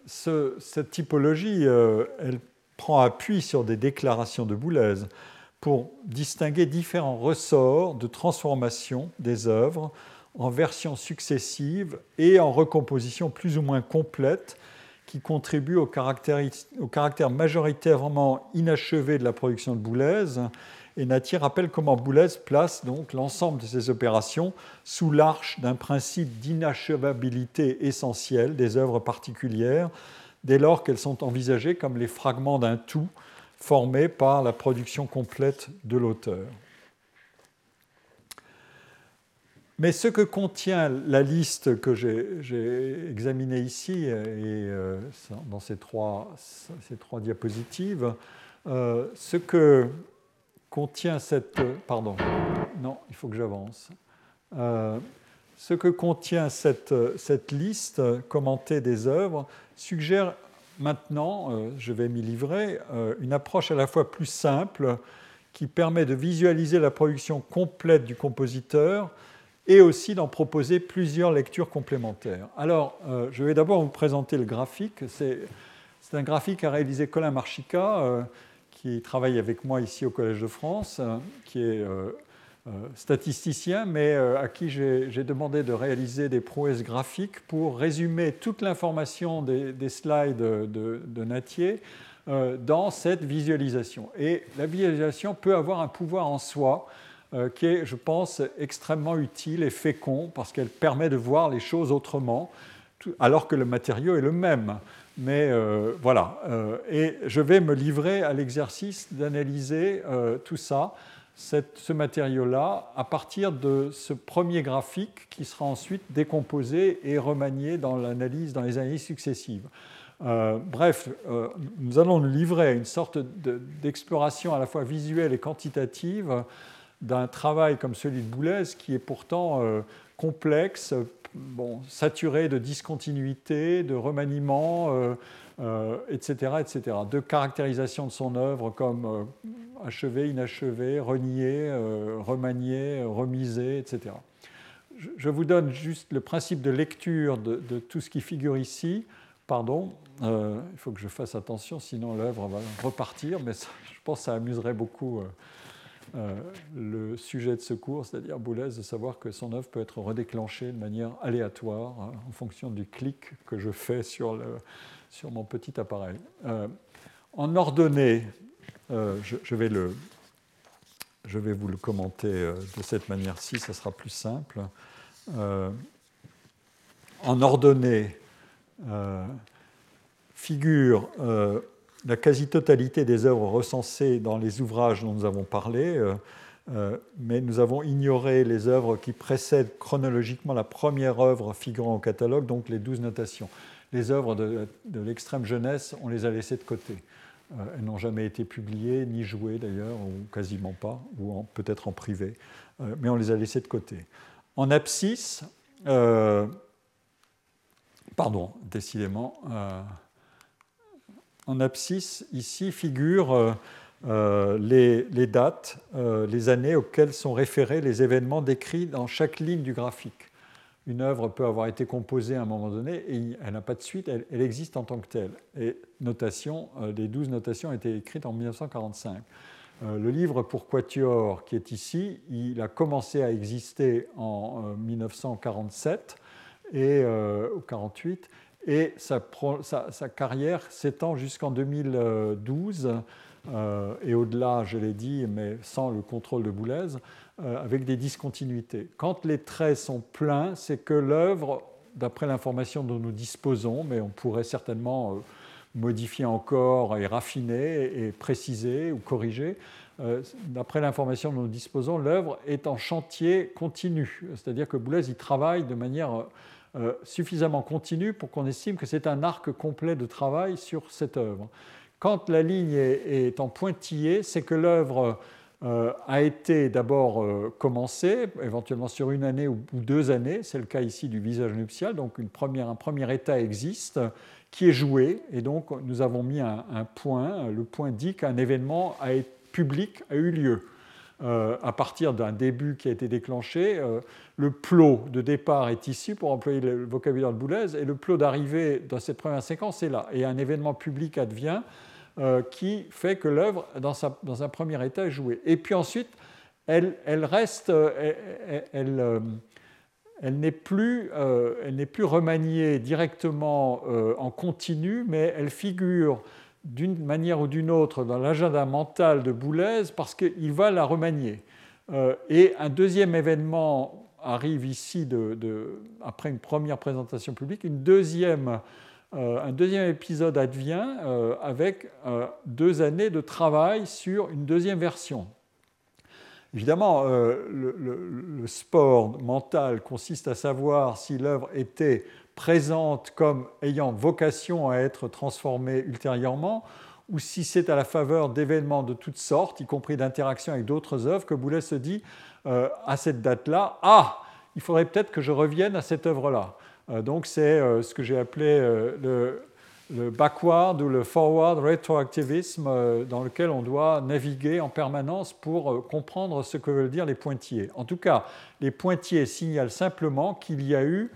cette typologie, elle prend appui sur des déclarations de Boulez pour distinguer différents ressorts de transformation des œuvres en versions successives et en recomposition plus ou moins complète qui contribuent au caractère, majoritairement inachevé de la production de Boulez et Nati rappelle comment Boulez place donc l'ensemble de ces opérations sous l'arche d'un principe d'inachevabilité essentiel des œuvres particulières, dès lors qu'elles sont envisagées comme les fragments d'un tout formé par la production complète de l'auteur. Mais ce que contient la liste que j'ai examinée ici et euh, dans ces trois, ces trois diapositives, euh, ce que contient cette... Pardon, non, il faut que j'avance. Euh, ce que contient cette, cette, liste commentée des œuvres suggère maintenant, euh, je vais m'y livrer, euh, une approche à la fois plus simple qui permet de visualiser la production complète du compositeur et aussi d'en proposer plusieurs lectures complémentaires. Alors, je vais d'abord vous présenter le graphique. C'est un graphique à réaliser Colin Marchica qui travaille avec moi ici au Collège de France, euh, qui est euh, euh, statisticien, mais à qui j'ai demandé de réaliser des prouesses graphiques pour résumer toute l'information des, slides de, de Natier dans cette visualisation. Et la visualisation peut avoir un pouvoir en soi qui est, je pense, extrêmement utile et fécond parce qu'elle permet de voir les choses autrement, alors que le matériau est le même. Mais euh, voilà, euh, et je vais me livrer à l'exercice d'analyser euh, tout ça, ce matériau-là, à partir de ce premier graphique qui sera ensuite décomposé et remanié dans l'analyse, dans les analyses successives. bref, nous allons nous livrer à une sorte d'exploration à la fois visuelle et quantitative d'un travail comme celui de Boulez, qui est pourtant complexe, bon, saturé de discontinuité, de remaniement, etc., euh, etc., euh, de caractérisation de son œuvre comme euh, achevé, inachevé, renié, remanié, remisé, etc. Je, vous donne juste le principe de lecture de, tout ce qui figure ici. Pardon, il faut que je fasse attention, sinon l'œuvre va repartir, mais je pense que ça amuserait beaucoup euh, le sujet de ce cours, c'est-à-dire Boulez, de savoir que son œuvre peut être redéclenchée de manière aléatoire hein, en fonction du clic que je fais sur, le, sur mon petit appareil. Euh, en ordonnée, euh, je, vais vous le commenter de cette manière-ci, ça sera plus simple. en ordonnée, figure la quasi-totalité des œuvres recensées dans les ouvrages dont nous avons parlé, euh, mais nous avons ignoré les œuvres qui précèdent chronologiquement la première œuvre figurant au catalogue, donc les douze notations. Les œuvres de, l'extrême jeunesse, on les a laissées de côté. elles n'ont jamais été publiées, ni jouées d'ailleurs, ou quasiment pas, ou peut-être en privé, mais on les a laissées de côté. En abscisse, pardon, décidément, en abscisse, ici figurent euh, euh, les, dates, euh, les années auxquelles sont référés les événements décrits dans chaque ligne du graphique. Une œuvre peut avoir été composée à un moment donné et elle n'a pas de suite, elle, existe en tant que telle. Et notation, les douze notations ont été écrites en 1945. le livre pour Quatuor, qui est ici, il a commencé à exister en 1947 et 48 et sa, carrière s'étend jusqu'en 2012 euh, et au-delà, je l'ai dit, mais sans le contrôle de Boulez, euh, avec des discontinuités. Quand les traits sont pleins, c'est que l'œuvre, d'après l'information dont nous disposons, mais on pourrait certainement euh, modifier encore et raffiner et préciser ou corriger, d'après l'information dont nous disposons, l'œuvre est en chantier continu. C'est-à-dire que Boulez y travaille de manière euh, suffisamment continu pour qu'on estime que c'est un arc complet de travail sur cette œuvre. Quand la ligne est, en pointillé, c'est que l'œuvre euh, a été d'abord euh, commencée, éventuellement sur une année ou, deux années, c'est le cas ici du visage nuptial, donc une première, un premier état existe qui est joué, et donc nous avons mis un, point, le point dit qu'un événement a été, public a eu lieu. Euh, à partir d'un début qui a été déclenché. Euh, le plot de départ est ici, pour employer le vocabulaire de Boulez, et le plot d'arrivée dans cette première séquence est là. Et un événement public advient euh, qui fait que l'œuvre, dans, un premier état, est jouée. Et puis ensuite, elle, reste, elle, elle n'est plus, remaniée directement en continu, mais elle figure d'une manière ou d'une autre dans l'agenda mental de Boulez parce qu'il va la remanier. Euh, et un deuxième événement arrive ici après une première présentation publique, une deuxième, euh, un deuxième épisode advient euh, avec deux années de travail sur une deuxième version. Évidemment, le, le, sport mental consiste à savoir si l'œuvre était présente comme ayant vocation à être transformée ultérieurement, ou si c'est à la faveur d'événements de toutes sortes, y compris d'interactions avec d'autres œuvres, que Boulet se dit euh, à cette date-là, ah, il faudrait peut-être que je revienne à cette œuvre-là. Euh, donc c'est euh, ce que j'ai appelé le, le, backward ou le forward retroactivisme dans lequel on doit naviguer en permanence pour comprendre ce que veulent dire les pointillés. En tout cas, les pointillés signalent simplement qu'il y a eu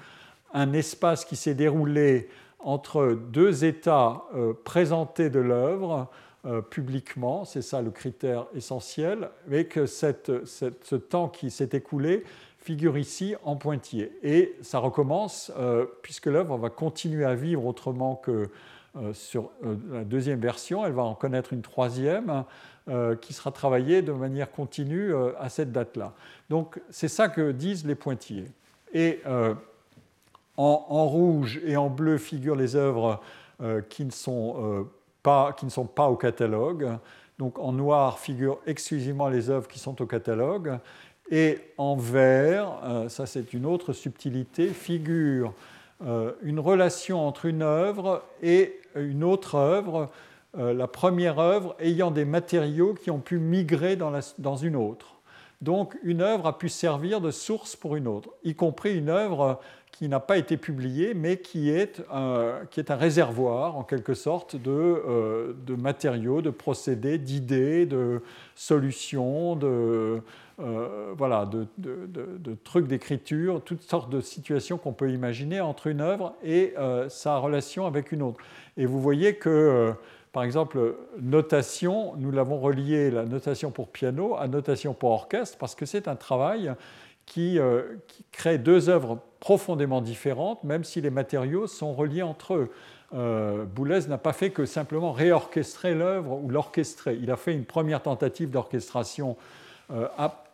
un espace qui s'est déroulé entre deux états euh, présentés de l'œuvre euh, publiquement, c'est ça le critère essentiel, et que ce temps qui s'est écoulé figure ici en pointillé. Et ça recommence euh, puisque l'œuvre va continuer à vivre autrement que sur la deuxième version, elle va en connaître une troisième qui sera travaillée de manière continue à cette date-là. Donc c'est ça que disent les pointillés. Et en, rouge et en bleu figurent les œuvres euh, qui, ne sont, euh, pas, qui ne sont pas au catalogue. Donc en noir figurent exclusivement les œuvres qui sont au catalogue. Et en vert, euh, ça c'est une autre subtilité, figure une relation entre une œuvre et une autre œuvre, la première œuvre ayant des matériaux qui ont pu migrer dans, une autre. Donc une œuvre a pu servir de source pour une autre, y compris une œuvre qui n'a pas été publié, mais qui est, un, qui est un réservoir, en quelque sorte, de, euh, de matériaux, de procédés, d'idées, de solutions, de, euh, voilà, de, trucs d'écriture, toutes sortes de situations qu'on peut imaginer entre une œuvre et euh, sa relation avec une autre. Et vous voyez que, par exemple, notation, nous l'avons relié, la notation pour piano, à notation pour orchestre, parce que c'est un travail qui, crée deux œuvres profondément différentes, même si les matériaux sont reliés entre eux. Euh, Boulez n'a pas fait que simplement réorchestrer l'œuvre ou l'orchestrer. Il a fait une première tentative d'orchestration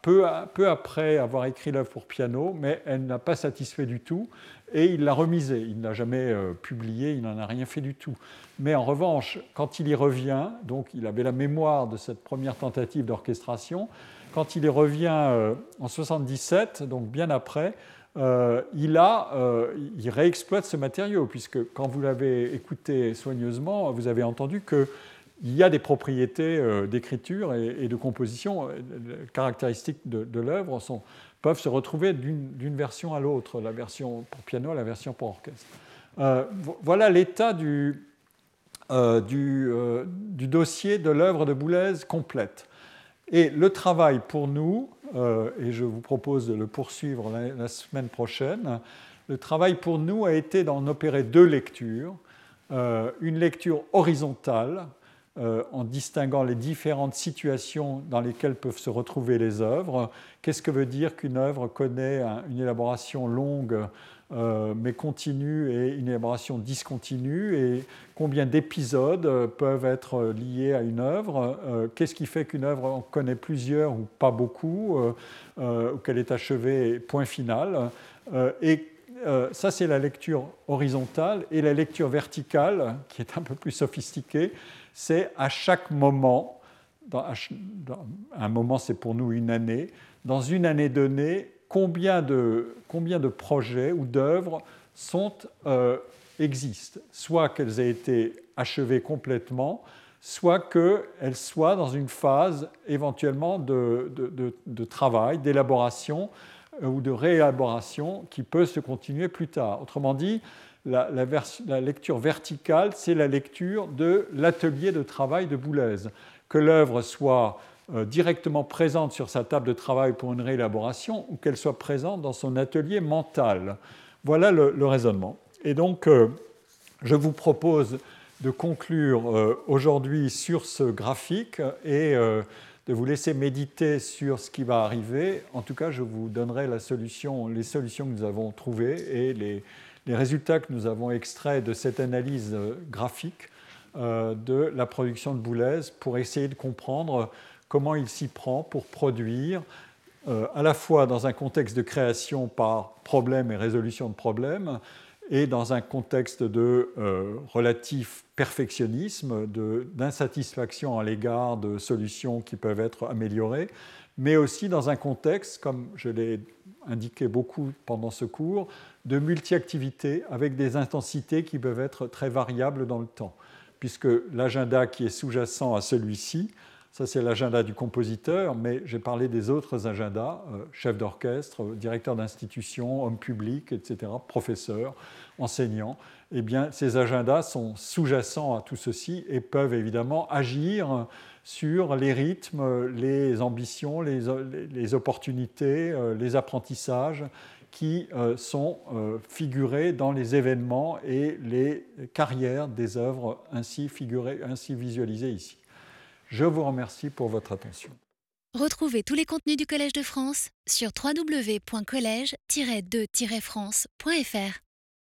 peu, après avoir écrit l'œuvre pour piano, mais elle n'a pas satisfait du tout et il l'a remisée. Il ne l'a jamais publiée, il n'en a rien fait du tout. Mais en revanche, quand il y revient, donc il avait la mémoire de cette première tentative d'orchestration, quand il y revient en 77, donc bien après, euh, il, a, euh, il réexploite ce matériau, puisque quand vous l'avez écouté soigneusement, vous avez entendu qu'il y a des propriétés euh, d'écriture et, de composition, caractéristiques de, l'œuvre peuvent se retrouver d'une version à l'autre, la version pour piano, la version pour orchestre. voilà l'état du, du, dossier de l'œuvre de Boulez complète. Et le travail pour nous, euh, et je vous propose de le poursuivre la, semaine prochaine. Le travail pour nous a été d'en opérer deux lectures. Euh, une lecture horizontale, euh, en distinguant les différentes situations dans lesquelles peuvent se retrouver les œuvres. Qu'est-ce que veut dire qu'une œuvre connaît une élaboration longue euh, mais continue et une élaboration discontinue? Et combien d'épisodes euh, peuvent être liés à une œuvre, qu'est-ce qui fait qu'une œuvre en connaît plusieurs ou pas beaucoup, ou qu'elle est achevée, point final? et ça, c'est la lecture horizontale. Et la lecture verticale, qui est un peu plus sophistiquée, c'est à chaque moment, un moment c'est pour nous une année, dans une année donnée, combien de, combien de projets ou d'œuvres sont, euh, existent, soit qu'elles aient été achevées complètement, soit qu'elles soient dans une phase éventuellement de, de, travail, d'élaboration euh, ou de réélaboration qui peut se continuer plus tard. Autrement dit, la, lecture verticale, c'est la lecture de l'atelier de travail de Boulez. Que l'œuvre soit euh, directement présente sur sa table de travail pour une réélaboration ou qu'elle soit présente dans son atelier mental. Voilà le, raisonnement. Et donc, euh, je vous propose de conclure euh, aujourd'hui sur ce graphique et de vous laisser méditer sur ce qui va arriver. En tout cas, je vous donnerai la solution, les solutions que nous avons trouvées et les, les résultats que nous avons extraits de cette analyse graphique de la production de Boulez pour essayer de comprendre comment il s'y prend pour produire, euh, à la fois dans un contexte de création par problème et résolution de problèmes, et dans un contexte de euh, relatif perfectionnisme, d'insatisfaction à l'égard de solutions qui peuvent être améliorées, mais aussi dans un contexte, comme je l'ai indiqué beaucoup pendant ce cours, de multi-activité avec des intensités qui peuvent être très variables dans le temps, puisque l'agenda qui est sous-jacent à celui-ci ça, c'est l'agenda du compositeur, mais j'ai parlé des autres agendas, euh, chef d'orchestre, directeur d'institution, homme public, etc., professeur, enseignant. Eh bien, ces agendas sont sous-jacents à tout ceci et peuvent évidemment agir sur les rythmes, les ambitions, les, opportunités, euh, les apprentissages qui euh, sont figurés dans les événements et les carrières des œuvres ainsi figurées, ainsi visualisées ici. Je vous remercie pour votre attention. Retrouvez tous les contenus du Collège de France sur www.colège-2-france.fr.